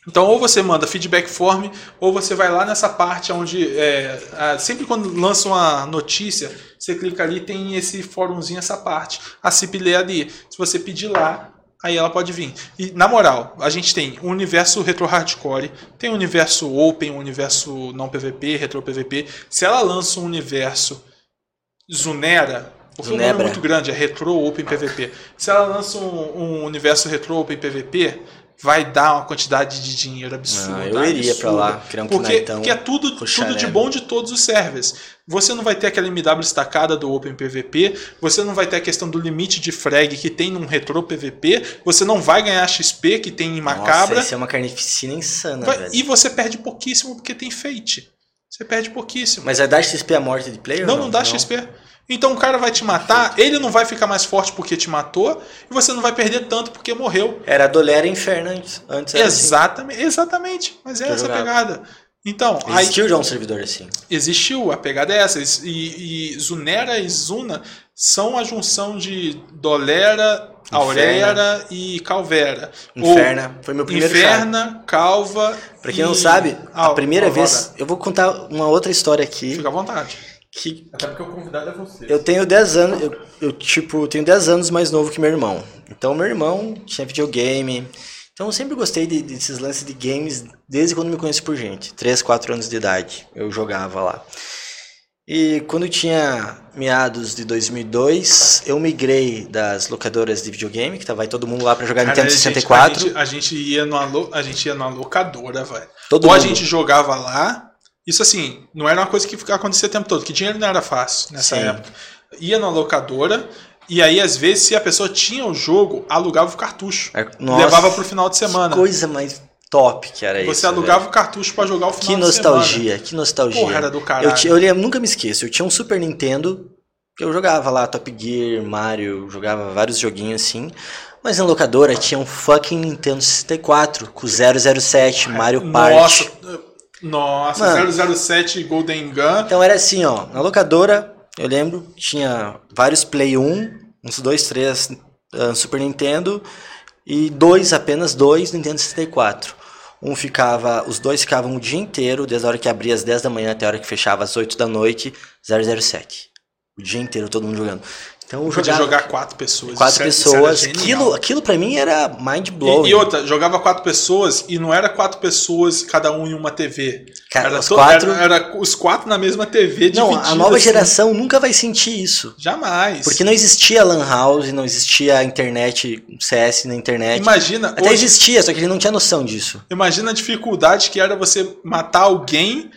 Então, ou você manda feedback form, ou você vai lá nessa parte onde. é, sempre quando lança uma notícia, você clica ali tem esse fórumzinho, essa parte. A CIP lê ali. Se você pedir lá, aí ela pode vir. E, na moral, a gente tem o universo retro hardcore, tem o universo open, o universo não PVP, retro PVP. Se ela lança um universo Zunera, porque o nome é muito grande, é retro open PVP. Se ela lança um, um universo retro open PVP, vai dar uma quantidade de dinheiro absurda. Ah, eu iria pra absurda. lá, criar um Porque, Knighton. porque é tudo, tudo de bom de todos os servers. Você não vai ter aquela MW destacada do Open PVP, você não vai ter a questão do limite de frag que tem num retro PVP, você não vai ganhar XP que tem em Macabra, Nossa, isso é uma carnificina insana, vai- velho. e você perde pouquíssimo porque tem Fate. Você perde pouquíssimo. Mas vai dar XP a morte de player? Não, ou não dá XP. Então o cara vai te matar, ele não vai ficar mais forte porque te matou, e você não vai perder tanto porque morreu. Era Dolera Inferno antes. Antes era assim. Exatamente, exatamente. Mas é Eu essa a jogava. pegada. Então, aí Existiu já um servidor assim. existiu, a pegada é essa. E, e Zunera e Zuna são a junção de Dolera, Aurera e Calvera. Inferna. Foi meu Ou primeiro. Inferna, Calva. Pra quem e não sabe, a primeira Alvara. vez. Eu vou contar uma outra história aqui. Fica à vontade. Que Até porque o convidado é você. eu tenho 10 anos. Eu, eu, tipo, tenho 10 anos mais novo que meu irmão. Então, meu irmão tinha videogame. Então, eu sempre gostei de- desses lances de games desde quando me conheço por gente. 3, 4 anos de idade. Eu jogava lá. E quando tinha meados de 2002, eu migrei das locadoras de videogame, que tava aí todo mundo lá pra jogar Cara, Nintendo a gente- 64. A gente, a gente ia numa, a gente ia numa locadora, velho. Ou a mundo. gente jogava lá. Isso assim, não era uma coisa que acontecia o tempo todo, que dinheiro não era fácil nessa Sim. época. Ia na locadora e aí às vezes se a pessoa tinha o jogo, alugava o cartucho. É, Nossa, levava pro final de semana. Que coisa mais top que era isso. Você alugava velho. o cartucho pra jogar o final Que de semana. nostalgia, que nostalgia. Porra, era do caralho. Eu, eu lembro- nunca me esqueço, eu tinha um Super Nintendo, que eu jogava lá Top Gear, Mario, jogava vários joguinhos assim. Mas na locadora tinha um fucking Nintendo 64 com 007, Mario Party. Nossa, nossa, Mano. 007 Golden Gun. Então era assim, ó, na locadora, eu lembro, tinha vários Play 1, uns dois, três ah, Super Nintendo e dois, apenas dois Nintendo 64. Um ficava, os dois ficavam o dia inteiro, desde a hora que abria às 10 da manhã até a hora que fechava às 8 da noite, 007. O dia inteiro todo mundo jogando. Então eu Podia jogava jogar quatro pessoas. quatro pessoas. Aquilo, aquilo pra mim era mind blowing. E, e outra, jogava quatro pessoas e não era quatro pessoas, cada um em uma TV. Cara, era, os to- quatro- era, era os quatro na mesma TV Não, a nova assim. geração nunca vai sentir isso. Jamais. Porque não existia Lan House, não existia internet, CS na internet. Imagina, Até hoje, existia, só que ele não tinha noção disso. imagina a dificuldade que era você matar alguém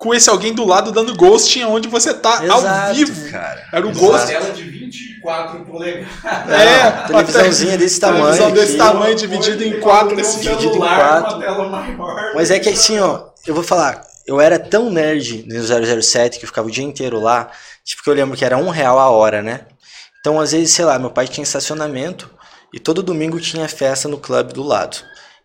com esse alguém do lado dando ghosting onde você tá ao Exato, vivo. cara. Era o. Uma ghost. tela de 24 polegadas. É, televisãozinha desse tamanho. Televisão desse aqui. tamanho dividido em quatro. Assim. Dividido em celular, quatro. uma tela maior. Mas é que assim, ó, eu vou falar, eu era tão nerd no 007 que eu ficava o dia inteiro lá, tipo que eu lembro que era um real a hora, né? Então, às vezes, sei lá, meu pai tinha estacionamento e todo domingo tinha festa no clube do lado.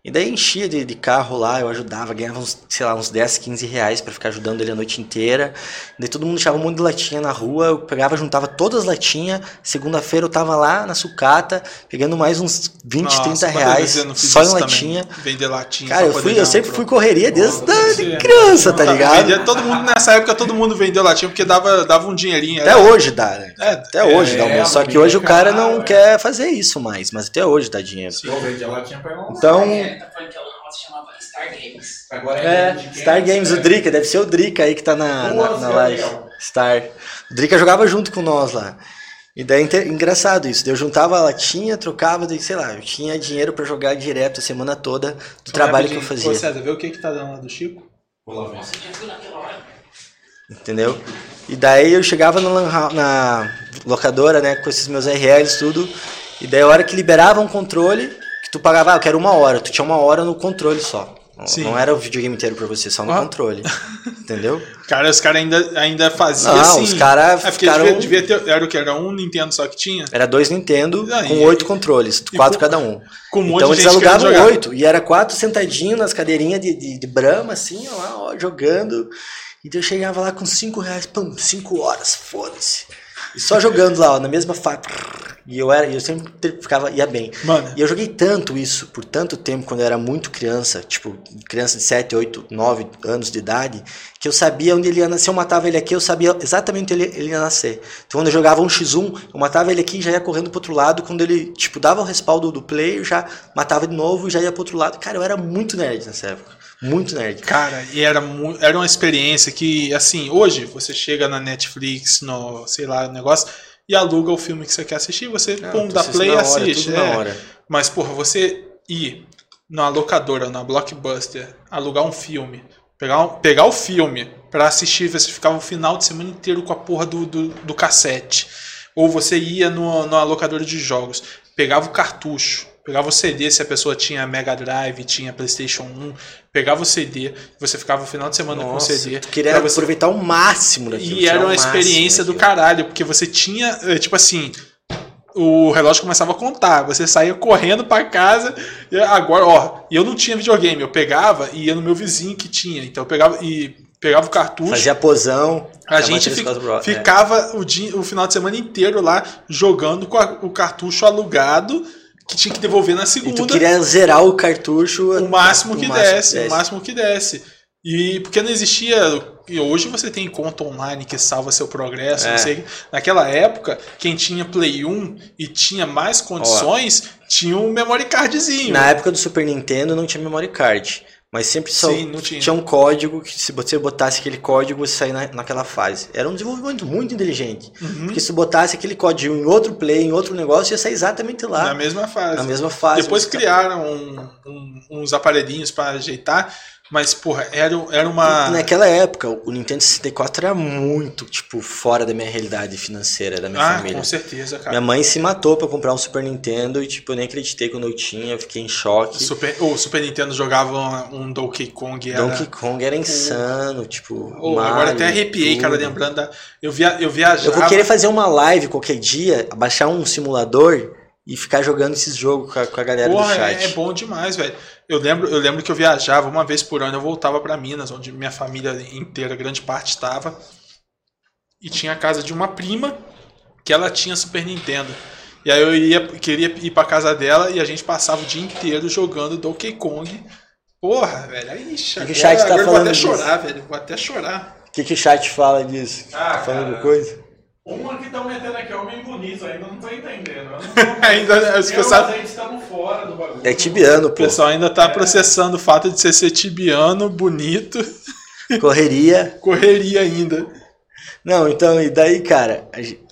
E daí enchia de, de carro lá, eu ajudava, ganhava uns, sei lá, uns 10, 15 reais pra ficar ajudando ele a noite inteira. Daí todo mundo deixava um monte de latinha na rua, eu pegava, juntava todas as latinhas. Segunda-feira eu tava lá na sucata, pegando mais uns 20, Nossa, 30 quantas reais, só em isso também? latinha. Vender latinha. Cara, eu, fui, eu sempre troco. fui correria desde Nossa, da- de criança, tá ligado? vendia- todo mundo, nessa época, todo mundo vendeu latinha porque dava, dava um dinheirinho. Até era- hoje dá, né? É, Até hoje dá um é, Só que porque hoje o cara não é. quer fazer isso mais, mas até hoje dá dinheiro. Latinha não. Então, É, tá falando que a Lan House chamava Star Games. Agora é, quem? Star Games, o É. Drica, deve ser o Drica aí que tá na, na, Nossa, na live. legal. Star. O Drica jogava junto com nós lá. E daí inte- engraçado isso. Eu juntava a latinha, trocava, daí, sei lá, eu tinha dinheiro pra jogar direto a semana toda do Só trabalho que eu fazia. Ô, César, vê o que que tá dando lá do Chico? Vou lá ver. Entendeu? E daí eu chegava na, na locadora, né, com esses meus RLs, tudo. E daí a hora que liberava um controle, tu pagava, ah, eu quero uma hora. Tu tinha uma hora no controle só. Não- Sim. Não era o videogame inteiro pra você, só no Ah. controle. Entendeu? Cara, os caras ainda, ainda faziam Não, assim. os caras É ficaram- devia, devia ter. Era o que? Era um Nintendo só que tinha? Era dois Nintendo Ah, com oito controles, quatro com- cada um. Com um então eles alugavam oito. E era quatro sentadinhos nas cadeirinhas de, de, de brama, assim, ó, lá, ó, jogando. E eu chegava lá com cinco reais, pum, cinco horas, foda-se. E só jogando lá, ó, na mesma fase. E eu era, eu sempre ficava, ia bem. Mano, E eu joguei tanto isso por tanto tempo quando eu era muito criança, tipo, criança de 7, 8, 9 anos de idade, que eu sabia onde ele ia nascer. Se eu matava ele aqui, eu sabia exatamente onde ele, ele ia nascer. Então quando eu jogava um X1, eu matava ele aqui e já ia correndo pro outro lado. Quando ele, tipo, dava o respaldo do player, já matava de novo e já ia pro outro lado. Cara, eu era muito nerd nessa época. Muito nerd. Cara, e era, era uma experiência que, assim, hoje você chega na Netflix, no, sei lá, negócio, e aluga o filme que você quer assistir, você, Não, pum, dá play e hora, assiste. tudo é. Mas, porra, você ir na locadora, na Blockbuster, alugar um filme, pegar, um- pegar o filme pra assistir, você ficava o final de semana inteiro com a porra do, do, do cassete. Ou você ia no, na locadora de jogos, pegava o cartucho, pegava o CD, se a pessoa tinha Mega Drive, tinha PlayStation 1, pegava o CD, você ficava o final de semana com o Nossa, CD. tu queria você aproveitar o máximo daquilo. e era uma experiência do caralho, porque você tinha, eh, tipo assim, o relógio começava a contar, você saía correndo pra casa, e agora, ó, e eu não tinha videogame, eu pegava e ia no meu vizinho que tinha, então eu pegava e pegava o cartucho, Fazia posão. a gente é. ficava o, dia, o final de semana inteiro lá jogando com a- o cartucho alugado, que tinha que devolver na E tu segunda queria zerar o cartucho. o máximo que máximo desse, o máximo que desse. E porque não existia. E hoje você tem conta online que salva seu progresso. É. Não sei. Naquela época, quem tinha Play 1 e tinha mais condições, tinha um memory cardzinho. Na época do Super Nintendo não tinha memory card. Mas sempre só Sim, tinha. tinha um código que se você botasse aquele código, você saía na, naquela fase. Era um desenvolvimento muito inteligente. Uhum. Porque se botasse aquele código em outro play, em outro negócio, ia sair exatamente lá. Na mesma fase. Na mesma fase. Depois criaram um- um- uns aparelhinhos para ajeitar, mas, porra, era, era uma. Naquela época, o Nintendo 64 era muito, tipo, fora da minha realidade financeira, da minha Ah, família. com certeza, cara. Minha mãe se matou pra comprar um Super Nintendo e, tipo, eu nem acreditei quando eu tinha, eu fiquei em choque. Super, o Super Nintendo jogava um Donkey Kong. Era, Donkey Kong era insano, tipo. Oh, Mario, agora até arrepiei, cara, tudo. lembrando da. Eu, via, eu viajava. Eu vou querer fazer uma live qualquer dia, baixar um simulador e ficar jogando esses jogos com a, com a galera Porra, do é, chat. é bom demais, velho. Eu lembro, eu lembro que eu viajava uma vez por ano, eu voltava pra Minas, onde minha família inteira, grande parte, estava. E tinha a casa de uma prima que ela tinha Super Nintendo. E aí eu ia, queria ir pra casa dela e a gente passava o dia inteiro jogando Donkey Kong. Porra, velho. Aí, ixi, que agora, chat tá agora eu vou falando até disso? chorar, velho. Vou até chorar. O que, que o chat fala disso? Ah, Falando cara. coisa? Uma que estão metendo aqui é homem bonito, ainda não tô entendendo. Não tô... Ainda os pessoal, mas a gente estamos fora do bagulho. É tibiano, o pô. pessoal ainda tá processando o fato de você ser tibiano, bonito, Correria. correria ainda. Não, então, e daí, cara,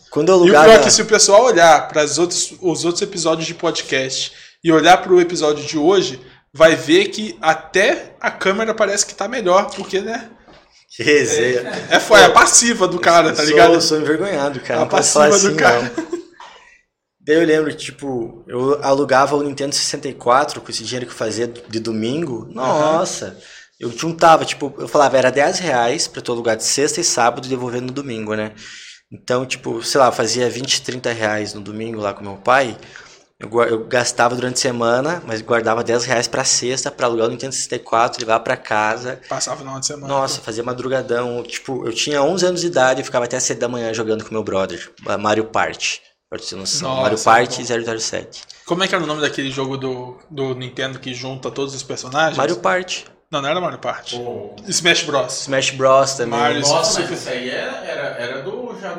quando eu E o pior é que se o pessoal olhar para os outros, os outros episódios de podcast e olhar para o episódio de hoje, vai ver que até a câmera parece que tá melhor, porque, né? Que resenha. É, foi a passiva do cara, tá Sou- ligado? Sou, envergonhado, cara. A passiva assim, do cara. não. Daí eu lembro, tipo, eu alugava o Nintendo 64 com esse dinheiro que eu fazia de domingo. Nossa! Eu juntava, tipo, eu falava, era 10 reais pra tu alugar de sexta e sábado e devolver no domingo, né? Então, tipo, sei lá, eu fazia 20, 30 reais no domingo lá com meu pai. Eu, eu gastava durante a semana, mas guardava 10 reais pra sexta pra alugar o Nintendo 64, levar pra casa. Passava no final de semana. Nossa, fazia madrugadão. Tipo, eu tinha 11 anos de idade e ficava até 7 da manhã jogando com meu brother, Mario Party. Pra ter noção. Nossa, Mario Party bom. 007. Como é que era o nome daquele jogo do, do Nintendo que junta todos os personagens? Mario Party. Não, não era Mario Party. Pô, Smash Bros. Smash Bros também. Mario- Nossa, Super- mas isso aí era, era, era do já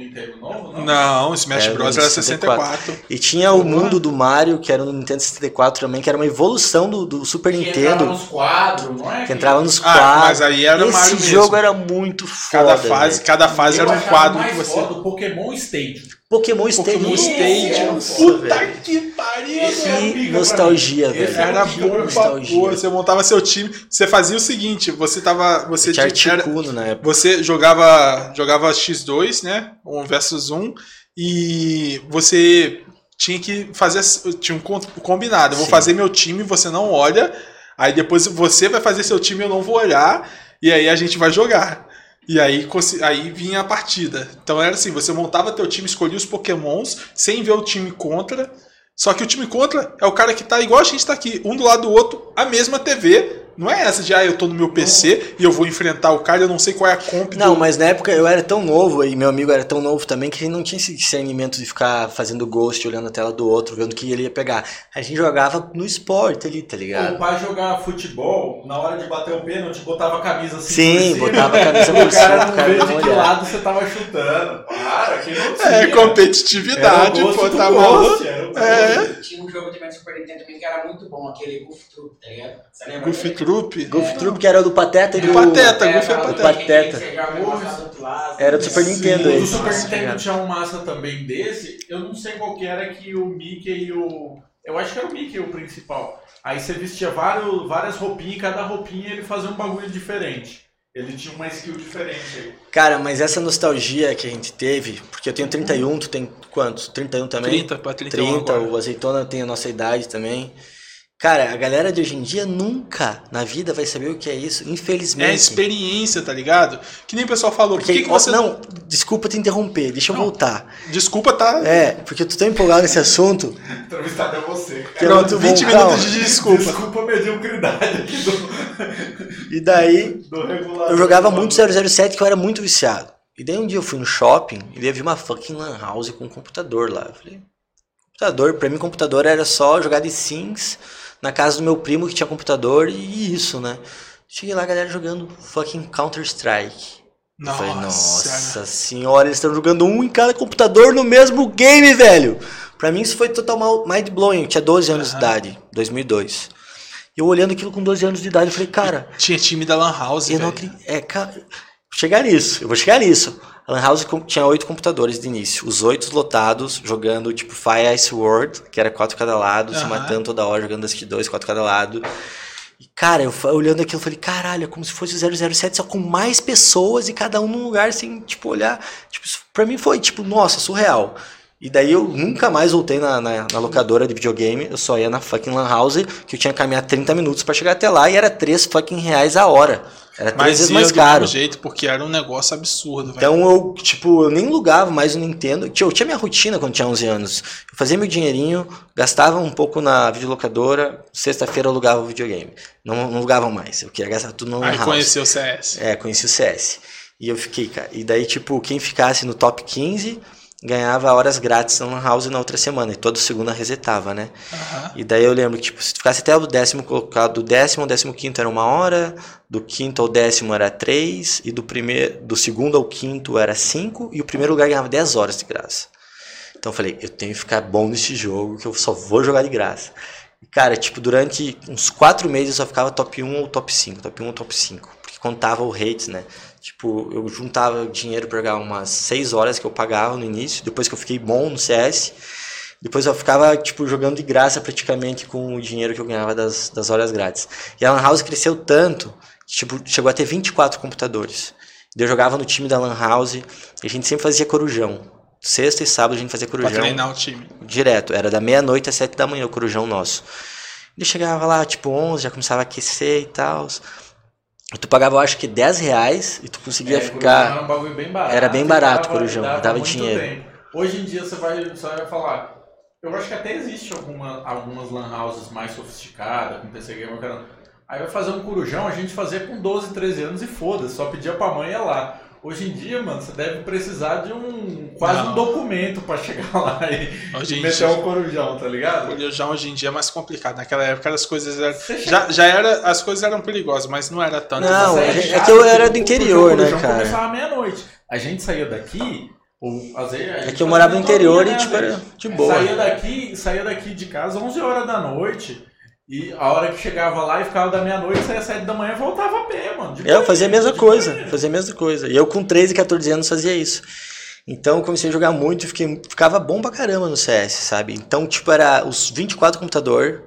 Nintendo novo, não? Não, Smash Era Bros era 64. 64. E tinha o mundo do Mario, que era no Nintendo 64 também, que era uma evolução do, do Super Que entrava Nintendo. nos quadros, não é? Que entrava nos Ah, quadros. mas aí era Esse Mario mesmo. jogo era muito foda. Cada fase, cada fase Eu era um quadro mais que você. foda o Pokémon Stadium. Pokémon Stadium. Pokémon Stadium. Puta velho. que pariu, Que nostalgia, velho. Era bom nostalgia. Você montava seu time. Você fazia o seguinte: você tava. Você Tinha Articuno na época. Você jogava, jogava X2, né? Um versus um. E você tinha que fazer. Tinha um combinado. Eu vou Sim. fazer meu time, você não olha. Aí depois você vai fazer seu time, eu não vou olhar. E aí a gente vai jogar. E aí, aí vinha a partida. Então era assim: você montava teu time, escolhia os pokémons, sem ver o time contra. Só que o time contra é o cara que tá igual a gente tá aqui, um do lado do outro, a mesma TV. Não é essa de, ah, eu tô no meu PC e eu vou enfrentar o cara, eu não sei qual é a comp Não, do... mas na época eu era tão novo e meu amigo era tão novo também que a gente não tinha esse discernimento de ficar fazendo ghost, olhando a tela do outro, vendo o que ele ia pegar. A gente jogava no esporte ali, tá O ligado? pai jogar futebol, na hora de bater o pênalti, botava a camisa assim Sim, por cima. botava a camisa O por cima, cara pro não cara vê de que lado você tava chutando. Para, que não tinha. É, competitividade, o pô, tá maluco. o É. Tinha um jogo do Super Nintendo também que era muito bom, aquele Goof Troop, tá ligado? Você lembra? Troop. Goof Troop, que era do Pateta e Do do... Pateta, Goofy é aquela Pateta. Pateta. Era do Super Sim, Nintendo O aí. do Super Nossa, Nintendo tinha um massa também desse. Eu não sei qual que era que o Mickey e o. Eu acho que era o Mickey o principal. Aí você vestia vários, várias roupinhas e cada roupinha ele fazia um bagulho diferente. Ele tinha uma skill diferente aí. Cara, mas essa nostalgia que a gente teve, porque eu tenho 31, tu tem quantos? 31 também? 30 pra 31 30, agora. o Azeitona tem a nossa idade também. Cara, a galera de hoje em dia nunca na vida vai saber o que é isso, É infelizmente. experiência, tá ligado? Que nem o pessoal falou. Por Porque, que, que você... Não, desculpa te interromper, deixa eu Não. voltar. Desculpa, tá... É, porque eu tô tão empolgado nesse assunto. Entrevistado é você. que é Pronto, muito 20 bom, minutos calma. de desculpa. Desculpa a mediocridade aqui do, E daí, do eu jogava muito 007 que eu era muito viciado. E daí um dia eu fui no shopping e daí eu vi uma fucking lan house com um computador lá. Eu falei, computador, pra mim computador era só jogar de Sims na casa do meu primo que tinha computador e isso, né? Cheguei lá, a galera jogando fucking Counter-Strike. Nossa, falei, nossa senhora, eles estão jogando um em cada computador no mesmo game, velho. Pra mim isso foi total mind blowing. Eu tinha 12 anos de Aham. idade, 2002. E eu olhando aquilo com 12 anos de idade, eu falei, cara, Tinha time da Lan House, eu não velho. acredito. É, cara, chegar nisso, eu vou chegar nisso. A Lan House tinha oito computadores de início, os oito lotados, jogando tipo Fire Ice World, que era quatro cada lado, se Aham. matando toda hora, jogando Dust 2, quatro cada lado. E, cara, eu olhando aquilo, eu falei, caralho, é como se fosse o 007, só com mais pessoas e cada um num lugar sem, tipo, olhar. Tipo, pra mim foi, tipo, nossa, surreal. E daí eu nunca mais voltei na, na, na locadora de videogame, eu só ia na fucking lan house, que eu tinha que caminhar 30 minutos pra chegar até lá e era 3 fucking reais a hora. Era três Mas vezes mais caro. mesmo jeito, porque era um negócio absurdo, velho. Então eu, tipo, eu nem alugava mais o Nintendo. Tio, Eu tinha minha rotina quando tinha 11 anos. Eu fazia meu dinheirinho, gastava um pouco na videolocadora, sexta-feira eu alugava o videogame. Não, não alugava mais, eu queria gastar tudo no Aí house. conheceu o CS. É, conheci o CS. E eu fiquei, cara. E daí, tipo, quem ficasse no top 15 ganhava horas grátis na Lan House na outra semana. E toda segunda resetava, né? Aham. E daí eu lembro que, tipo, se tu ficasse até o décimo colocado, do décimo ao décimo quinto era uma hora, do quinto ao décimo era três, e do primeiro, do segundo ao quinto era cinco, e o primeiro lugar ganhava 10 horas de graça. Então eu falei, eu tenho que ficar bom nesse jogo, que eu só vou jogar de graça. E, cara, tipo, durante uns quatro meses eu só ficava top 1 ou top 5, top 1 ou top 5, porque contava o rates, né? Tipo, eu juntava dinheiro pra jogar umas 6 horas que eu pagava no início, depois que eu fiquei bom no CS, depois eu ficava, tipo, jogando de graça praticamente com o dinheiro que eu ganhava das, das horas grátis. E a Lan House cresceu tanto tipo, chegou a ter 24 computadores. Eu jogava no time da Lan House e a gente sempre fazia corujão. Sexta e sábado a gente fazia Pra corujão treinar o time. direto. Era da meia-noite às sete da manhã o corujão nosso. Ele chegava lá, tipo, 11, já começava a aquecer e tal. Tu pagava, eu acho que 10 reais e tu conseguia É, ficar. Era um bagulho bem barato. Era bem barato, dava- Corujão, dava dava dinheiro. tempo. Hoje em dia você vai, você vai falar. Eu acho que até existe alguma, algumas lan houses mais sofisticadas, com PC Gamer. Aí vai fazer um corujão, a gente fazia com 12, 13 anos e foda-se, só pedia pra mãe e ia lá. Hoje em dia, mano, você deve precisar de um quase Não. um documento pra chegar lá e Hoje meter dia- um corujão, tá ligado? Olha, Já hoje em dia é mais complicado. Naquela época as coisas eram. Já, já era, as coisas eram perigosas, mas não era tanto. Não, é- é que eu era do interior, o né, corujão cara? começava meia-noite. A gente saía daqui, ou às vezes. a É que eu morava no interior e, tipo, era de boa. Saía daqui, saía daqui de casa 11 horas da noite. E a hora que chegava lá e ficava da meia-noite, saía 7 da manhã e voltava a pé, mano. De É, Eu fazia a mesma coisa, boinha. fazia a mesma coisa. E eu com 13, 14 anos fazia isso. Então eu comecei a jogar muito e fiquei, ficava bom pra caramba no CS, sabe? Então, tipo, era os 24 computador,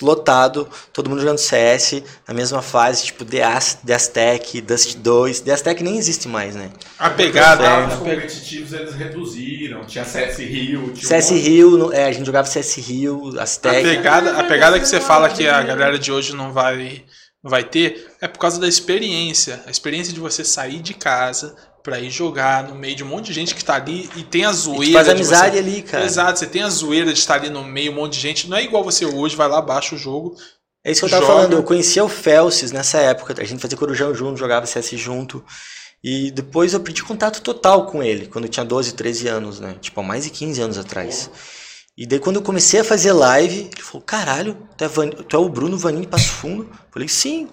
lotado, todo mundo jogando CS, na mesma fase, tipo, The, Az- The Aztec, Dust 2. The Aztec nem existe mais, né? A pegada. Os a competitivos eles reduziram, tinha CS Rio, tinha CS um Rio, no- é, a gente jogava CS Rio, A Aztec. pegada, a pegada que você fala que a galera de hoje não vai, não vai ter é por causa da experiência. A experiência de você sair de casa pra ir jogar no meio de um monte de gente que tá ali e tem a zoeira. faz de amizade você... ali, cara. Exato, você tem a zoeira de estar ali no meio, um monte de gente. Não é igual você hoje, vai lá, baixa o jogo. É isso que eu tava Joga. falando, eu conhecia o Felces nessa época, a gente fazia corujão junto, jogava CS junto. E depois eu perdi contato total com ele, quando eu tinha 12, 13 anos, né? Tipo, há mais de 15 anos atrás. E daí quando eu comecei a fazer live, ele falou, caralho, tu é, Van- tu é o Bruno Vanin de Passo Fundo? Eu falei, sim.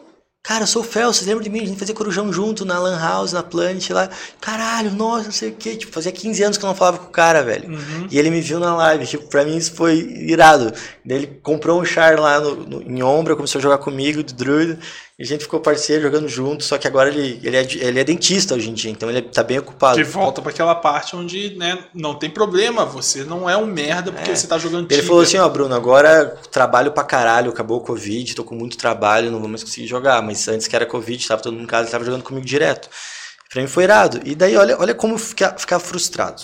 Cara, eu sou o Felces, lembra de mim? A gente fazia corujão junto na Lan House, na Planet lá. Caralho, nossa, não sei o quê. Tipo, fazia 15 anos que eu não falava com o cara, velho. E ele me viu na live, tipo, pra mim isso foi irado. Daí ele comprou um char lá no, no- em Ombra, começou a jogar comigo, de druida, e a gente ficou parceiro jogando junto, só que agora ele, ele, é, ele é dentista hoje em dia, então ele tá bem ocupado. De volta pra aquela parte onde né, não tem problema, você não é um merda porque É. você tá jogando Ele Tibia. falou assim, ó, Bruno, agora trabalho pra caralho, acabou o Covid, tô com muito trabalho, não vou mais conseguir jogar, mas antes que era Covid, tava todo mundo em casa, ele tava jogando comigo direto. Pra mim foi irado. E daí, olha, olha como ficar, ficar frustrado.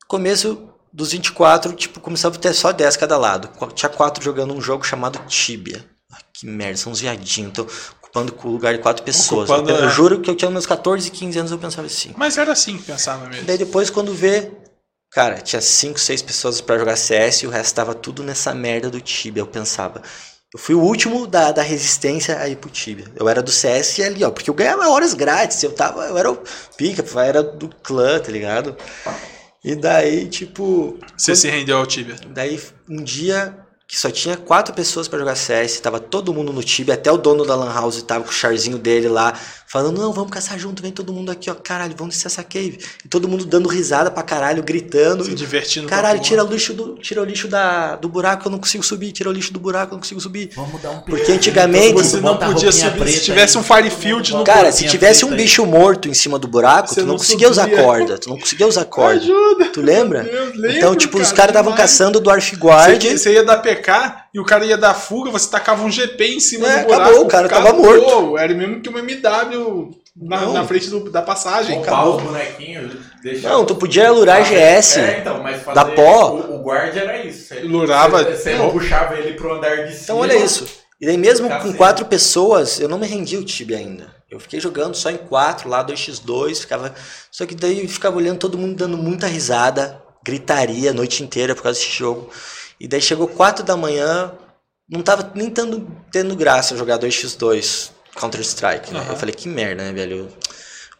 No começo dos 24, tipo, começava a ter só 10 cada lado. Tinha quatro jogando um jogo chamado Tibia. Ah, que merda, são uns viadinhos, tô ocupando o lugar de quatro pessoas. Ocupando, eu, é. juro que eu tinha meus 14, 15 anos, eu pensava assim. Mas era assim que pensava mesmo. Daí depois quando vê, cara, tinha 5, 6 pessoas pra jogar CS e o resto tava tudo nessa merda do Tibia, eu pensava. Eu fui o último da, da resistência a ir pro Tibia. Eu era do CS ali, ó, porque eu ganhava horas grátis, eu tava, eu era o pica, eu era do clã, tá ligado? E daí, tipo, Você se rendeu ao Tibia. daí um dia que só tinha quatro pessoas pra jogar CS, tava todo mundo no Tibia, até o dono da Lan House tava com o charzinho dele lá, falando, não, vamos caçar junto, vem todo mundo aqui, ó, caralho, vamos descer essa cave. E todo mundo dando risada pra caralho, gritando. Se divertindo. Caralho, tira o lixo do, tira o lixo da, do buraco, eu não consigo subir, tira o lixo do buraco, eu não consigo subir. Vamos dar um Porque antigamente, Você não podia subir. Se tivesse aí. um Firefield no cara, se tivesse um bicho morto em cima do buraco, Você tu não, não conseguia usar corda, tu não conseguia usar corda. Ajuda. Tu lembra? Eu lembro, então, tipo, os cara, caras estavam caçando o Dwarf Guard. Você, você ia dar PK e o cara ia dar fuga, você tacava um GP em cima É, do buraco. acabou, o cara tava morto. Era mesmo que uma MW na, na frente do- da passagem. Roubar os bonequinhos. Não, tu podia lurar GS. É, então, mas fazer da pó. O, o guard era isso. Você, Lurava- Você, você puxava ele pro andar de cima. Então olha isso. E daí mesmo com Cacete. quatro pessoas, eu não me rendi o Tibia ainda. Eu fiquei jogando só em quatro lá, 2x2, ficava. Só que daí eu ficava olhando todo mundo dando muita risada, gritaria a noite inteira por causa desse jogo. E daí chegou quatro da manhã, não tava nem tendo, tendo graça jogar 2x2 Counter-Strike. Né? Aham. Eu falei, que merda, né, velho?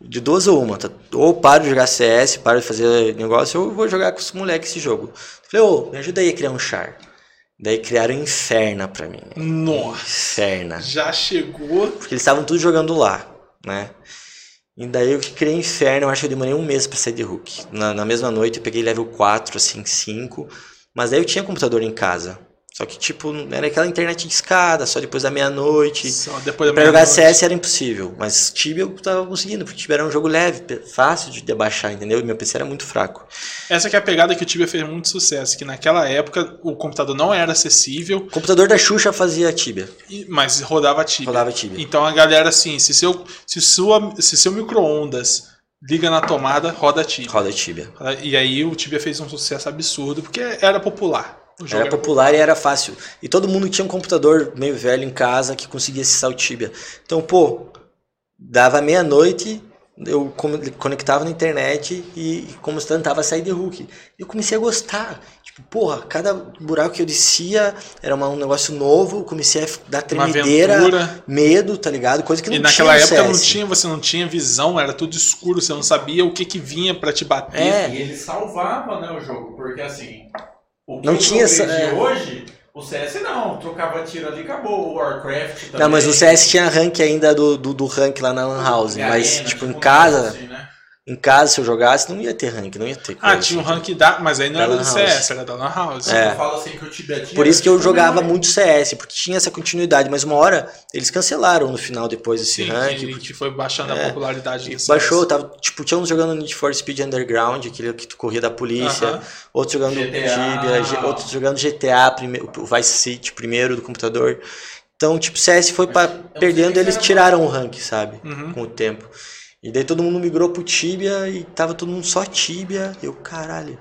De duas ou uma, tá? ou paro de jogar CS, paro de fazer negócio, ou eu vou jogar com os moleques esse jogo. Falei, ô, me ajuda aí a criar um char. Daí criaram Inferna pra mim. Nossa. Inferna. Já chegou. Porque eles estavam tudo jogando lá, né? E daí eu criei Inferno, eu acho que eu demorei um mês pra sair de Hulk. Na, na mesma noite eu peguei level 4, assim, 5. Mas daí eu tinha computador em casa. Só que, tipo, era aquela internet de escada, só depois da meia-noite. Só depois da Pra jogar meia-noite. CS era impossível, mas Tibia eu tava conseguindo, porque Tibia era um jogo leve, fácil de debaixar, entendeu? E meu PC era muito fraco. Essa que é a pegada que o Tibia fez muito sucesso, que naquela época o computador não era acessível, O computador da Xuxa fazia Tibia, e- mas rodava Tibia. rodava Tibia. Então a galera assim, se seu, se sua, se seu micro-ondas liga na tomada, roda Tibia. Roda Tibia. E aí o Tibia fez um sucesso absurdo, porque era popular. Jogo Era popular e era fácil. E todo mundo tinha um computador meio velho em casa que conseguia acessar o Tibia. Então, pô, dava meia-noite, eu con- conectava na internet e, como tava a sair de Hulk. E eu comecei a gostar. Tipo, porra, cada buraco que eu descia era uma- um negócio novo, comecei a dar tremedeira, medo, tá ligado? Coisa que não E tinha naquela no época não tinha, você não tinha visão, era tudo escuro, você não sabia o que que vinha pra te bater. É. E ele salvava, né, o jogo, porque assim, o que Não eu tinha essa- é. hoje, o CS não, trocava tiro ali, acabou, o Warcraft também. Não, mas o CS tinha rank ainda do, do, do rank lá na Lan House. E Mas, arena, tipo, em um casa, assim, né? Em casa, se eu jogasse, não ia ter rank, não ia ter coisa. Ah, tinha um assim. rank da. Mas aí não Da era do CS, era da Lan House. É. Eu falo assim. Por isso que eu jogava muito CS, porque tinha essa continuidade, mas uma hora eles cancelaram no final depois desse Sim, rank. que, que foi baixando a É. popularidade do CS. Baixou, tava, tipo, tinha uns jogando Need for Speed Underground, aquele que tu corria da polícia, Aham. outros jogando GTA. Tibia, outros jogando GTA, o Vice City primeiro do computador. Então, tipo, CS foi sei perdendo, eles tiraram o rank, sabe? Uhum. Com o tempo. E daí todo mundo migrou pro Tibia e tava todo mundo só Tibia. Eu, caralho.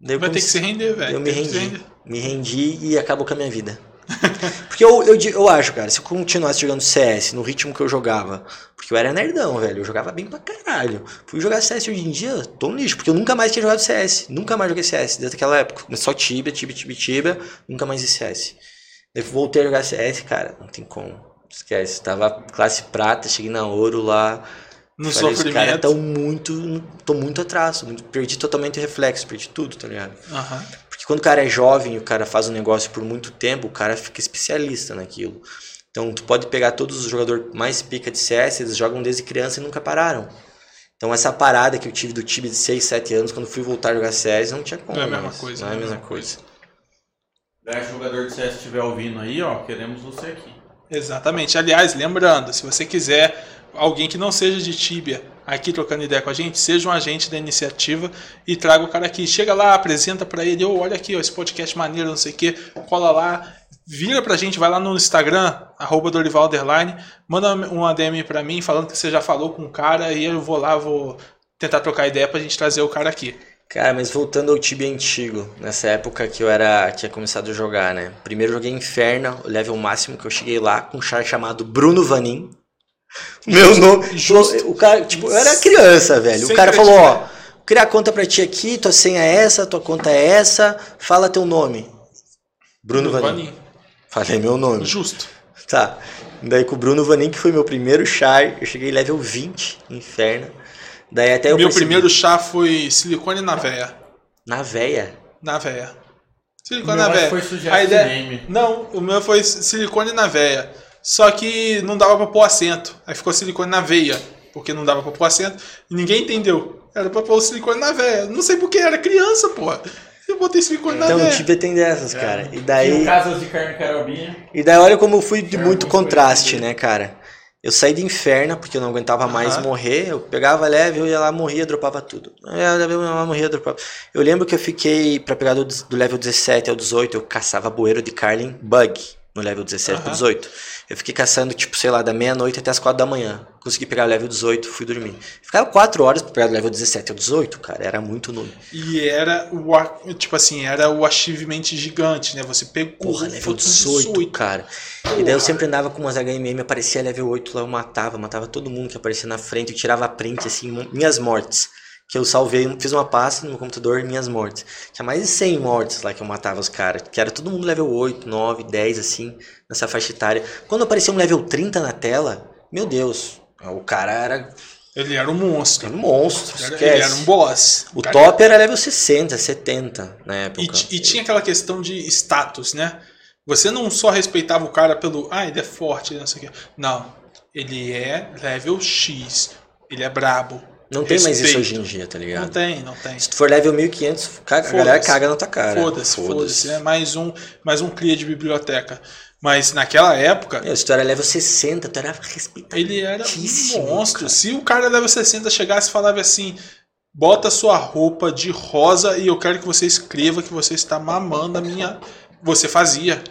Daí Vai ter que se render, velho. eu me rendi. Me rendi e acabou com a minha vida. Porque eu, eu, eu acho, cara, se eu continuasse jogando CS no ritmo que eu jogava, porque eu era nerdão, velho, eu jogava bem pra caralho. Fui jogar CS hoje em dia, tô no lixo, porque eu nunca mais tinha jogado CS. Nunca mais joguei CS desde aquela época. Só Tibia, Tibia, Tibia, Tibia, nunca mais CS. Daí voltei a jogar CS, cara, não tem como. Esquece, tava classe prata, cheguei na ouro lá. No Falei, sofrimento. tão muito. tô muito atrás, muito- perdi totalmente o reflexo, perdi tudo, tá ligado? Aham. Porque quando o cara é jovem e o cara faz um negócio por muito tempo, o cara fica especialista naquilo. Então tu pode pegar todos os jogadores mais pica de CS, eles jogam desde criança e nunca pararam. Então essa parada que eu tive do time de 6, 7 anos, quando fui voltar a jogar CS, não tinha como. Não é a mesma mais. coisa, Não é a mesma coisa. Se o jogador de CS estiver ouvindo aí, ó, queremos você aqui. Exatamente. Aliás, lembrando, se você quiser alguém que não seja de Tibia aqui trocando ideia com a gente, seja um agente da iniciativa e traga o cara aqui. Chega lá, apresenta pra ele, ô, olha aqui, ó, esse podcast maneiro, não sei o que, cola lá, vira pra gente, vai lá no Instagram, arroba manda uma DM pra mim falando que você já falou com o cara e eu vou lá, vou tentar trocar ideia pra gente trazer o cara aqui. Cara, mas voltando ao Tibia antigo, nessa época que eu era tinha começado a jogar, né? Primeiro joguei Inferno, o level máximo que eu cheguei lá com um char chamado Bruno Vanin. Meu nome, justo. o cara, tipo, eu era criança, velho. Sem o cara falou, ó, vou criar conta pra ti aqui, tua senha é essa, tua conta é essa, fala teu nome. Bruno Vanin. Vanin. Falei meu nome. Justo. Tá. Daí com o Bruno Vanin, que foi meu primeiro char, eu cheguei level 20, Inferno. Daí até eu Meu percebi- primeiro chá foi silicone na veia. na veia. Na veia. O Silicone meu na veia. foi A ideia- name. Não, o meu foi silicone na veia. Só que não dava pra pôr acento. Aí ficou silicone na veia. Porque não dava pra pôr acento. E ninguém entendeu. Era pra pôr silicone na veia. Não sei porquê, era criança, porra. Eu botei silicone na Então o veia. Tibia tem dessas, cara. E Tinha daí. casas de carne carabinha. E daí olha como eu fui de muito contraste, né, cara? Eu saí de inferno porque eu não aguentava mais Aham. morrer. Eu pegava leve, eu ia lá, morria, dropava tudo. Eu ia lá, morria, dropava. Eu lembro que eu fiquei, pra pegar do, do level 17 ao 18, eu caçava bueiro de Carlin Bug no level 17 pro Aham. 18. Eu fiquei caçando, tipo, sei lá, da meia-noite até as 4 da manhã. Consegui pegar o level 18, fui dormir. Ficava 4 horas pra pegar do level 17 ao 18, cara. Era muito noob. E era o, tipo assim, era o achievement gigante, né? Você pegou Porra, o level foto 18, cara. E daí eu sempre andava com umas HMM, aparecia level 8 lá, eu matava, matava todo mundo que aparecia na frente, eu tirava print, assim, minhas mortes. Que eu salvei, fiz uma pasta no meu computador, minhas mortes. Tinha mais de 100 mortes lá que eu matava os caras. Que era todo mundo level 8, 9, 10, assim, nessa faixa etária. Quando aparecia um level 30 na tela, meu Deus, o cara era, Ele era um monstro. era um monstro, Era- esquece. ele era um boss. O Cara, top era level 60, 70 na época. E, e tinha aquela questão de status, né? Você não só respeitava o cara pelo, ah, ele é forte, não sei o quê. Não. Ele é level X. Ele é brabo. Não tem mais isso Respeito. hoje em dia, tá ligado? Não tem, não tem. Se tu for level 1500, caga, a galera caga na tua cara. Foda-se, foda-se. É mais um, mais um cria de biblioteca. Mas naquela época, Meu, se tu era level 60, tu era respeitado. ele era um monstro. cara. Se o cara level 60 chegasse e falava assim: bota sua roupa de rosa e eu quero que você escreva que você está mamando a minha. Você fazia.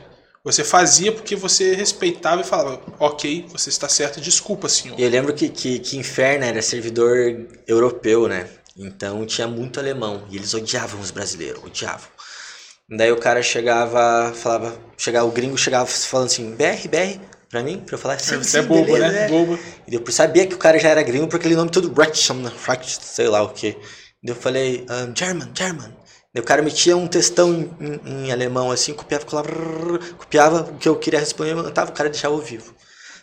Você fazia porque você respeitava e falava: ok, você está certo, desculpa, senhor. E eu lembro que, que, que Inferno era servidor europeu, né? Então tinha muito alemão. E eles odiavam os brasileiros, odiavam. Daí o cara chegava, falava, chegava, o gringo chegava falando assim, BR, BR, pra mim, pra eu falar sim, Você é bobo, beleza, né? é. Bobo. E eu sabia que o cara já era gringo por aquele nome todo Wretchem, né? Sei lá o que. Daí eu falei, um, German, German. O cara metia um textão em, em- em alemão assim, copiava, colava, copiava o que eu queria responder, mandava, o cara deixava ao vivo.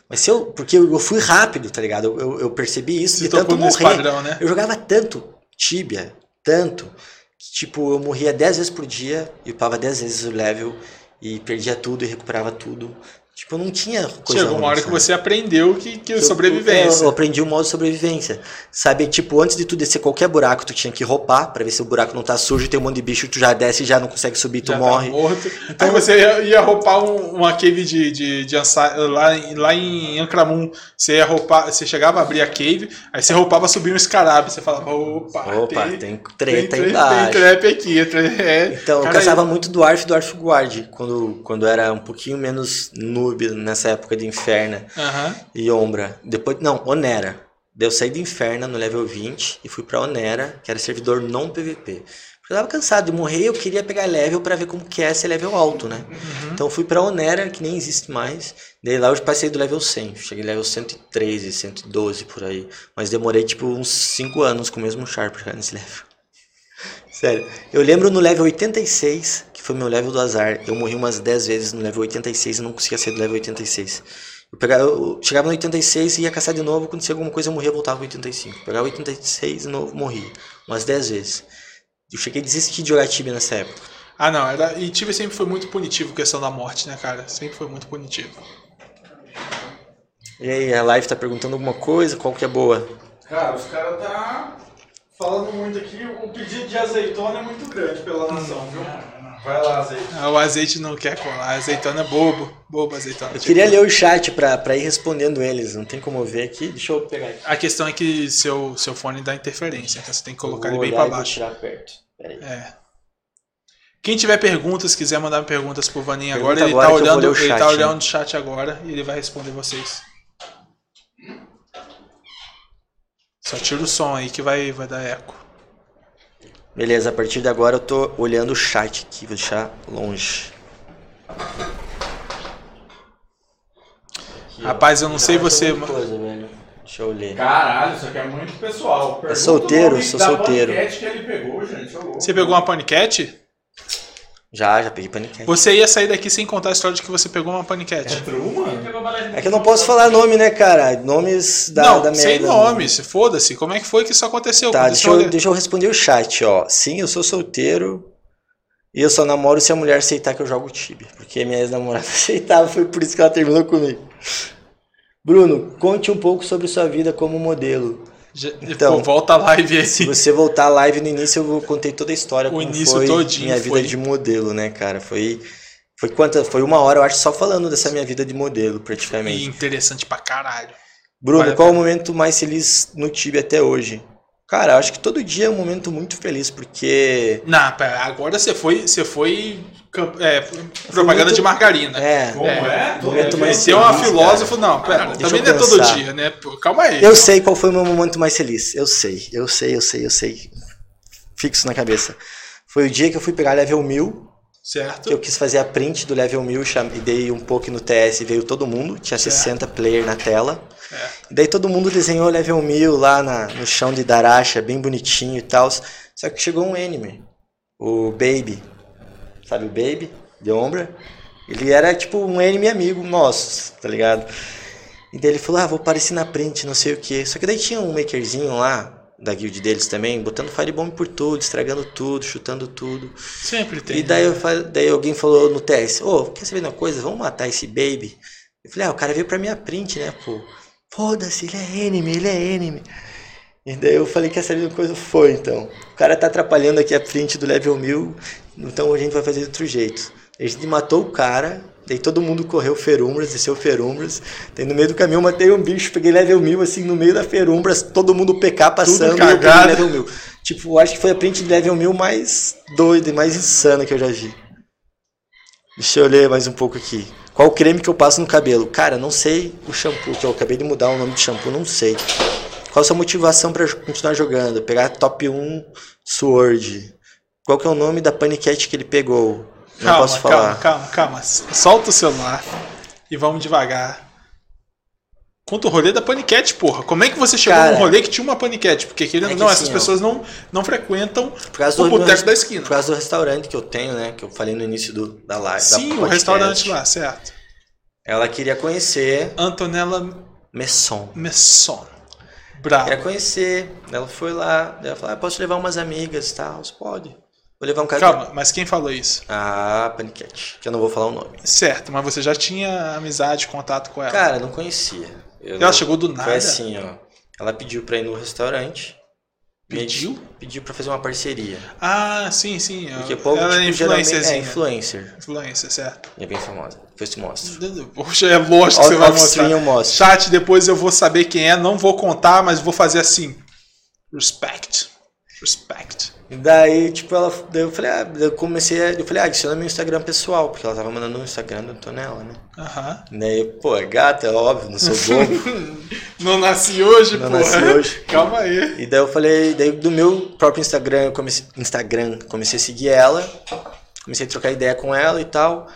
Mas se eu, porque eu, eu fui rápido, tá ligado? Eu, eu, eu percebi isso Se de tanto morrer. padrão, né? Eu jogava tanto Tibia, tanto, que tipo, eu morria 10 vezes por dia e upava 10 vezes o level e perdia tudo e recuperava tudo. Tipo, não tinha coisa Chegou uma hora que você aprendeu que, que Eu- sobrevivência. Eu, eu aprendi o modo sobrevivência. Sabe, tipo, antes de tu descer qualquer buraco, tu tinha que ropar pra ver se o buraco não tá sujo tem um monte de bicho, tu já desce e já não consegue subir, tu já morre. Tá morto. Aí você ia, ia roubar um, uma cave de, de, de Ansa- lá, em- lá em Ancramun. Você ia roubar, você chegava a abrir a cave, aí você roupava subir um escarabe. Você falava, opa, Opa, tem, tem treta tem, embaixo. Tem trap aqui. tre- É, Então, eu caçava muito Dwarf e Dwarf Guard, quando, quando era um pouquinho menos nessa época de Inferno Aham. e Ombra. Depois, não, Onera. Daí eu saí do Inferno no level 20 e fui pra Onera, que era servidor não PVP. Porque eu tava cansado de morrer, eu queria pegar level pra ver como que é ser level alto, né? Então eu fui pra Onera, que nem existe mais. Daí lá eu passei do level 100. Cheguei level 113, 112 por aí. Mas demorei tipo uns 5 anos com o mesmo Sharp já nesse level. Sério. Eu lembro no level 86, que foi meu level do azar. Eu morri umas 10 vezes no level 86 e não conseguia sair do level 86. Eu, pegava, eu chegava no 86 e ia caçar de novo. Quando tinha alguma coisa eu morria, eu voltava pro 85. Pegava 86 de novo, morria. Umas 10 vezes. Eu cheguei a desistir de jogar Tibia nessa época. Ah, não. Era, e Tibia sempre foi muito punitivo questão da morte, né, cara? Sempre foi muito punitivo. E aí, a live tá perguntando alguma coisa? Qual que é boa? Cara, os caras tá falando muito aqui. O pedido de azeitona é muito grande pela nação, viu? Vai lá, azeite. Ah, o azeite não quer colar. Azeitona é bobo. Bobo azeitona. Eu queria ler o chat pra, pra ir respondendo eles. Não tem como ver aqui. Deixa eu pegar aqui. A questão é que seu, seu fone dá interferência, então você tem que colocar ele bem pra e vou baixo. tirar perto. É. Quem tiver perguntas, quiser mandar perguntas pro Vaninho agora, ele agora tá olhando, o ele chat, tá né? olhando o chat agora e ele vai responder vocês. Só tira o som aí que vai, vai dar eco. Beleza, a partir de agora eu tô olhando o chat aqui, vou deixar longe. Rapaz, eu não sei você, mano. coisa, velho. Deixa eu ler. Caralho, isso aqui é muito pessoal. Pergunta solteiro, o nome sou solteiro. que ele pegou, gente. Você pegou uma paniquete? Já, já peguei paniquete. Você ia sair daqui sem contar a história de que você pegou uma paniquete. É true, mano? É que eu não posso falar nome, né, cara? Nomes da, não, da merda. sem nome, se foda-se. Como é que foi que isso aconteceu? Tá, deixa eu, deixa eu responder o chat, ó. Sim, eu sou solteiro. E eu só namoro se a mulher aceitar que eu jogo Tibia. Porque minha ex-namorada aceitava, foi por isso que ela terminou comigo. Bruno, conte um pouco sobre sua vida como modelo. Então, Pô, volta a live aí. Se você voltar à live no início, eu contei toda a história. O início foi todinho minha vida foi- de modelo, né, cara? Foi. Foi quanta? Foi uma hora, eu acho, só falando dessa minha vida de modelo, E praticamente. interessante pra caralho. Bruno, vale a qual o momento mais feliz no Tibia até hoje? Cara, eu acho que todo dia é um momento muito feliz, porque. Não, agora você foi, você foi é, propaganda de margarina. É. Como é? Tô Momento mais Você é uma feliz, filósofo, não, pera, também eu não é todo dia, né? Pô, calma aí. Eu sei qual foi o meu momento mais feliz. Eu sei, eu sei, eu sei, eu sei. Fixo na cabeça. Foi o dia que eu fui pegar level 1000, Certo? que eu quis fazer a print do level 1000 cham- e dei um pouco no TS e veio todo mundo. Tinha Certo. 60 player na tela. É. E daí todo mundo desenhou level 1000 lá na- no chão de Daracha, bem bonitinho e tal. Só que chegou um anime, o Baby. Sabe o Baby? De Ombra? Ele era tipo um anime amigo nosso, tá ligado? E daí ele falou, ah, vou aparecer na print, não sei o que. Só que daí tinha um makerzinho lá, da guild deles também, botando firebomb por tudo, estragando tudo, chutando tudo. Sempre tem. E daí, eu daí alguém falou no TS, ô, quer saber de uma coisa? Vamos matar esse baby? Eu falei, ah, o cara veio pra minha print, né, pô? Foda-se, ele é anime, ele é anime. E daí eu falei que essa ali coisa foi, então. O cara tá atrapalhando aqui a frente do level 1000, então a gente vai fazer de outro jeito. A gente matou o cara, daí todo mundo correu ferumbras, desceu ferumbras. Daí no meio do caminho eu matei um bicho, peguei level 1000, assim, no meio da ferumbras, todo mundo PK passando e eu peguei level 1000. Tipo, acho que foi a print de level 1000 mais doida e mais insana que eu já vi. Deixa eu ler mais um pouco aqui. Qual creme que eu passo no cabelo? Cara, não sei o shampoo, que eu acabei de mudar o nome de shampoo, não sei. Qual a sua motivação pra continuar jogando? Pegar top 1 Sword. Qual que é o nome da paniquete que ele pegou? Não Calma, posso falar. calma, calma, calma. Solta o celular e vamos devagar. Conta o rolê da paniquete, porra. Como é que você chegou Cara, num rolê que tinha uma paniquete? Porque querendo é que não, assim, essas ó. pessoas não, não frequentam Por causa o do boteco da esquina. Por causa do restaurante que eu tenho, né? Que eu falei no início do, da live. da Sim, o podcast. restaurante lá, certo. Ela queria conhecer Antonella Messon. Messon. Bravo. Queria conhecer. Ela foi lá. Ela falou: ah, posso levar umas amigas e tal? Você pode. Vou levar um cara. Calma, mas quem falou isso? Ah, Paniquete. Que eu não vou falar o nome. Certo, mas você já tinha amizade, contato com ela. Cara, eu não conhecia. Eu ela não- chegou do nada. Foi assim, ó. Ela pediu pra ir no restaurante. Pediu? Pediu pra fazer uma parceria. Ah, sim, sim. Porque povo, ela é tipo, é influencerzinha. influencer. Influencer, certo. E é bem famosa. Depois te mostro. Poxa, é lógico que você vai mostrar. eu mostro. Chat, depois eu vou saber quem é, não vou contar, mas vou fazer assim. Respect. Respect. E daí, tipo, ela. Daí eu falei, ah, eu comecei a. Eu falei, ah, adiciona meu Instagram pessoal, porque ela tava mandando no Instagram da Antonella, né? Aham. E daí, pô, é gata, é óbvio, não sou bobo. Não nasci hoje, Não porra. nasci hoje. Calma aí. E daí eu falei, daí do meu próprio Instagram, eu comecei, Instagram, comecei a seguir ela, comecei a trocar ideia com ela e tal.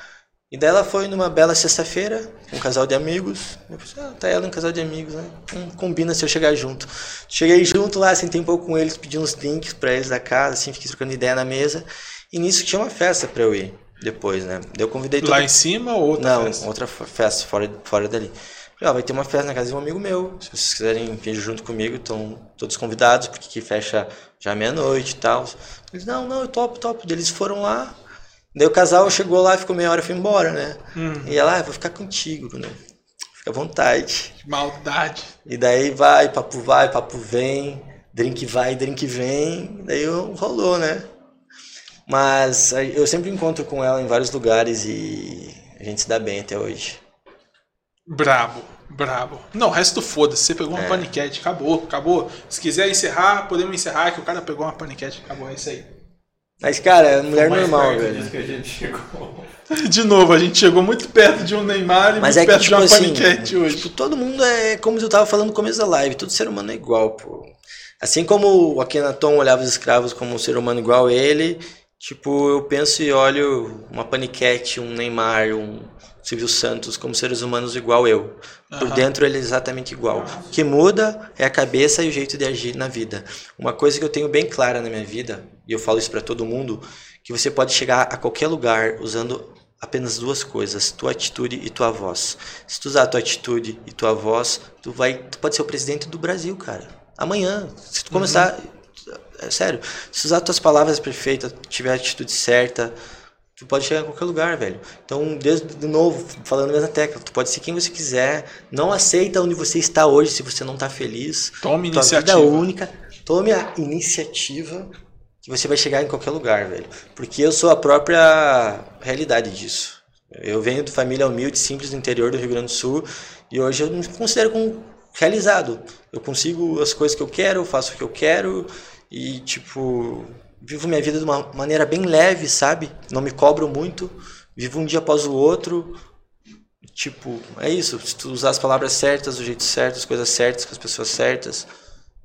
E daí ela foi numa bela sexta-feira, um casal de amigos. Eu falei, ah, tá ela um casal de amigos, né? Hum, combina se eu chegar junto. Cheguei junto lá, sentei um pouco com eles, pedi uns drinks pra eles da casa, assim, fiquei trocando ideia na mesa. E nisso tinha uma festa pra eu ir depois, né? Eu convidei todo Lá em cima ou outra não, festa? outra fe- festa fora, fora dali. Falei, ó, vai ter uma festa na casa de um amigo meu. Se vocês quiserem vir junto comigo, estão todos convidados, porque fecha já meia-noite e tal. Eles, não, não, eu topo, topo. Eles foram lá. Daí o casal chegou lá, ficou meia hora e foi embora, né? Hum, E ela, ah, vou ficar contigo, né? Fica à vontade. que maldade. E daí vai, papo vai, papo vem, drink vai, drink vem, daí rolou, né? Mas eu sempre encontro com ela em vários lugares e a gente se dá bem até hoje. Brabo, brabo. Não, o resto foda-se. Você pegou uma É. paniquete, acabou, acabou. Se quiser encerrar, podemos encerrar, que o cara pegou uma paniquete, acabou, é isso aí. Mas, cara, é mulher normal, velho. que a gente chegou. De novo, a gente chegou muito perto de um Neymar e Mas muito é que, perto tipo de uma assim, paniquete hoje. tipo, todo mundo é, como eu tava falando no começo da live, todo ser humano é igual, pô. Assim como o Akhenaton olhava os escravos como um ser humano igual a ele, tipo, eu penso e olho uma paniquete, um Neymar, um Silvio Santos como seres humanos igual eu. Por dentro ele é exatamente igual. O que muda é a cabeça e o jeito de agir na vida. Uma coisa que eu tenho bem clara na minha vida, e eu falo isso pra todo mundo, que você pode chegar a qualquer lugar usando apenas duas coisas, tua atitude e tua voz. Se tu usar tua atitude e tua voz, tu vai, tu pode ser o presidente do Brasil, cara. Amanhã, se tu começar, é sério, se usar tuas palavras perfeitas, tiver a atitude certa, tu pode chegar em qualquer lugar, velho. Então, desde de novo, falando a mesma tecla, tu pode ser quem você quiser, não aceita onde você está hoje se você não está feliz. Tome Tua vida iniciativa. é única, tome a iniciativa que você vai chegar em qualquer lugar, velho. Porque eu sou a própria realidade disso. Eu venho de família humilde, simples do interior do Rio Grande do Sul e hoje eu me considero como realizado. Eu consigo as coisas que eu quero, eu faço o que eu quero e tipo vivo minha vida de uma maneira bem leve, sabe? Não me cobro muito, vivo um dia após o outro. Tipo, é isso. Se tu usar as palavras certas, do jeito certo, as coisas certas, com as pessoas certas,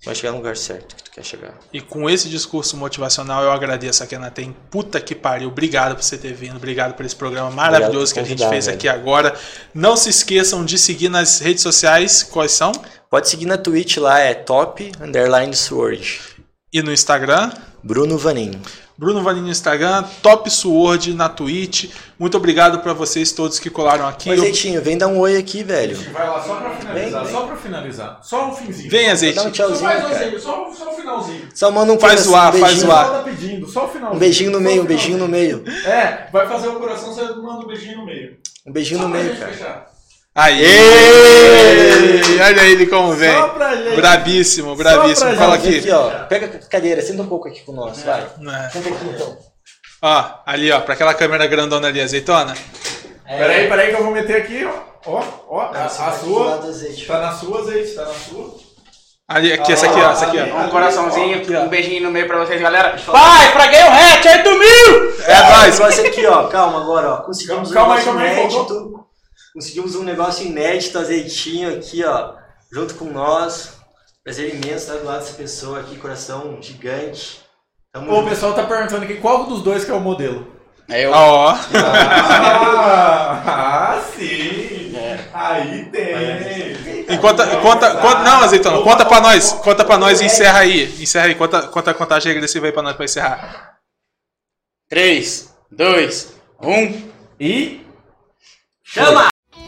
vai chegar no lugar certo que tu quer chegar. E com esse discurso motivacional, eu agradeço a Kenatem. Puta que pariu. Obrigado por você ter vindo. Obrigado por esse programa maravilhoso que a gente fez velho. aqui agora. Não se esqueçam de seguir nas redes sociais. Quais são? Pode seguir na Twitch lá, é top underline sword. E no Instagram. Bruno Vanin. Bruno Vanin no Instagram. Top Sword na Twitch. Muito obrigado pra vocês todos que colaram aqui. Ô, Azeitinho, vem dar um oi aqui, A velho. gente vai lá só pra finalizar, Vem, só pra finalizar. Só um finzinho. Vem, Dá um azeite. Só tchauzinho, faz cara. um só, só o finalzinho. Só manda um Faz coração, o ar, um faz beijinho. o ar. Só tá pedindo, só o finalzinho. Um beijinho no Só meio, um beijinho no meio. É, vai fazer o coração, você manda um beijinho no meio. Um beijinho Só no meio, cara. fechar. Aí! Ei! Olha ele como vem. Só pra gente. Brabíssimo, Só brabíssimo. pra Fala aqui. aqui, ó. Pega a cadeira, senta um pouco aqui com nós, vai. É. Senta aqui então. Ó, ali, ó, pra aquela câmera grandona ali, azeitona. Peraí, peraí que eu vou meter aqui, ó. Ó, ó, a, Não, a lado sua. Tá na sua, azeite, tá na sua. Ali, aqui, essa aqui, ó, essa aqui, ó. Um coraçãozinho, Aqui, ó. um beijinho no meio pra vocês, galera. Vai, fraguei o hatch, 8 mil! É O nóis. negócio aqui, ó. Calma agora, ó. Conseguimos Calma um calma aí, inédito. Conseguimos um negócio inédito, azeitinho aqui, ó. Junto com nós. Prazer imenso estar do lado dessa pessoa aqui, coração gigante. Tamo Ô, o pessoal tá perguntando aqui qual dos dois que é o modelo. É eu. Ó, Ah, ah, sim. Aí tem. e conta, conta, conta, não, azeitona, conta pra nós, conta pra nós e encerra aí. Encerra aí, conta, conta a contagem regressiva aí pra nós pra encerrar. 3, 2, 1. E Chama!